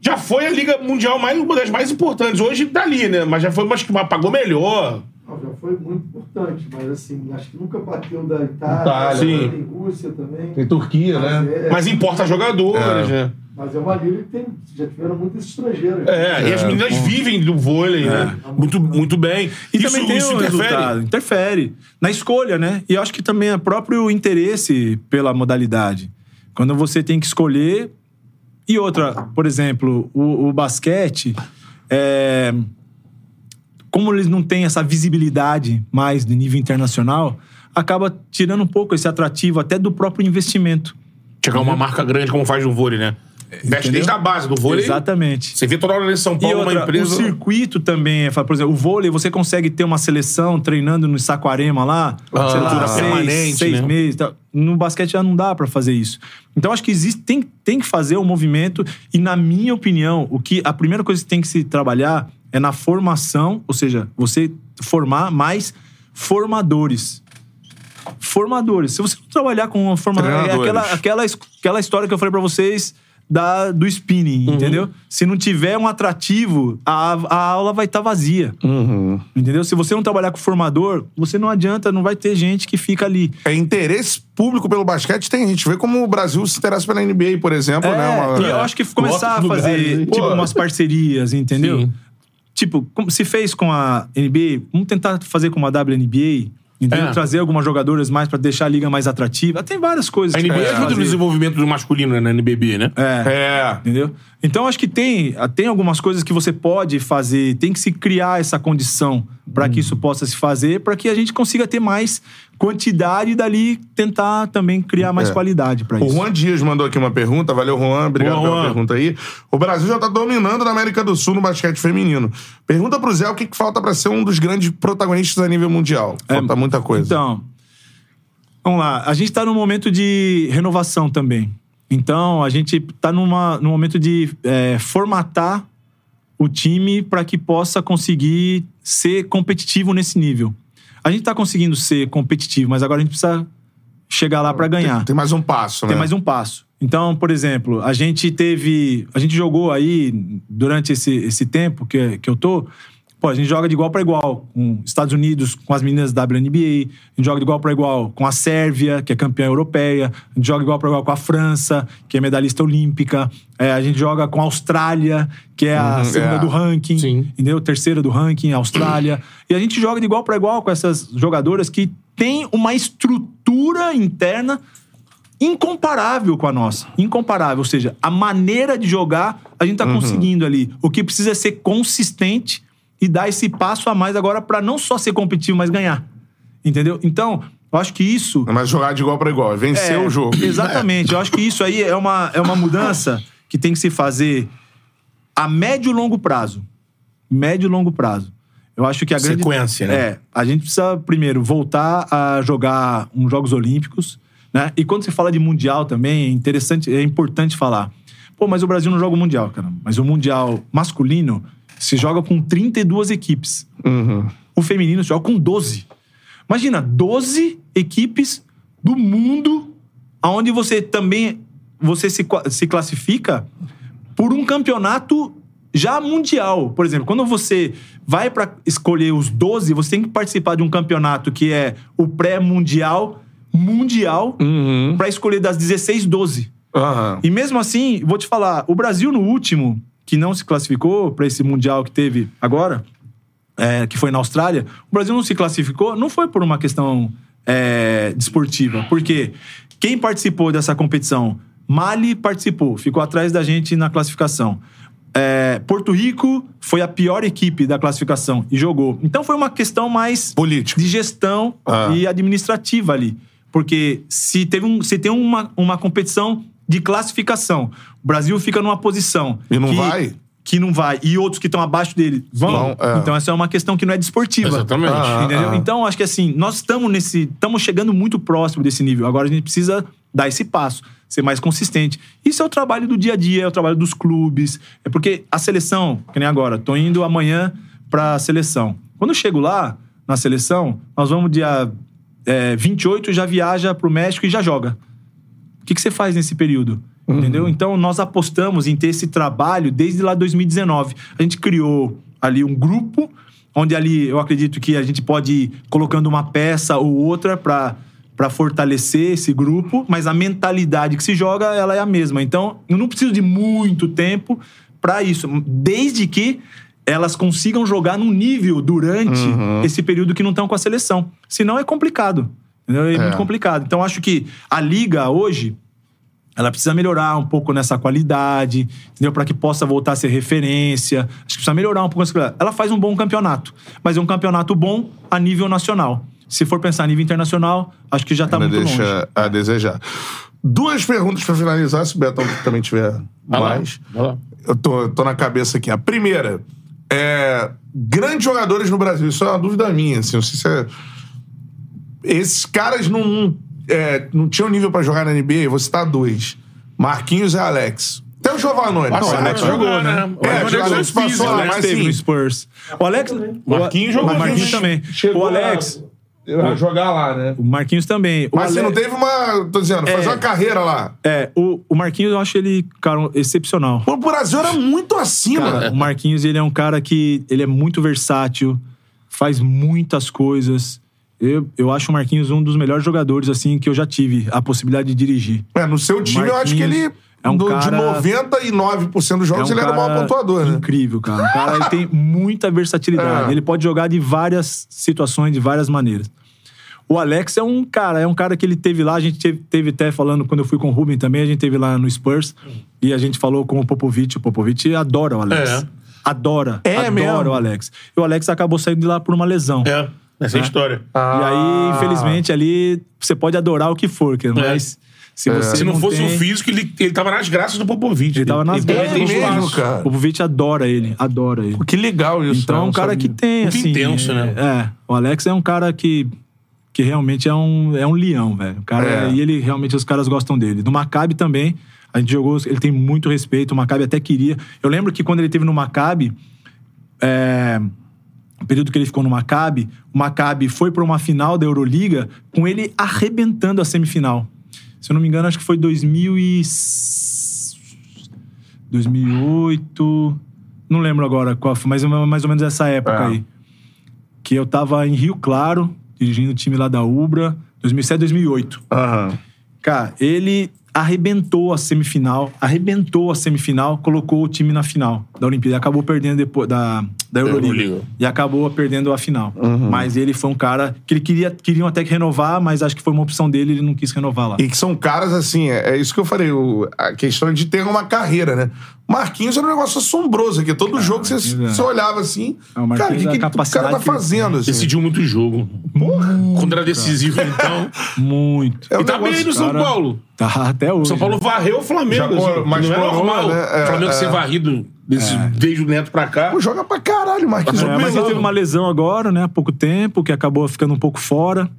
já foi a Liga Mundial mais, uma das mais importantes. Hoje tá ali, né? Mas já foi, mas que pagou melhor. Não, já foi muito importante, mas assim, acho que nunca bateu da Itália, Itália, sim. tem Rússia também. Tem Turquia, Mas né? é, Mas importa jogadores, né? Mas é uma liga que tem, já tiveram muitos estrangeiros. É, e as meninas vivem do vôlei, né? Muito, muito bem. E isso, também tem isso interfere. resultado. Interfere. Na escolha, né? E eu acho que também é próprio interesse pela modalidade. Quando você tem que escolher. E outra, por exemplo, o, o basquete. é, Como eles não têm essa visibilidade mais de nível internacional, acaba tirando um pouco esse atrativo até do próprio investimento. Chegar uma marca grande como faz no vôlei, né? Entendeu? desde a base do vôlei. Exatamente. Você vê toda hora em São Paulo outra, uma empresa. o circuito também, é, por exemplo, o vôlei, você consegue ter uma seleção treinando no Saquarema lá, Ah, sei lá, seis, seis né? meses. tal. No basquete já não dá pra fazer isso. Então acho que existe, tem, tem que fazer um movimento e na minha opinião, o que a primeira coisa que tem que se trabalhar é na formação, ou seja, você formar mais formadores. Formadores. Se você não trabalhar com uma formador, é aquela, aquela, aquela história que eu falei pra vocês da, do spinning, entendeu? Se não tiver um atrativo, a, a aula vai estar vazia. Entendeu? Se você não trabalhar com formador, você não adianta, não vai ter gente que fica ali. É interesse público pelo basquete tem. A gente vê como o Brasil se interessa pela NBA, por exemplo, né? É, Uma- e eu acho que começar a fazer tipo Pô. umas parcerias, entendeu? Sim. Tipo, como se fez com a NBA, vamos tentar fazer com a WNBA, entendeu? É. Trazer algumas jogadoras mais pra deixar a liga mais atrativa. Tem várias coisas A NBA pode ajuda no desenvolvimento do masculino né, na NBB, né? É. É. Entendeu? Então acho que tem, tem algumas coisas que você pode fazer, tem que se criar essa condição para que isso possa se fazer, para que a gente consiga ter mais quantidade e dali tentar também criar mais É. qualidade para O isso. Juan Dias mandou aqui uma pergunta. Valeu, Juan. Obrigado Boa, pela Juan. pergunta aí. O Brasil já tá dominando na América do Sul no basquete feminino. Pergunta pro Zé o que, que falta pra ser um dos grandes protagonistas a nível mundial. Falta muita coisa. Então, vamos lá. A gente está num momento de renovação também. Então, a gente está num momento de é, formatar o time para que possa conseguir ser competitivo nesse nível. A gente está conseguindo ser competitivo, mas agora a gente precisa chegar lá para ganhar. Tem mais um passo, né? Tem mais um passo. Então, por exemplo, a gente teve. A gente jogou aí, durante esse, esse tempo que, que eu tô, pô, a gente joga de igual para igual com Estados Unidos, com as meninas da WNBA, a gente joga de igual para igual com a Sérvia, que é campeã europeia, a gente joga de igual para igual com a França, que é medalhista olímpica, é, a gente joga com a Austrália, que é a Uhum, segunda é. do ranking, Sim. entendeu? Terceira do ranking, Austrália. E a gente joga de igual para igual com essas jogadoras que têm uma estrutura interna incomparável com a nossa. Incomparável. Ou seja, a maneira de jogar, a gente tá conseguindo ali. O que precisa é ser consistente e dar esse passo a mais agora para não só ser competitivo, mas ganhar. Entendeu? Então, eu acho que isso. Mas jogar de igual pra igual. Vencer É, o jogo. Exatamente. Eu acho que isso aí é uma, é uma mudança que tem que se fazer a médio e longo prazo. Médio e longo prazo. Eu acho que a grande. Sequência, né? É. A gente precisa, primeiro, voltar a jogar uns Jogos Olímpicos. Né? E quando você fala de Mundial também, é interessante, é importante falar. Pô, mas o Brasil não joga o Mundial, cara. Mas o Mundial masculino se joga com 32 equipes. O feminino se joga com 12. Imagina, 12 equipes do mundo onde você também você se, se classifica por um campeonato já mundial. Por exemplo, quando você vai para escolher os 12, você tem que participar de um campeonato que é o pré-mundial, mundial, para escolher das 16, 12. Aham. E mesmo assim, vou te falar, o Brasil no último, que não se classificou para esse Mundial que teve agora, é, que foi na Austrália, o Brasil não se classificou, não foi por uma questão é, desportiva. Porque quem participou dessa competição? Mali participou, ficou atrás da gente na classificação. É, Porto Rico foi a pior equipe da classificação e jogou. Então foi uma questão mais Política. de gestão Ah. e administrativa ali. Porque se, teve um, se tem uma, uma competição de classificação, o Brasil fica numa posição. E não que, vai? Que não vai. E outros que estão abaixo dele vão. Vão, é. Então essa é uma questão que não é desportiva. Exatamente. Ah, Entendeu? ah. Então, acho que assim, nós estamos nesse. Estamos chegando muito próximo desse nível. Agora a gente precisa dar esse passo, ser mais consistente. Isso é o trabalho do dia a dia, é o trabalho dos clubes. É porque a seleção, que nem agora, tô indo amanhã pra seleção. Quando eu chego lá, na seleção, nós vamos dia é, 28, já viaja pro México e já joga. O que, que você faz nesse período? Entendeu? Então, nós apostamos em ter esse trabalho desde lá 2019. A gente criou ali um grupo, onde ali eu acredito que a gente pode ir colocando uma peça ou outra para para fortalecer esse grupo, mas a mentalidade que se joga, ela é a mesma. Então, eu não preciso de muito tempo para isso, desde que elas consigam jogar num nível durante esse período que não estão com a seleção. Senão é complicado. Entendeu? É, muito complicado. Então, acho que a liga hoje, ela precisa melhorar um pouco nessa qualidade, entendeu? Para que possa voltar a ser referência. Acho que precisa melhorar um pouco nessa qualidade. Ela faz um bom campeonato, mas é um campeonato bom a nível nacional. Se for pensar a nível internacional, acho que já tá Ainda muito deixa longe. a desejar. Duas perguntas pra finalizar, se o Betão também tiver mais. Eu tô, tô na cabeça aqui. A primeira é. Grandes jogadores no Brasil. Isso é uma dúvida minha, assim. Não sei se é. Esses caras não, não, é, não tinham nível pra jogar na NBA, vou citar dois: Marquinhos e Alex. Até o Giovanni. Não, o Alex jogou, né? O É, Alex o Alex Alex passou lá, O Alex mas teve no Spurs. O Alex. Marquinhos jogou, O Marquinhos também. O Alex. a jogar lá, né? O Marquinhos também. O Mas você não Ale- teve uma. Tô dizendo, fazer É. uma carreira lá. É, o, o Marquinhos eu acho ele, cara, excepcional. O Brasil era muito acima. Cara, o Marquinhos, ele é um cara que ele é muito versátil, faz muitas coisas. Eu, eu acho o Marquinhos um dos melhores jogadores, assim, que eu já tive a possibilidade de dirigir. É, no seu time, eu acho que ele. é um do- cara- De 99% dos jogos, É um ele era o maior cara pontuador, né? Incrível, cara. O cara ele tem muita versatilidade. É. Ele pode jogar de várias situações, de várias maneiras. O Alex é um cara, é um cara que ele teve lá, a gente teve, teve até falando, quando eu fui com o Ruben também, a gente teve lá no Spurs, e a gente falou com o Popovich, o Popovich adora o Alex. É. Adora, É adora mesmo? o Alex. E o Alex acabou saindo de lá por uma lesão. É, essa é a história. E aí, Ah. infelizmente, ali, você pode adorar o que for, cara, mas se você É. Se não, fosse tem, o físico, ele, ele tava nas graças do Popovich. Ele tava nas graças do mesmo, cara. O Popovich adora ele, adora ele. Que legal isso. Então né? é um Não cara sabia. que tem, Muito assim... intenso, né? É, o Alex é um cara que, que realmente é um, é um leão, velho. O cara, É. E ele, realmente, os caras gostam dele. No Maccabi também, a gente jogou... Ele tem muito respeito, o Maccabi até queria. Eu lembro que quando ele teve no Maccabi, é, o período que ele ficou no Maccabi, o Maccabi foi pra uma final da Euroliga com ele arrebentando a semifinal. Se eu não me engano, acho que foi 2000 e... 2008... Não lembro agora qual foi, mas é mais ou menos essa época É. aí. Que eu tava em Rio Claro, dirigindo o time lá da Ubra, 2007, 2008. Aham. Cara, ele arrebentou a semifinal, arrebentou a semifinal, colocou o time na final da Olimpíada. Acabou perdendo depois da, da Euroliga. Euroliga. E acabou perdendo a final. Uhum. Mas ele foi um cara que ele queria, queriam até que renovar, mas acho que foi uma opção dele, ele não quis renovar lá. E que são caras assim, é, é isso que eu falei, o- a questão de ter uma carreira, né? Marquinhos era um negócio assombroso aqui. Todo jogo você, Marquinhos é. você olhava assim. É, o cara, o que, é a que o cara capacidade tá que fazendo? Assim? Decidiu muito jogo. Quando era decisivo, então. Muito. É um e tá bem aí no São cara. Paulo. Tá até hoje. São Paulo varreu o Flamengo. Já assim, mas não era coroa, normal. né? É, o Flamengo é. ser varrido desse, desde o Neto pra cá. Pô, joga pra caralho, Marquinhos. É, mas ele teve uma lesão agora, né? Há pouco tempo, que acabou ficando um pouco fora.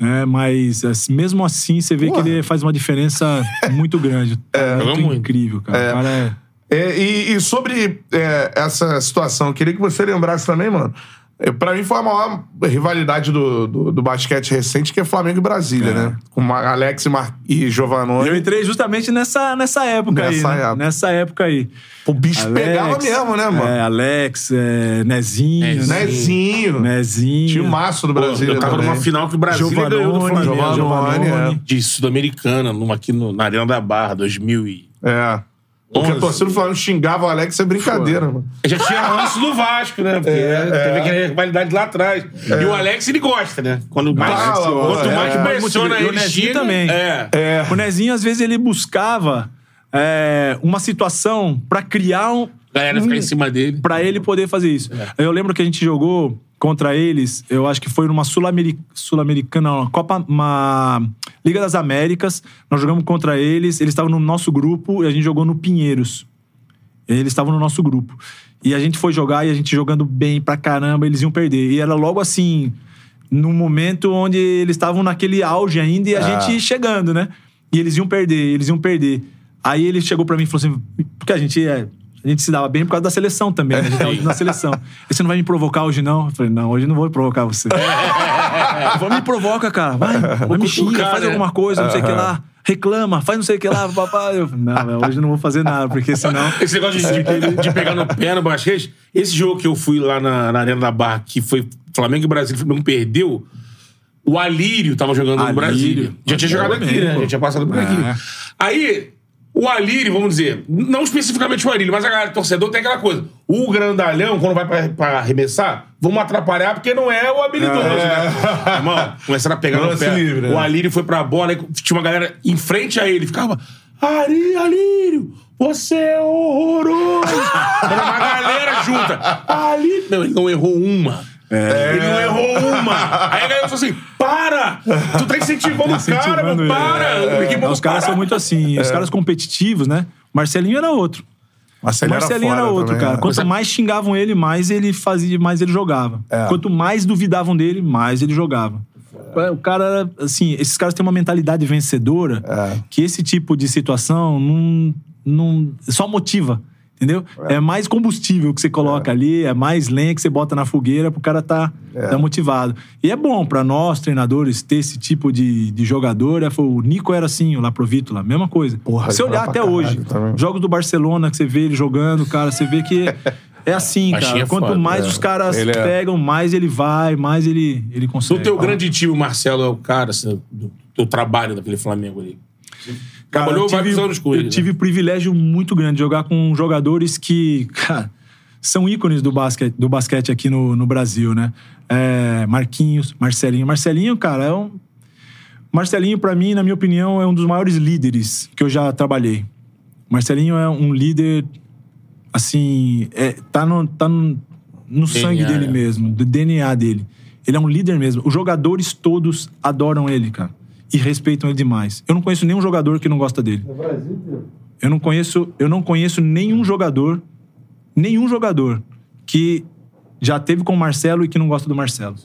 É, mas assim, mesmo assim, você vê que ele faz uma diferença muito grande. É, muito, muito. incrível, cara. O cara é... É, e, e sobre é, essa situação, eu queria que você lembrasse também, mano. É, pra mim foi a maior rivalidade do, do, do basquete recente, que é Flamengo e Brasília, né? Com Alex e, Mar e Giovanoni. Eu entrei justamente nessa, nessa época Nessa aí. né? época. Nessa época aí. O bicho pegava mesmo, né, mano? É, Alex, é, Nezinho. né? Nezinho. Nezinho. Tinha o maço do Brasília eu tava também. numa final que o Brasil ganhou do Flamengo. Giovanoni, Giovanoni. é. De Sul-Americana, numa aqui no- na Arena da Barra, 2000 e... É. Porque a torcida do Flamengo xingava o Alex, é brincadeira, mano. Já tinha ranço do Vasco, né? Porque teve aquela rivalidade lá atrás. E o Alex, ele gosta, né? Quando mais, Ah, quanto é. mais É. pressiona E o ele, Nezinho xinga, também. É. O Nezinho, às vezes, ele buscava é, uma situação pra criar um. A galera ficar em cima dele. Pra ele poder fazer isso. É. Eu lembro que a gente jogou contra eles, eu acho que foi numa Sul-Ameri- Sul-Americana, não, uma Copa. Uma Liga das Américas. Nós jogamos contra eles, eles estavam no nosso grupo e a gente jogou no Pinheiros. Eles estavam no nosso grupo. E a gente foi jogar e a gente jogando bem pra caramba, eles iam perder. E era logo assim, num momento onde eles estavam naquele auge ainda e a gente chegando, né? E eles iam perder, eles iam perder. Aí ele chegou pra mim e falou assim: porque a gente é. A gente se dava bem por causa da seleção também, né? A gente tava na seleção. E você não vai me provocar hoje, não? Eu falei, não, hoje eu não vou provocar você. Falou, me provoca, cara. Vai, vai me xinga, faz né? alguma coisa, não sei o que lá. Reclama, faz não sei o que lá, papai. Eu falei, não, hoje eu não vou fazer nada, porque senão. Esse negócio de, de- de pegar no pé no basquete, esse jogo que eu fui lá na, na Arena da Barra, que foi Flamengo e Brasil, o Flamengo perdeu, o Alírio tava jogando no Alírio. Brasília. Já tinha jogado aqui, né? Já tinha passado por aqui. É. Aí, o Alírio, vamos dizer, não especificamente o Alírio, mas a galera, torcedor, tem aquela coisa. O grandalhão, quando vai pra, pra arremessar, vamos atrapalhar porque não é o habilidoso, né? Irmão, começaram a pegar no Lance pé. livre, né? O Alírio foi pra bola, tinha uma galera em frente a ele, ficava. Ari, Alírio, você é horroroso! Era uma galera junta. Alírio. Não, ele não errou uma. Ele não errou uma. Aí a galera falou assim: para! Tu tá incentivando o cara, Incentivando meu, ele. para! É, Porque, os caras são muito assim, os caras competitivos, né? Marcelinho era outro. Marcelinho o Marcelinho era, foda outro, também, cara. né? Quanto mais xingavam ele, mais ele fazia, mais ele jogava. Quanto mais duvidavam dele, mais ele jogava. O cara, era, assim, esses caras têm uma mentalidade vencedora que esse tipo de situação não, não só motiva. Entendeu? É. mais combustível que você coloca ali, é mais lenha que você bota na fogueira pro cara tá, tá motivado. E é bom pra nós, treinadores, ter esse tipo de, de jogador. É, foi- O Nico era assim, o Laprovítula, mesma coisa. Porra, Se olhar até hoje, também. jogos do Barcelona que você vê ele jogando, cara, você vê que é assim, Baixinho cara. é Quanto foda, mais é. os caras Ele é- pegam, mais ele vai, mais ele, ele consegue. No teu grande time, o Marcelo é o cara, assim, do teu trabalho daquele Flamengo ali. Cara, Trabalhou eu tive, vários anos com eu ele. né? tive privilégio muito grande de jogar com jogadores que, cara, são ícones do basquete, do basquete aqui no, no Brasil, né? É, Marquinhos, Marcelinho. Marcelinho, cara, é um. Marcelinho, pra mim, na minha opinião, é um dos maiores líderes que eu já trabalhei. Marcelinho é um líder, assim, é, tá no, tá no, no sangue dele é. mesmo, do DNA dele. Ele é um líder mesmo. Os jogadores todos adoram ele, cara. E respeitam ele demais. Eu não conheço nenhum jogador que não gosta dele. No Brasil inteiro. Eu não conheço, eu não conheço nenhum jogador, nenhum jogador que já teve com o Marcelo e que não gosta do Marcelo.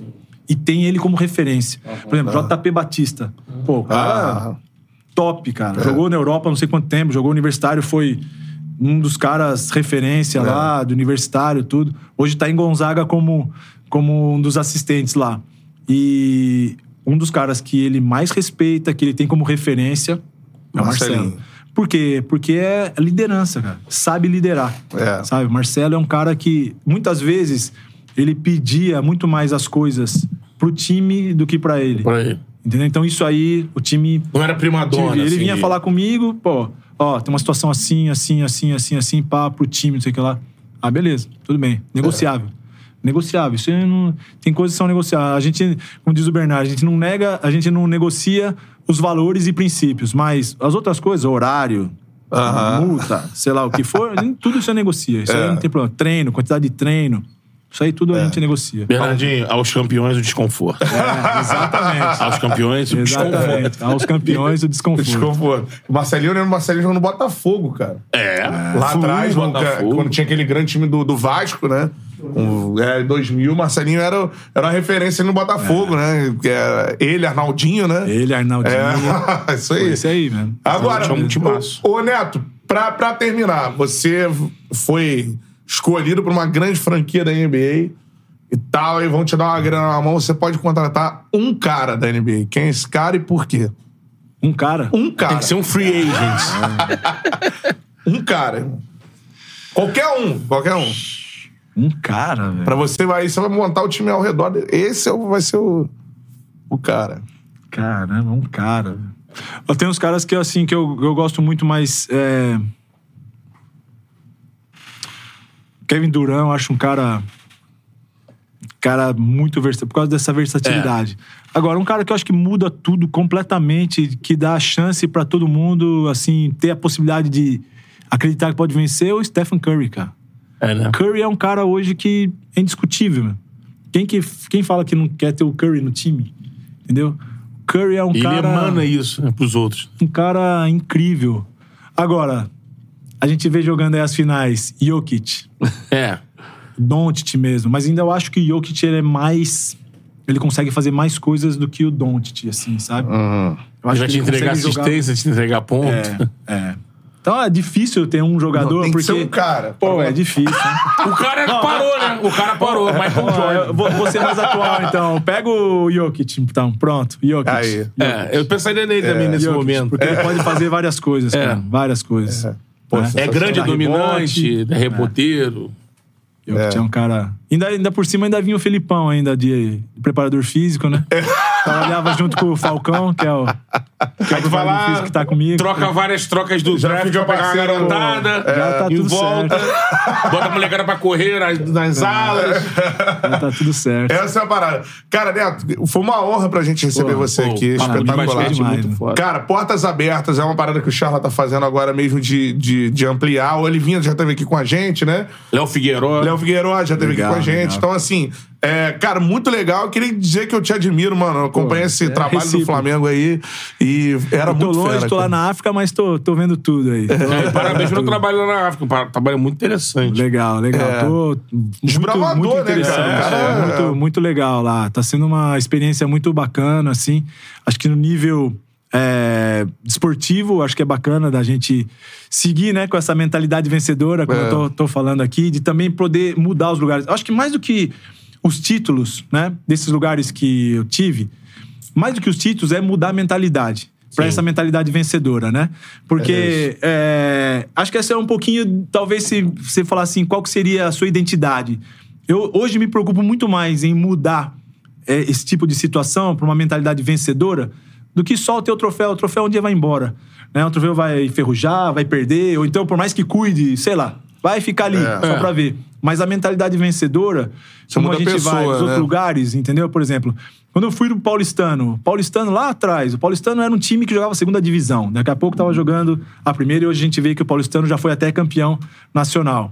E tem ele como referência. Por exemplo, JP Batista. Pô, o cara Ah. top, cara. Jogou na Europa não sei quanto tempo, jogou universitário, foi um dos caras referência lá, do universitário, tudo. Hoje tá em Gonzaga como, como um dos assistentes lá. E um dos caras que ele mais respeita, que ele tem como referência, é o Marcelinho. Marcelo. Por quê? Porque é liderança, cara. Sabe liderar. É. Sabe? O Marcelo é um cara que, muitas vezes, ele pedia muito mais as coisas pro time do que pra ele. Por aí. Entendeu? Então isso aí, o time Não era primadona, ele assim, vinha de- falar comigo, pô, ó, tem uma situação assim, assim, assim, assim, assim, pá, pro time, não sei o que lá. Ah, beleza, tudo bem. Negociável. Negociável. Isso não. Tem coisas que são negociáveis. A gente, como diz o Bernardo, a gente não nega, a gente não negocia os valores e princípios, mas as outras coisas, horário, multa, sei lá o que for, gente- tudo isso é negocia. Isso aí não tem problema. Treino, quantidade de treino. Isso aí tudo a gente negocia. Bernardinho, aos campeões o desconforto. É, exatamente. Aos campeões o desconforto. Exatamente. Aos campeões o desconforto. Desconforto. O Marcelinho, eu lembro do Marcelinho jogando no Botafogo, cara. É. Lá Fui atrás, Botafogo. quando tinha aquele grande time do, do Vasco, né? Um, é, em 2000, o Marcelinho era, era uma referência no Botafogo, né? Que era ele, Arnaldinho, né? Ele, Arnaldinho. É, isso aí. Isso aí, mesmo. Agora, um ô, ô, Neto, pra, pra terminar, você foi escolhido por uma grande franquia da NBA e tal, e vão te dar uma grana na mão, você pode contratar um cara da NBA. Quem é esse cara e por quê? Um cara. Um cara. Tem que ser um free agent. Um cara, irmão. Qualquer um, qualquer um. Um cara, velho. Pra você vai, você vai montar o time ao redor. dele. Esse é vai ser o, o cara. Caramba, um cara. tenho uns caras que, assim, que eu, eu gosto muito, mas. É... Kevin Durant, eu acho um cara. Cara muito versátil, por causa dessa versatilidade. Agora, um cara que eu acho que muda tudo completamente, que dá a chance pra todo mundo, assim, ter a possibilidade de acreditar que pode vencer, é o Stephen Curry, cara. É, né? Curry é um cara hoje que é indiscutível. meu. Quem, que, quem fala que não quer ter o Curry no time? Entendeu? Curry é um Ele cara. emana isso né, pros outros. Um cara incrível. Agora, a gente vê jogando aí as finais, Jokic, É. Doncic mesmo, mas ainda eu acho que o Jokic ele é mais. Ele consegue fazer mais coisas do que o Doncic, assim, sabe? Eu Vai te ele entregar consegue jogar- assistência, te entregar ponto. É, é. Então é difícil ter um jogador Não, tem que porque. ser um cara. Pô, é difícil, né? O cara parou, né? O cara parou. Michael Ó, Jordan. eu vou, vou ser mais atual, então. Pega o Jokic, então. Pronto, Jokic. Aí. É, eu pensaria nele também nesse Jokic, momento. Porque ele pode fazer várias coisas, É. cara. Várias coisas. Pô, né? É grande, é Dá dominante, rebote. é reboteiro. Jokic é. um cara... Ainda, ainda por cima ainda vinha o Felipão ainda de, de preparador físico, né? Trabalhava junto com o Falcão, é que é o Aí tu vai lá, que tá comigo. troca várias trocas do Já draft fica pra pegar a parceiro, garotada, Já tá tudo volta, bota a molecada pra correr nas, nas alas. Já tá tudo certo. Essa é a parada. Cara, Neto, foi uma honra pra gente receber Pô, você pô, aqui. de espetacular. demais, muito né? Cara, portas abertas é uma parada que o Charla tá fazendo agora mesmo de, de, de ampliar. O Olivinha já esteve aqui com a gente, né? Léo Figueiró. Léo Figueiredo já esteve aqui Legal, com a gente. legal. Então, assim, é, cara, muito legal. Eu queria dizer que eu te admiro, mano. Eu acompanhei esse é trabalho do recíproco. Flamengo aí e era Eu tô muito longe, fera, tô lá cara. na África, mas tô, tô vendo tudo aí. É, parabéns pelo trabalho lá na África. Um trabalho muito interessante. Legal, legal. É. Tô muito, Desbravador, muito né, interessante. cara? O cara É, é- muito, muito legal lá. Tá sendo uma experiência muito bacana, assim. Acho que no nível é, esportivo, acho que é bacana da gente seguir, né, com essa mentalidade vencedora, como É. eu tô, tô falando aqui, de também poder mudar os lugares. Acho que mais do que os títulos, né, desses lugares que eu tive, mais do que os títulos é mudar a mentalidade. Pra essa mentalidade vencedora, né? Porque é, acho que essa é um pouquinho, talvez se você falar assim, qual que seria a sua identidade? Eu hoje me preocupo muito mais em mudar é, esse tipo de situação para uma mentalidade vencedora do que só o teu troféu. O troféu um dia vai embora. Né? O troféu vai enferrujar, vai perder, ou então, por mais que cuide, sei lá, vai ficar ali, só pra ver. Mas a mentalidade vencedora, como muda a gente vai pessoa, nos outros né? lugares, entendeu? Por exemplo, quando eu fui no Paulistano, Paulistano lá atrás, o Paulistano era um time que jogava segunda divisão. Daqui a pouco tava jogando a primeira e hoje a gente vê que o Paulistano já foi até campeão nacional.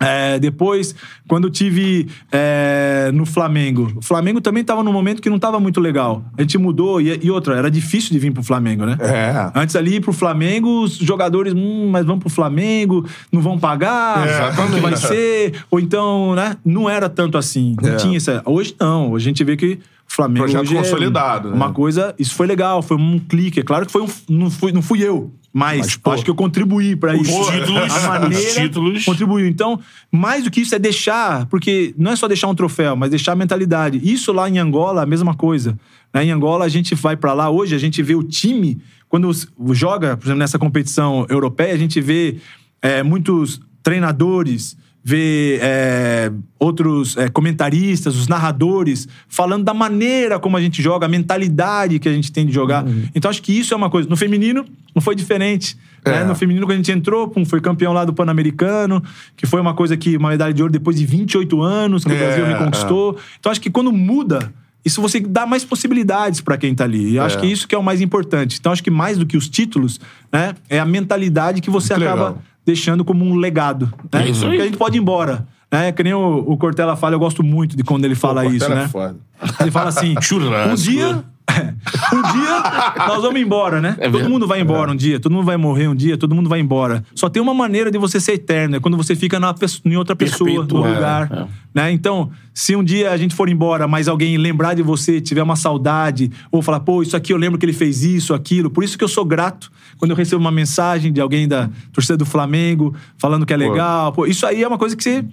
É, depois, quando eu tive é, no Flamengo, o Flamengo também estava num momento que não estava muito legal. A gente mudou e, e outra, era difícil de vir pro Flamengo, né? É. Antes ali pro Flamengo, os jogadores, hum, mas vão pro Flamengo, não vão pagar, É. como que vai ser? Ou então, né? Não era tanto assim. Não É. tinha essa. Hoje não, hoje a gente vê que Flamengo Projeto hoje é consolidado, né? Uma coisa, isso foi legal, foi um clique. É claro que foi um, não, fui, não fui eu, mas, Mas, pô, acho que eu contribuí para isso. títulos- a maneira os títulos- contribuiu. Então, mais do que isso é deixar, porque não é só deixar um troféu, mas deixar a mentalidade. Isso lá em Angola, a mesma coisa. Né? Em Angola, a gente vai pra lá hoje, a gente vê o time, quando joga, por exemplo, nessa competição europeia, a gente vê é, muitos treinadores, vê é, outros é, comentaristas, os narradores, falando da maneira como a gente joga, a mentalidade que a gente tem de jogar. Então, acho que isso é uma coisa. No feminino, não foi diferente. né? É. No feminino, quando a gente entrou, pum, foi campeão lá do Pan-Americano, que foi uma coisa que, uma medalha de ouro depois de 28 anos, que o É, Brasil me conquistou. Então, acho que quando muda, isso você dá mais possibilidades pra quem tá ali. E eu acho É. que isso que é o mais importante. Então, acho que mais do que os títulos, né, é a mentalidade que você Muito acaba legal. Deixando como um legado. Né? É isso aí. Porque a gente pode ir embora. É, que nem o, o Cortella fala, eu gosto muito de quando ele fala isso, Cortella é né? foda. Ele fala assim: um dia. um dia nós vamos embora, né? todo mesmo? mundo vai embora um dia, todo mundo vai morrer um dia, todo mundo vai embora. Só tem uma maneira de você ser eterno, é quando você fica na, em outra pessoa, no é, lugar. é. Né? Então, se um dia a gente for embora, mas alguém lembrar de você, tiver uma saudade, ou falar, pô, isso aqui eu lembro que ele fez isso, aquilo. Por isso que eu sou grato quando eu recebo uma mensagem de alguém da torcida do Flamengo falando que é legal. Pô, isso aí é uma coisa que você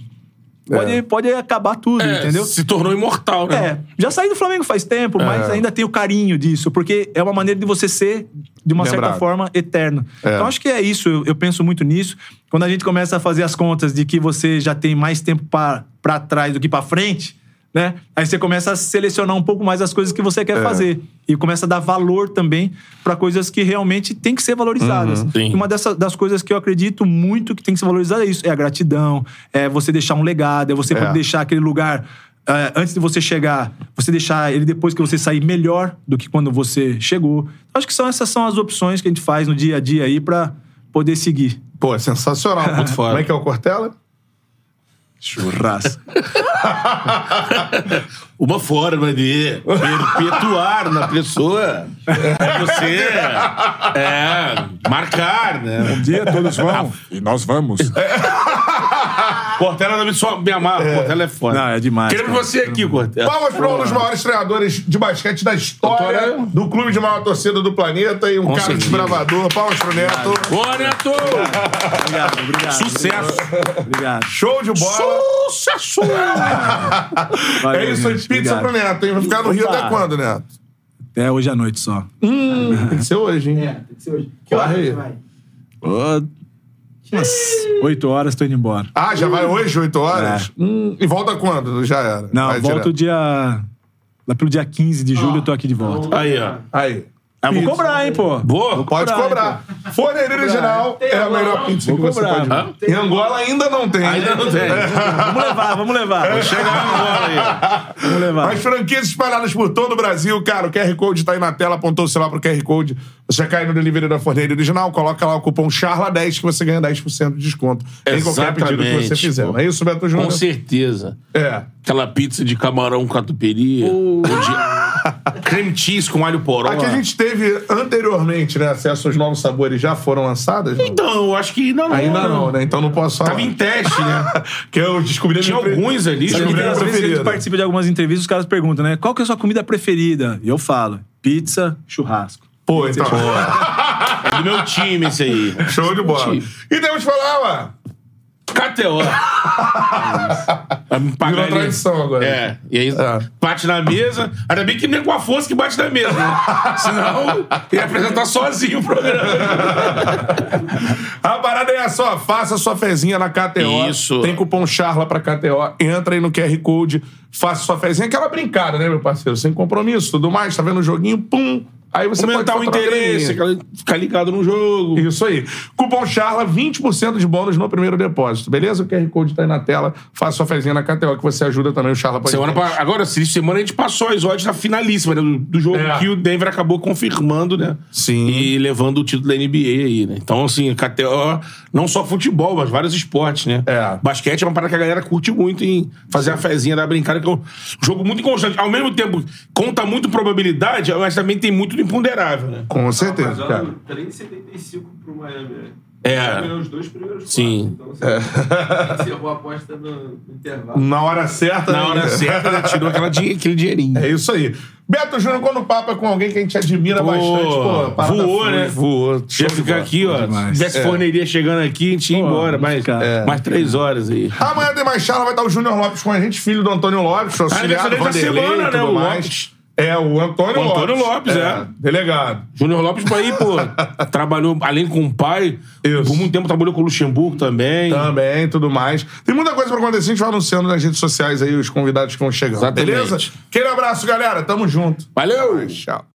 pode, pode acabar tudo, É, entendeu? Se tornou imortal, né? É, já saí do Flamengo faz tempo, mas É. ainda tenho carinho disso, porque é uma maneira de você ser, de uma certa Lembrado. forma, eterno. É. Então acho que é isso, eu, eu penso muito nisso. Quando a gente começa a fazer as contas de que você já tem mais tempo pra trás do que pra frente, né? Aí você começa a selecionar um pouco mais as coisas que você quer É. fazer. E começa a dar valor também pra coisas que realmente tem que ser valorizadas. Uhum. E uma dessas das coisas que eu acredito muito que tem que ser valorizada é isso: é a gratidão, é você deixar um legado, é você É. poder deixar aquele lugar é, antes de você chegar, você deixar ele depois que você sair melhor do que quando você chegou. Acho que são essas são as opções que a gente faz no dia a dia aí pra poder seguir. Pô, é sensacional. Muito foda. Como é que é o Cortella? Churrasco. Uma forma de perpetuar na pessoa é você é, marcar, né? Um dia todos vão. E nós vamos. Cortella também só me amar. Cortella é foda. Não, é demais, Queremos cara. você aqui, Cortella. Palmas para um dos maiores treinadores de basquete da história Doutora- do clube de maior torcida do planeta e um Com cara desbravador. Palmas pro Neto. Boa, Neto! Obrigado, obrigado. Sucesso! Obrigado. Show de bola. Sucesso! Valeu, é isso aí, pizza Obrigado. pro Neto, hein? Vai ficar no Rio até quando, Neto? Até hoje à noite só. Tem que ser hoje, hein? É, tem que ser hoje. Que hora você vai? Ô, Umas oito horas tô indo embora. Ah, já vai hoje, 8 horas? Hum, e volta quando? Já era. Não, Vai volto direto. dia. Lá pelo dia 15 de julho eu tô aqui de volta. Aí, ó. Aí. Ah, vou cobrar, hein, pô. Boa? Pode cobrar. Forneria original é a melhor pizza Vou que você cobrar. pode? Em Angola ainda não tem. Ainda não tem. Vamos levar, vamos levar. Chega agora aí. Vamos levar. As franquias espalhadas por todo o Brasil, cara. O QR Code tá aí na tela, apontou o celular pro QR Code. Você cai no delivery da Forneira Original, coloca lá o cupom CHARLA10 que você ganha 10% de desconto em qualquer pedido que você fizer. pô. Não é isso, Beto Júnior? Com certeza. É. Aquela pizza de camarão catupiry. com de- Creme cheese com alho poró. Aqui a gente teve anteriormente, né? Acesso aos novos sabores já foram lançadas? Não? Então, eu acho que ainda não. Ainda não, né? Então não posso falar. Tava em teste, né? que eu descobri Tinha alguns ali. Sabe Descobri que a às vezes a gente participa de algumas entrevistas, os caras perguntam, né? Qual que é a sua comida preferida? E eu falo, pizza, churrasco. Pô, então. É do meu time esse aí. Show de bola. E temos que falar, ué. KTO. Vai Virou tradição agora. É. E aí, É. bate na mesa. Ainda bem que nem com a força que bate na mesa, né? Senão, ia apresentar sozinho o programa. A parada é só, faça sua fezinha na KTO. Isso. Tem cupom CHARLA pra KTO. Entra aí no QR Code, faça sua fezinha. Aquela brincada, né, meu parceiro? Sem compromisso, tudo mais. Tá vendo o joguinho, pum. Aí você Aumentar o interesse, ficar ligado no jogo. Isso aí. Cupom CHARLA, 20% de bônus no primeiro depósito, beleza? O QR Code tá aí na tela. Faça sua fezinha na KTO que você ajuda também o CHARLA. Semana pa- Agora, semana a gente passou as odds na finalíssima né, do, do jogo É. que o Denver acabou confirmando, né? Sim. E levando o título da NBA aí, né? Então, assim, KTO, não só futebol, mas vários esportes, né? É. Basquete é uma parada que a galera curte muito em fazer a fezinha da brincada, que é um jogo muito inconstante. Ao mesmo tempo, conta muito probabilidade, mas também tem muito do imponderável, né? Com certeza, cara. 3,75 pro Miami, né? É. Ganhou os dois primeiros Sim. quartos, Então, você encerrou a aposta no, intervalo. Na hora certa. Na hora né? certa, né? tirou aquela di- aquele dinheirinho. É isso aí. Beto Júnior, quando o papo é com alguém que a gente admira bastante, pô, a parada voou, flui, né? Voou. Ia ficar aqui, ó. demais. Se tivesse É. forneria chegando aqui, a gente ia Pô, embora. ficar. é. mais três horas aí. Amanhã tem mais charla, vai estar o Júnior Lopes com a gente, filho do Antônio Lopes, auxiliar do aniversário da Vanderlei semana, e tudo né, o mais. Lopes. É, o Antônio O Lopes. Antônio Lopes, é. Delegado. Júnior Lopes, aí, pô, trabalhou, além com o pai, Isso. por muito tempo trabalhou com o Luxemburgo também. Também, tudo mais. Tem muita coisa pra acontecer, a gente vai anunciando nas redes sociais aí os convidados que vão chegando. Exatamente. Beleza? Aquele abraço, galera. Tamo junto. Valeu! Tchau.